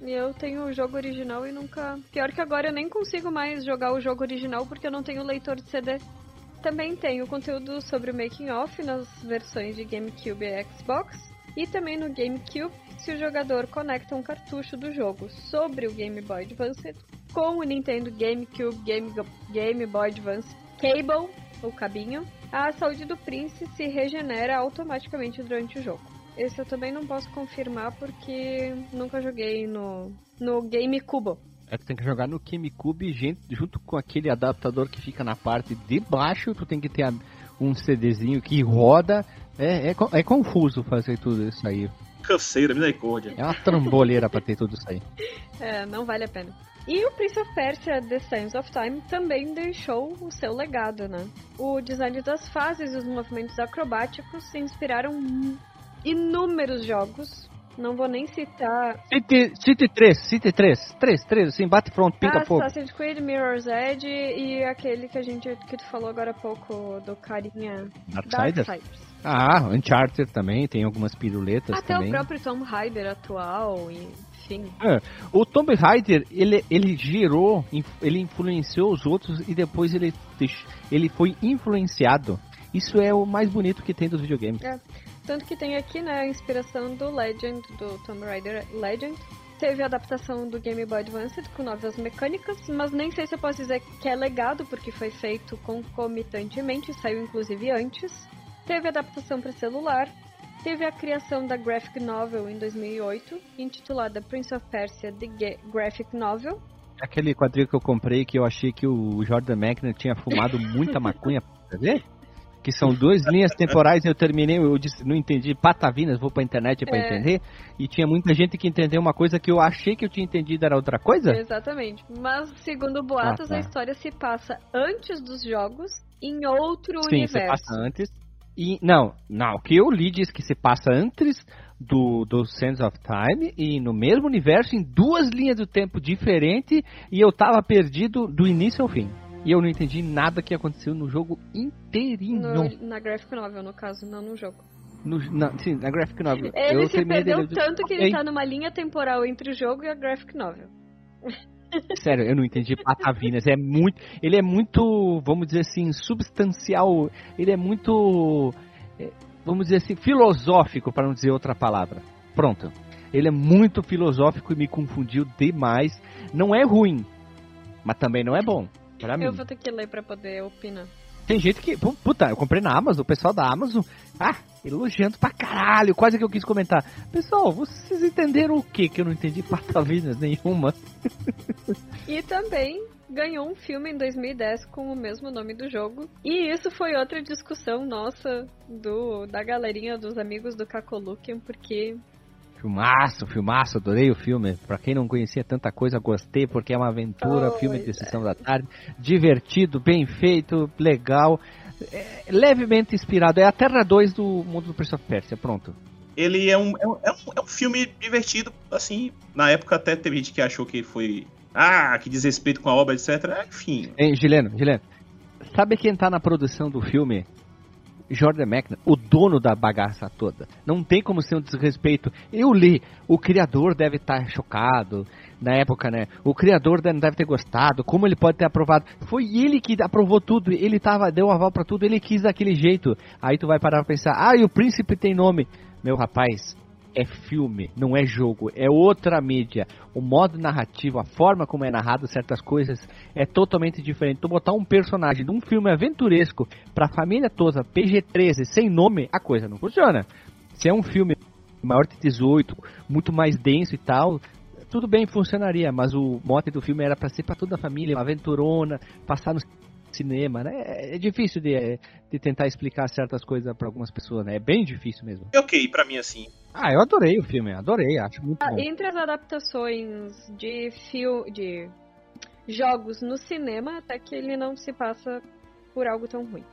E eu tenho o jogo original e nunca. Pior que agora eu nem consigo mais jogar o jogo original porque eu não tenho leitor de CD. Também tenho conteúdo sobre o making off nas versões de GameCube e Xbox. E também no GameCube, se o jogador conecta um cartucho do jogo sobre o Game Boy Advance com o Nintendo GameCube Game, Game Boy Advance Cable, o cabinho, a saúde do Prince se regenera automaticamente durante o jogo. Esse eu também não posso confirmar porque nunca joguei no, no GameCube. É que tem que jogar no GameCube junto com aquele adaptador que fica na parte de baixo, tu tem que ter um CDzinho que roda. É, é, é confuso fazer tudo isso aí. Canseira, misericórdia. É uma tramboleira pra ter tudo isso aí. É, não vale a pena. E o Prince of Persia The Sands of Time também deixou o seu legado, né? O design das fases e os movimentos acrobáticos se inspiraram em inúmeros jogos. Não vou nem citar. City, City 3, City 3, 3, 3, assim, bate front, pinga fogo. Assassin's Creed, Mirror's Edge e aquele que a gente que tu falou agora há pouco do carinha Darksiders. Darksiders. Ah, Uncharted também, tem algumas piruletas Até também. o próprio Tom Raider atual, enfim. É, o Tomb Raider, ele, ele gerou, ele influenciou os outros e depois ele, ele foi influenciado. Isso é o mais bonito que tem dos videogames. É. Tanto que tem aqui, né, a inspiração do Legend, do Tomb Raider Legend. Teve a adaptação do Game Boy Advance com novas mecânicas, mas nem sei se eu posso dizer que é legado, porque foi feito concomitantemente, saiu inclusive antes. Teve adaptação para celular, teve a criação da graphic novel em 2008, intitulada Prince of Persia The Graphic Novel. Aquele quadrinho que eu comprei que eu achei que o Jordan McNair tinha fumado muita maconha pra ver? Que são duas linhas temporais, eu terminei, eu disse, não entendi patavinas, vou pra internet pra é. entender. E tinha muita gente que entendeu uma coisa que eu achei que eu tinha entendido era outra coisa? Exatamente. Mas, segundo boatos, ah, tá. a história se passa antes dos jogos, em outro Sim, universo. Se passa antes. E, não, não, o que eu li diz que se passa antes do, do Sands of Time e no mesmo universo, em duas linhas do tempo diferentes, e eu tava perdido do início ao fim. E eu não entendi nada que aconteceu no jogo inteirinho. No, na graphic novel, no caso, não no jogo. No, na, sim, na graphic novel. Ele eu se perdeu tanto que ele tá numa linha temporal entre o jogo e a graphic novel. Sério, eu não entendi patavinas. É muito. Ele é muito, vamos dizer assim, substancial. Ele é muito. É, vamos dizer assim, filosófico, para não dizer outra palavra. Pronto. Ele é muito filosófico e me confundiu demais. Não é ruim, mas também não é bom. Pra mim. Eu vou ter que ler pra poder opinar. Tem gente que. Puta, eu comprei na Amazon, o pessoal da Amazon. Ah, elogiando pra caralho. Quase que eu quis comentar. Pessoal, vocês entenderam o que que eu não entendi patavinas nenhuma? e também ganhou um filme em 2010 com o mesmo nome do jogo. E isso foi outra discussão nossa do da galerinha dos amigos do Cacoluquian, porque Filmaço, filmaço, adorei o filme. Pra quem não conhecia tanta coisa, gostei, porque é uma aventura, oh, filme de sessão da tarde, divertido, bem feito, legal, é, levemente inspirado. É a Terra 2 do mundo do Prince of Persia, pronto. Ele é um, é um, é um filme divertido, assim, na época até teve gente que achou que foi, ah, que desrespeito com a obra, etc. Enfim. Hein, Gileno, Gileno, sabe quem tá na produção do filme? Jordan McNair, o dono da bagaça toda. Não tem como ser um desrespeito. Eu li, o criador deve estar tá chocado na época, né? O criador deve ter gostado. Como ele pode ter aprovado? Foi ele que aprovou tudo. Ele tava, deu aval para tudo. Ele quis daquele jeito. Aí tu vai parar pra pensar: ah, e o príncipe tem nome. Meu rapaz, é filme, não é jogo, é outra mídia. O modo narrativo, a forma como é narrado certas coisas é totalmente diferente. Tu botar um personagem de um filme aventuresco pra família toda, PG-13, sem nome, a coisa não funciona. Se é um filme maior de 18, muito mais denso e tal, tudo bem, funcionaria, mas o mote do filme era para ser para toda a família, uma aventurona, passar no cinema, né? É, é difícil de, de tentar explicar certas coisas para algumas pessoas, né? É bem difícil mesmo. É ok, para mim assim. Ah, eu adorei o filme, adorei, acho muito ah, bom. Entre as adaptações de fio, de jogos no cinema, até que ele não se passa por algo tão ruim.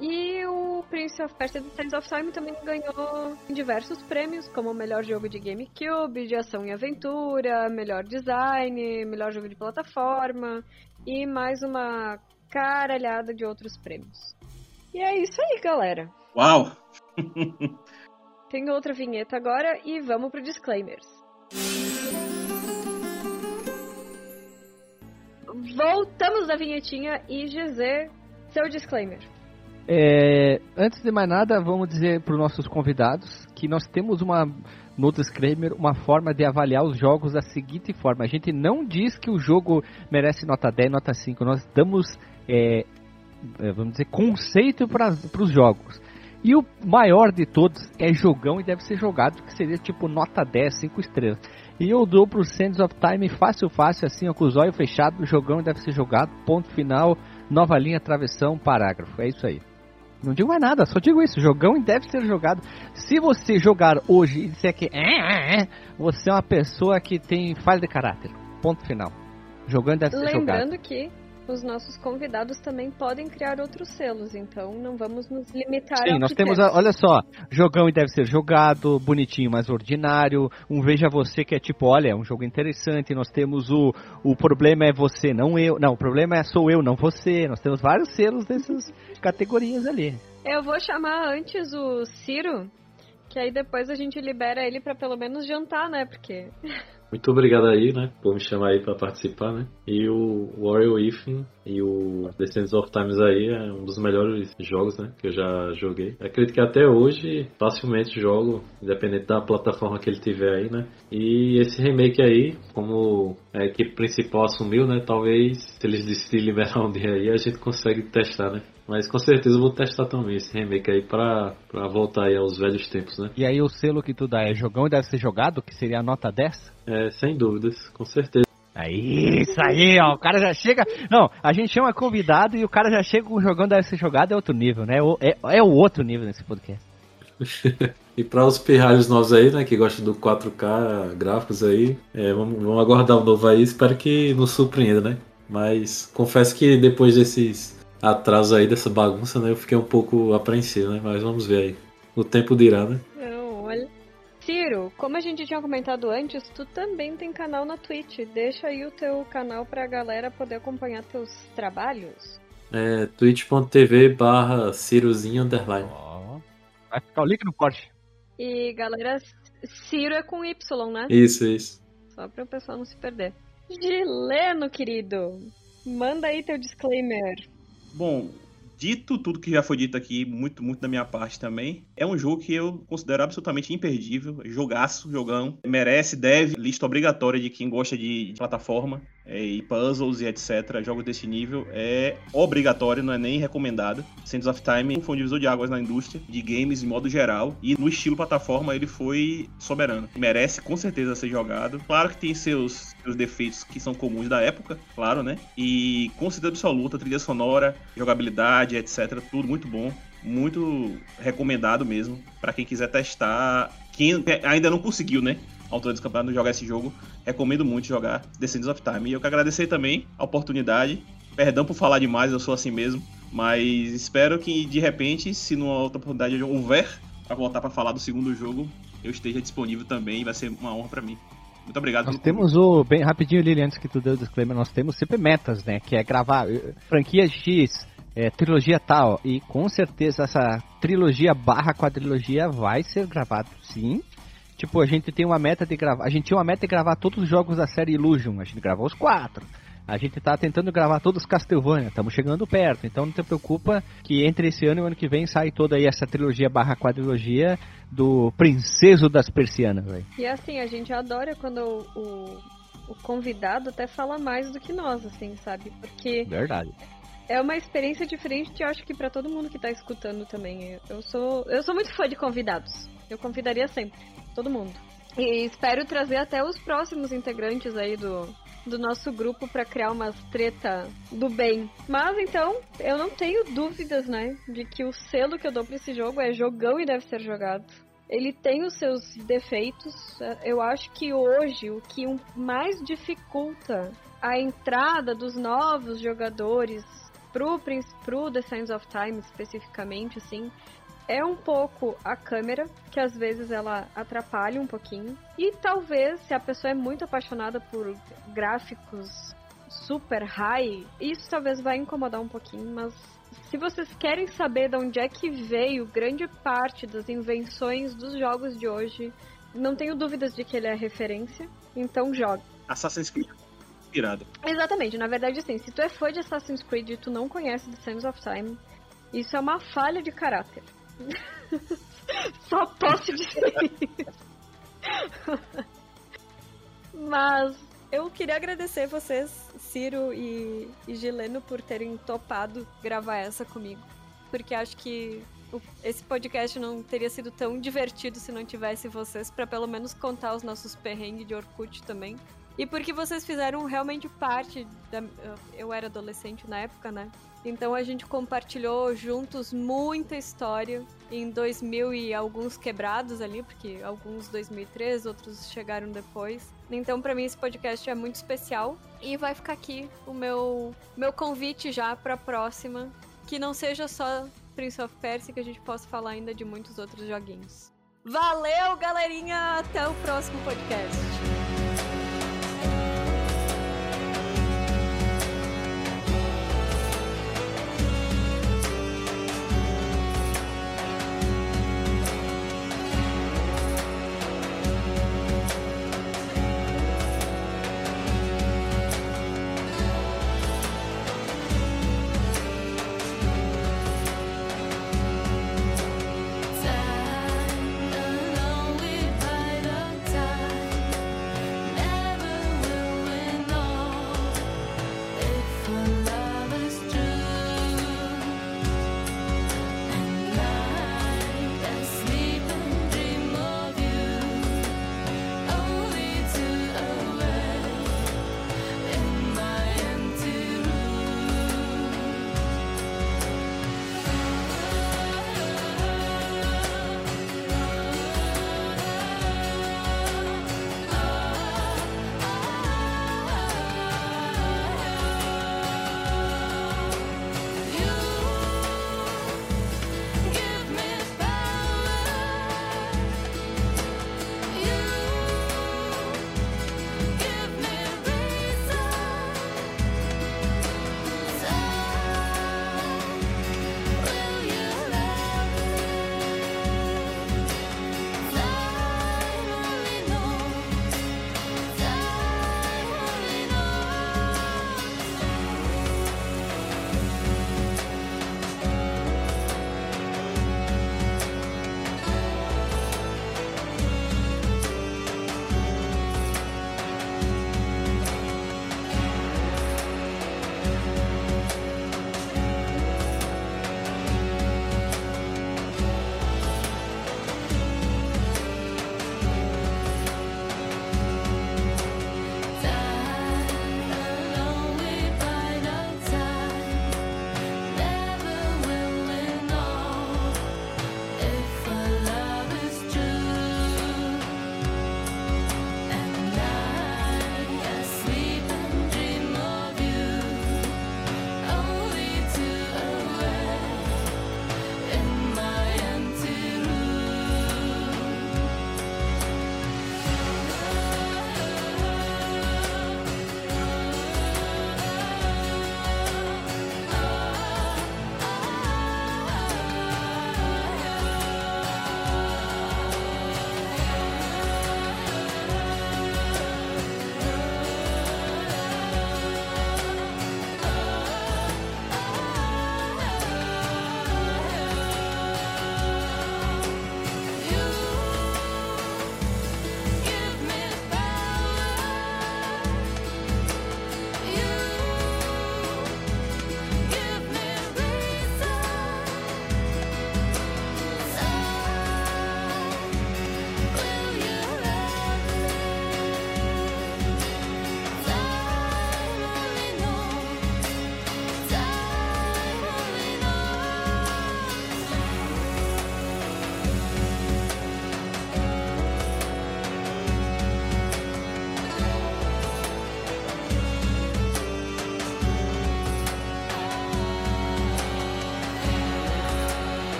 E o Prince of Persia The Sands of Time também ganhou diversos prêmios, como melhor jogo de GameCube, de ação e aventura, melhor design, melhor jogo de plataforma e mais uma caralhada de outros prêmios. E é isso aí, galera. Uau! Tem outra vinheta agora e vamos pro disclaimers. Voltamos da vinhetinha e GZ, seu disclaimer. É, antes de mais nada, vamos dizer para os nossos convidados que nós temos uma no disclaimer uma forma de avaliar os jogos da seguinte forma: a gente não diz que o jogo merece nota 10, nota 5, nós damos, é, é, vamos dizer, conceito para os jogos. E o maior de todos é jogão e deve ser jogado, que seria tipo nota 10, 5 estrelas. E eu dou pro Sands of Time fácil, fácil, assim, ó, com os olhos fechados, jogão deve ser jogado, ponto final, nova linha, travessão, parágrafo. É isso aí. Não digo mais nada, só digo isso. Jogão deve ser jogado. Se você jogar hoje e disser que é, é, é, você é uma pessoa que tem falha de caráter. Ponto final. Jogão deve ser jogado. Lembrando que os nossos convidados também podem criar outros selos, então não vamos nos limitar Sim, nós temos, a, olha só, jogão e deve ser jogado, bonitinho, mas ordinário, um Veja Você que é tipo, olha, é um jogo interessante, nós temos o, o problema é você, não eu, não, o problema é sou eu, não você, nós temos vários selos dessas categorias ali. Eu vou chamar antes o Ciro, que aí depois a gente libera ele para pelo menos jantar, né, porque... Muito obrigado aí, né, por me chamar aí para participar, né? E o Warrior Ifin e o Descendants of Times aí é um dos melhores jogos, né, que eu já joguei. Acredito que até hoje facilmente jogo, independente da plataforma que ele tiver aí, né? E esse remake aí, como a equipe principal assumiu, né, talvez se eles decidirem liberar um dia aí, a gente consegue testar, né? Mas com certeza eu vou testar também esse remake aí pra, pra voltar aí aos velhos tempos, né? E aí o selo que tu dá é jogão e deve ser jogado, que seria a nota 10? É, sem dúvidas, com certeza. Aí, isso aí, ó, o cara já chega. Não, a gente chama convidado e o cara já chega com o jogão deve ser jogado, é outro nível, né? É, é o outro nível nesse podcast. e para os pirralhos novos aí, né, que gostam do 4K gráficos aí, é, vamos, vamos aguardar o um novo aí, espero que nos surpreenda, né? Mas confesso que depois desses atrasos aí, dessa bagunça, né, eu fiquei um pouco apreensivo, né? Mas vamos ver aí. O tempo dirá, né? Não, olha. Ciro, como a gente tinha comentado antes, tu também tem canal na Twitch. Deixa aí o teu canal pra galera poder acompanhar teus trabalhos. É twitch.tv barra Cirozinho Underline. Oh. Vai ficar o link no corte. E galera, Ciro é com Y, né? Isso, isso. Só para o pessoal não se perder. Gileno, querido, manda aí teu disclaimer. Bom, dito tudo que já foi dito aqui, muito, muito da minha parte também, é um jogo que eu considero absolutamente imperdível. Jogaço, jogão. Merece, deve, lista obrigatória de quem gosta de, de plataforma e puzzles e etc. Jogos desse nível é obrigatório, não é nem recomendado. Sands of Time foi um divisor de águas na indústria de games de modo geral e no estilo plataforma ele foi soberano. Merece com certeza ser jogado. Claro que tem seus, seus defeitos que são comuns da época, claro, né? E com certeza absoluta, trilha sonora, jogabilidade, etc. Tudo muito bom muito recomendado mesmo para quem quiser testar. Quem ainda não conseguiu, né? Altura dos campeonatos jogar esse jogo, recomendo muito jogar Descendants of Time. E eu quero agradecer também a oportunidade. Perdão por falar demais, eu sou assim mesmo. Mas espero que de repente, se numa outra oportunidade houver para voltar para falar do segundo jogo, eu esteja disponível também e vai ser uma honra para mim. Muito obrigado. Nós temos o. Bem rapidinho, Lili, antes que tu dê o disclaimer, nós temos sempre metas, né? Que é gravar eh, franquia X, é, trilogia tal. E com certeza essa trilogia barra quadrilogia vai ser gravado sim. Tipo, a gente tem uma meta de gravar. A gente tinha uma meta de gravar todos os jogos da série Illusion. A gente gravou os quatro. A gente tá tentando gravar todos os Castlevania, estamos chegando perto, então não te preocupa que entre esse ano e o ano que vem sai toda aí essa trilogia barra quadrilogia do Princeso das Persianas, véio. E assim, a gente adora quando o, o, o convidado até fala mais do que nós, assim, sabe? Porque Verdade é uma experiência diferente, eu acho que para todo mundo que tá escutando também. Eu sou, eu sou muito fã de convidados. Eu convidaria sempre, todo mundo. E espero trazer até os próximos integrantes aí do, do nosso grupo para criar umas treta do bem. Mas então, eu não tenho dúvidas, né, de que o selo que eu dou para esse jogo é jogão e deve ser jogado. Ele tem os seus defeitos. Eu acho que hoje o que mais dificulta a entrada dos novos jogadores pro, pro The Sands of Time especificamente, assim, é um pouco a câmera, que às vezes ela atrapalha um pouquinho. E talvez, se a pessoa é muito apaixonada por gráficos super high, isso talvez vai incomodar um pouquinho, mas se vocês querem saber de onde é que veio grande parte das invenções dos jogos de hoje, não tenho dúvidas de que ele é referência, então jogue. Assassin's Creed inspirado. Exatamente, na verdade, assim, se tu é fã de Assassin's Creed e tu não conhece The Sands of Time, Isso é uma falha de caráter. Só posso dizer. Mas eu queria agradecer vocês, Ciro e, e Gileno, por terem topado gravar essa comigo. Porque acho que o- esse podcast não teria sido tão divertido se não tivesse vocês, pra pelo menos contar os nossos perrengues de Orkut também. E porque vocês fizeram realmente parte da. Eu era adolescente na época, né? Então a gente compartilhou juntos muita história em 2000 e alguns quebrados ali, porque alguns 2003, outros chegaram depois. Então pra mim esse podcast é muito especial e vai ficar aqui o meu meu convite já pra próxima, que não seja só Prince of Persia, que a gente possa falar ainda de muitos outros joguinhos. Valeu, galerinha, até o próximo podcast.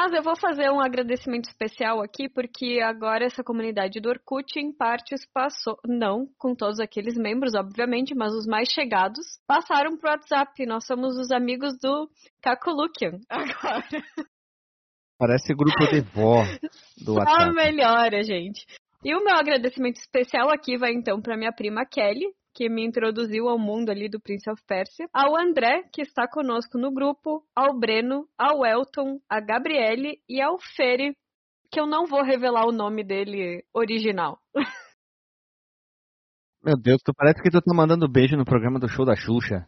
Mas eu vou fazer um agradecimento especial aqui, porque agora essa comunidade do Orkut, em partes, passou. Não com todos aqueles membros, obviamente, mas os mais chegados passaram pro WhatsApp. Nós somos os amigos do Kakulukian agora. Parece grupo de vó do Só WhatsApp. melhora, gente. E o meu agradecimento especial aqui vai então para minha prima Kelly, que me introduziu ao mundo ali do Prince of Persia, ao André, que está conosco no grupo, ao Breno, ao Elton, a Gabriele e ao Fere, que eu não vou revelar o nome dele original. Meu Deus, tu parece que tu tá mandando beijo no programa do show da Xuxa.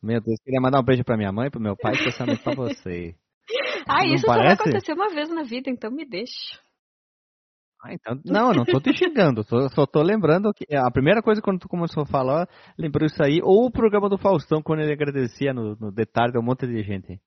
Meu Deus, queria mandar um beijo pra minha mãe, pro meu pai, especialmente pra você. Ah, Não isso só vai parece? acontecer uma vez na vida, então me deixa. Ah, então, não, não tô te xingando, só, só tô lembrando que a primeira coisa quando tu começou a falar, lembrou isso aí, ou o programa do Faustão, quando ele agradecia no, no detalhe de um monte de gente.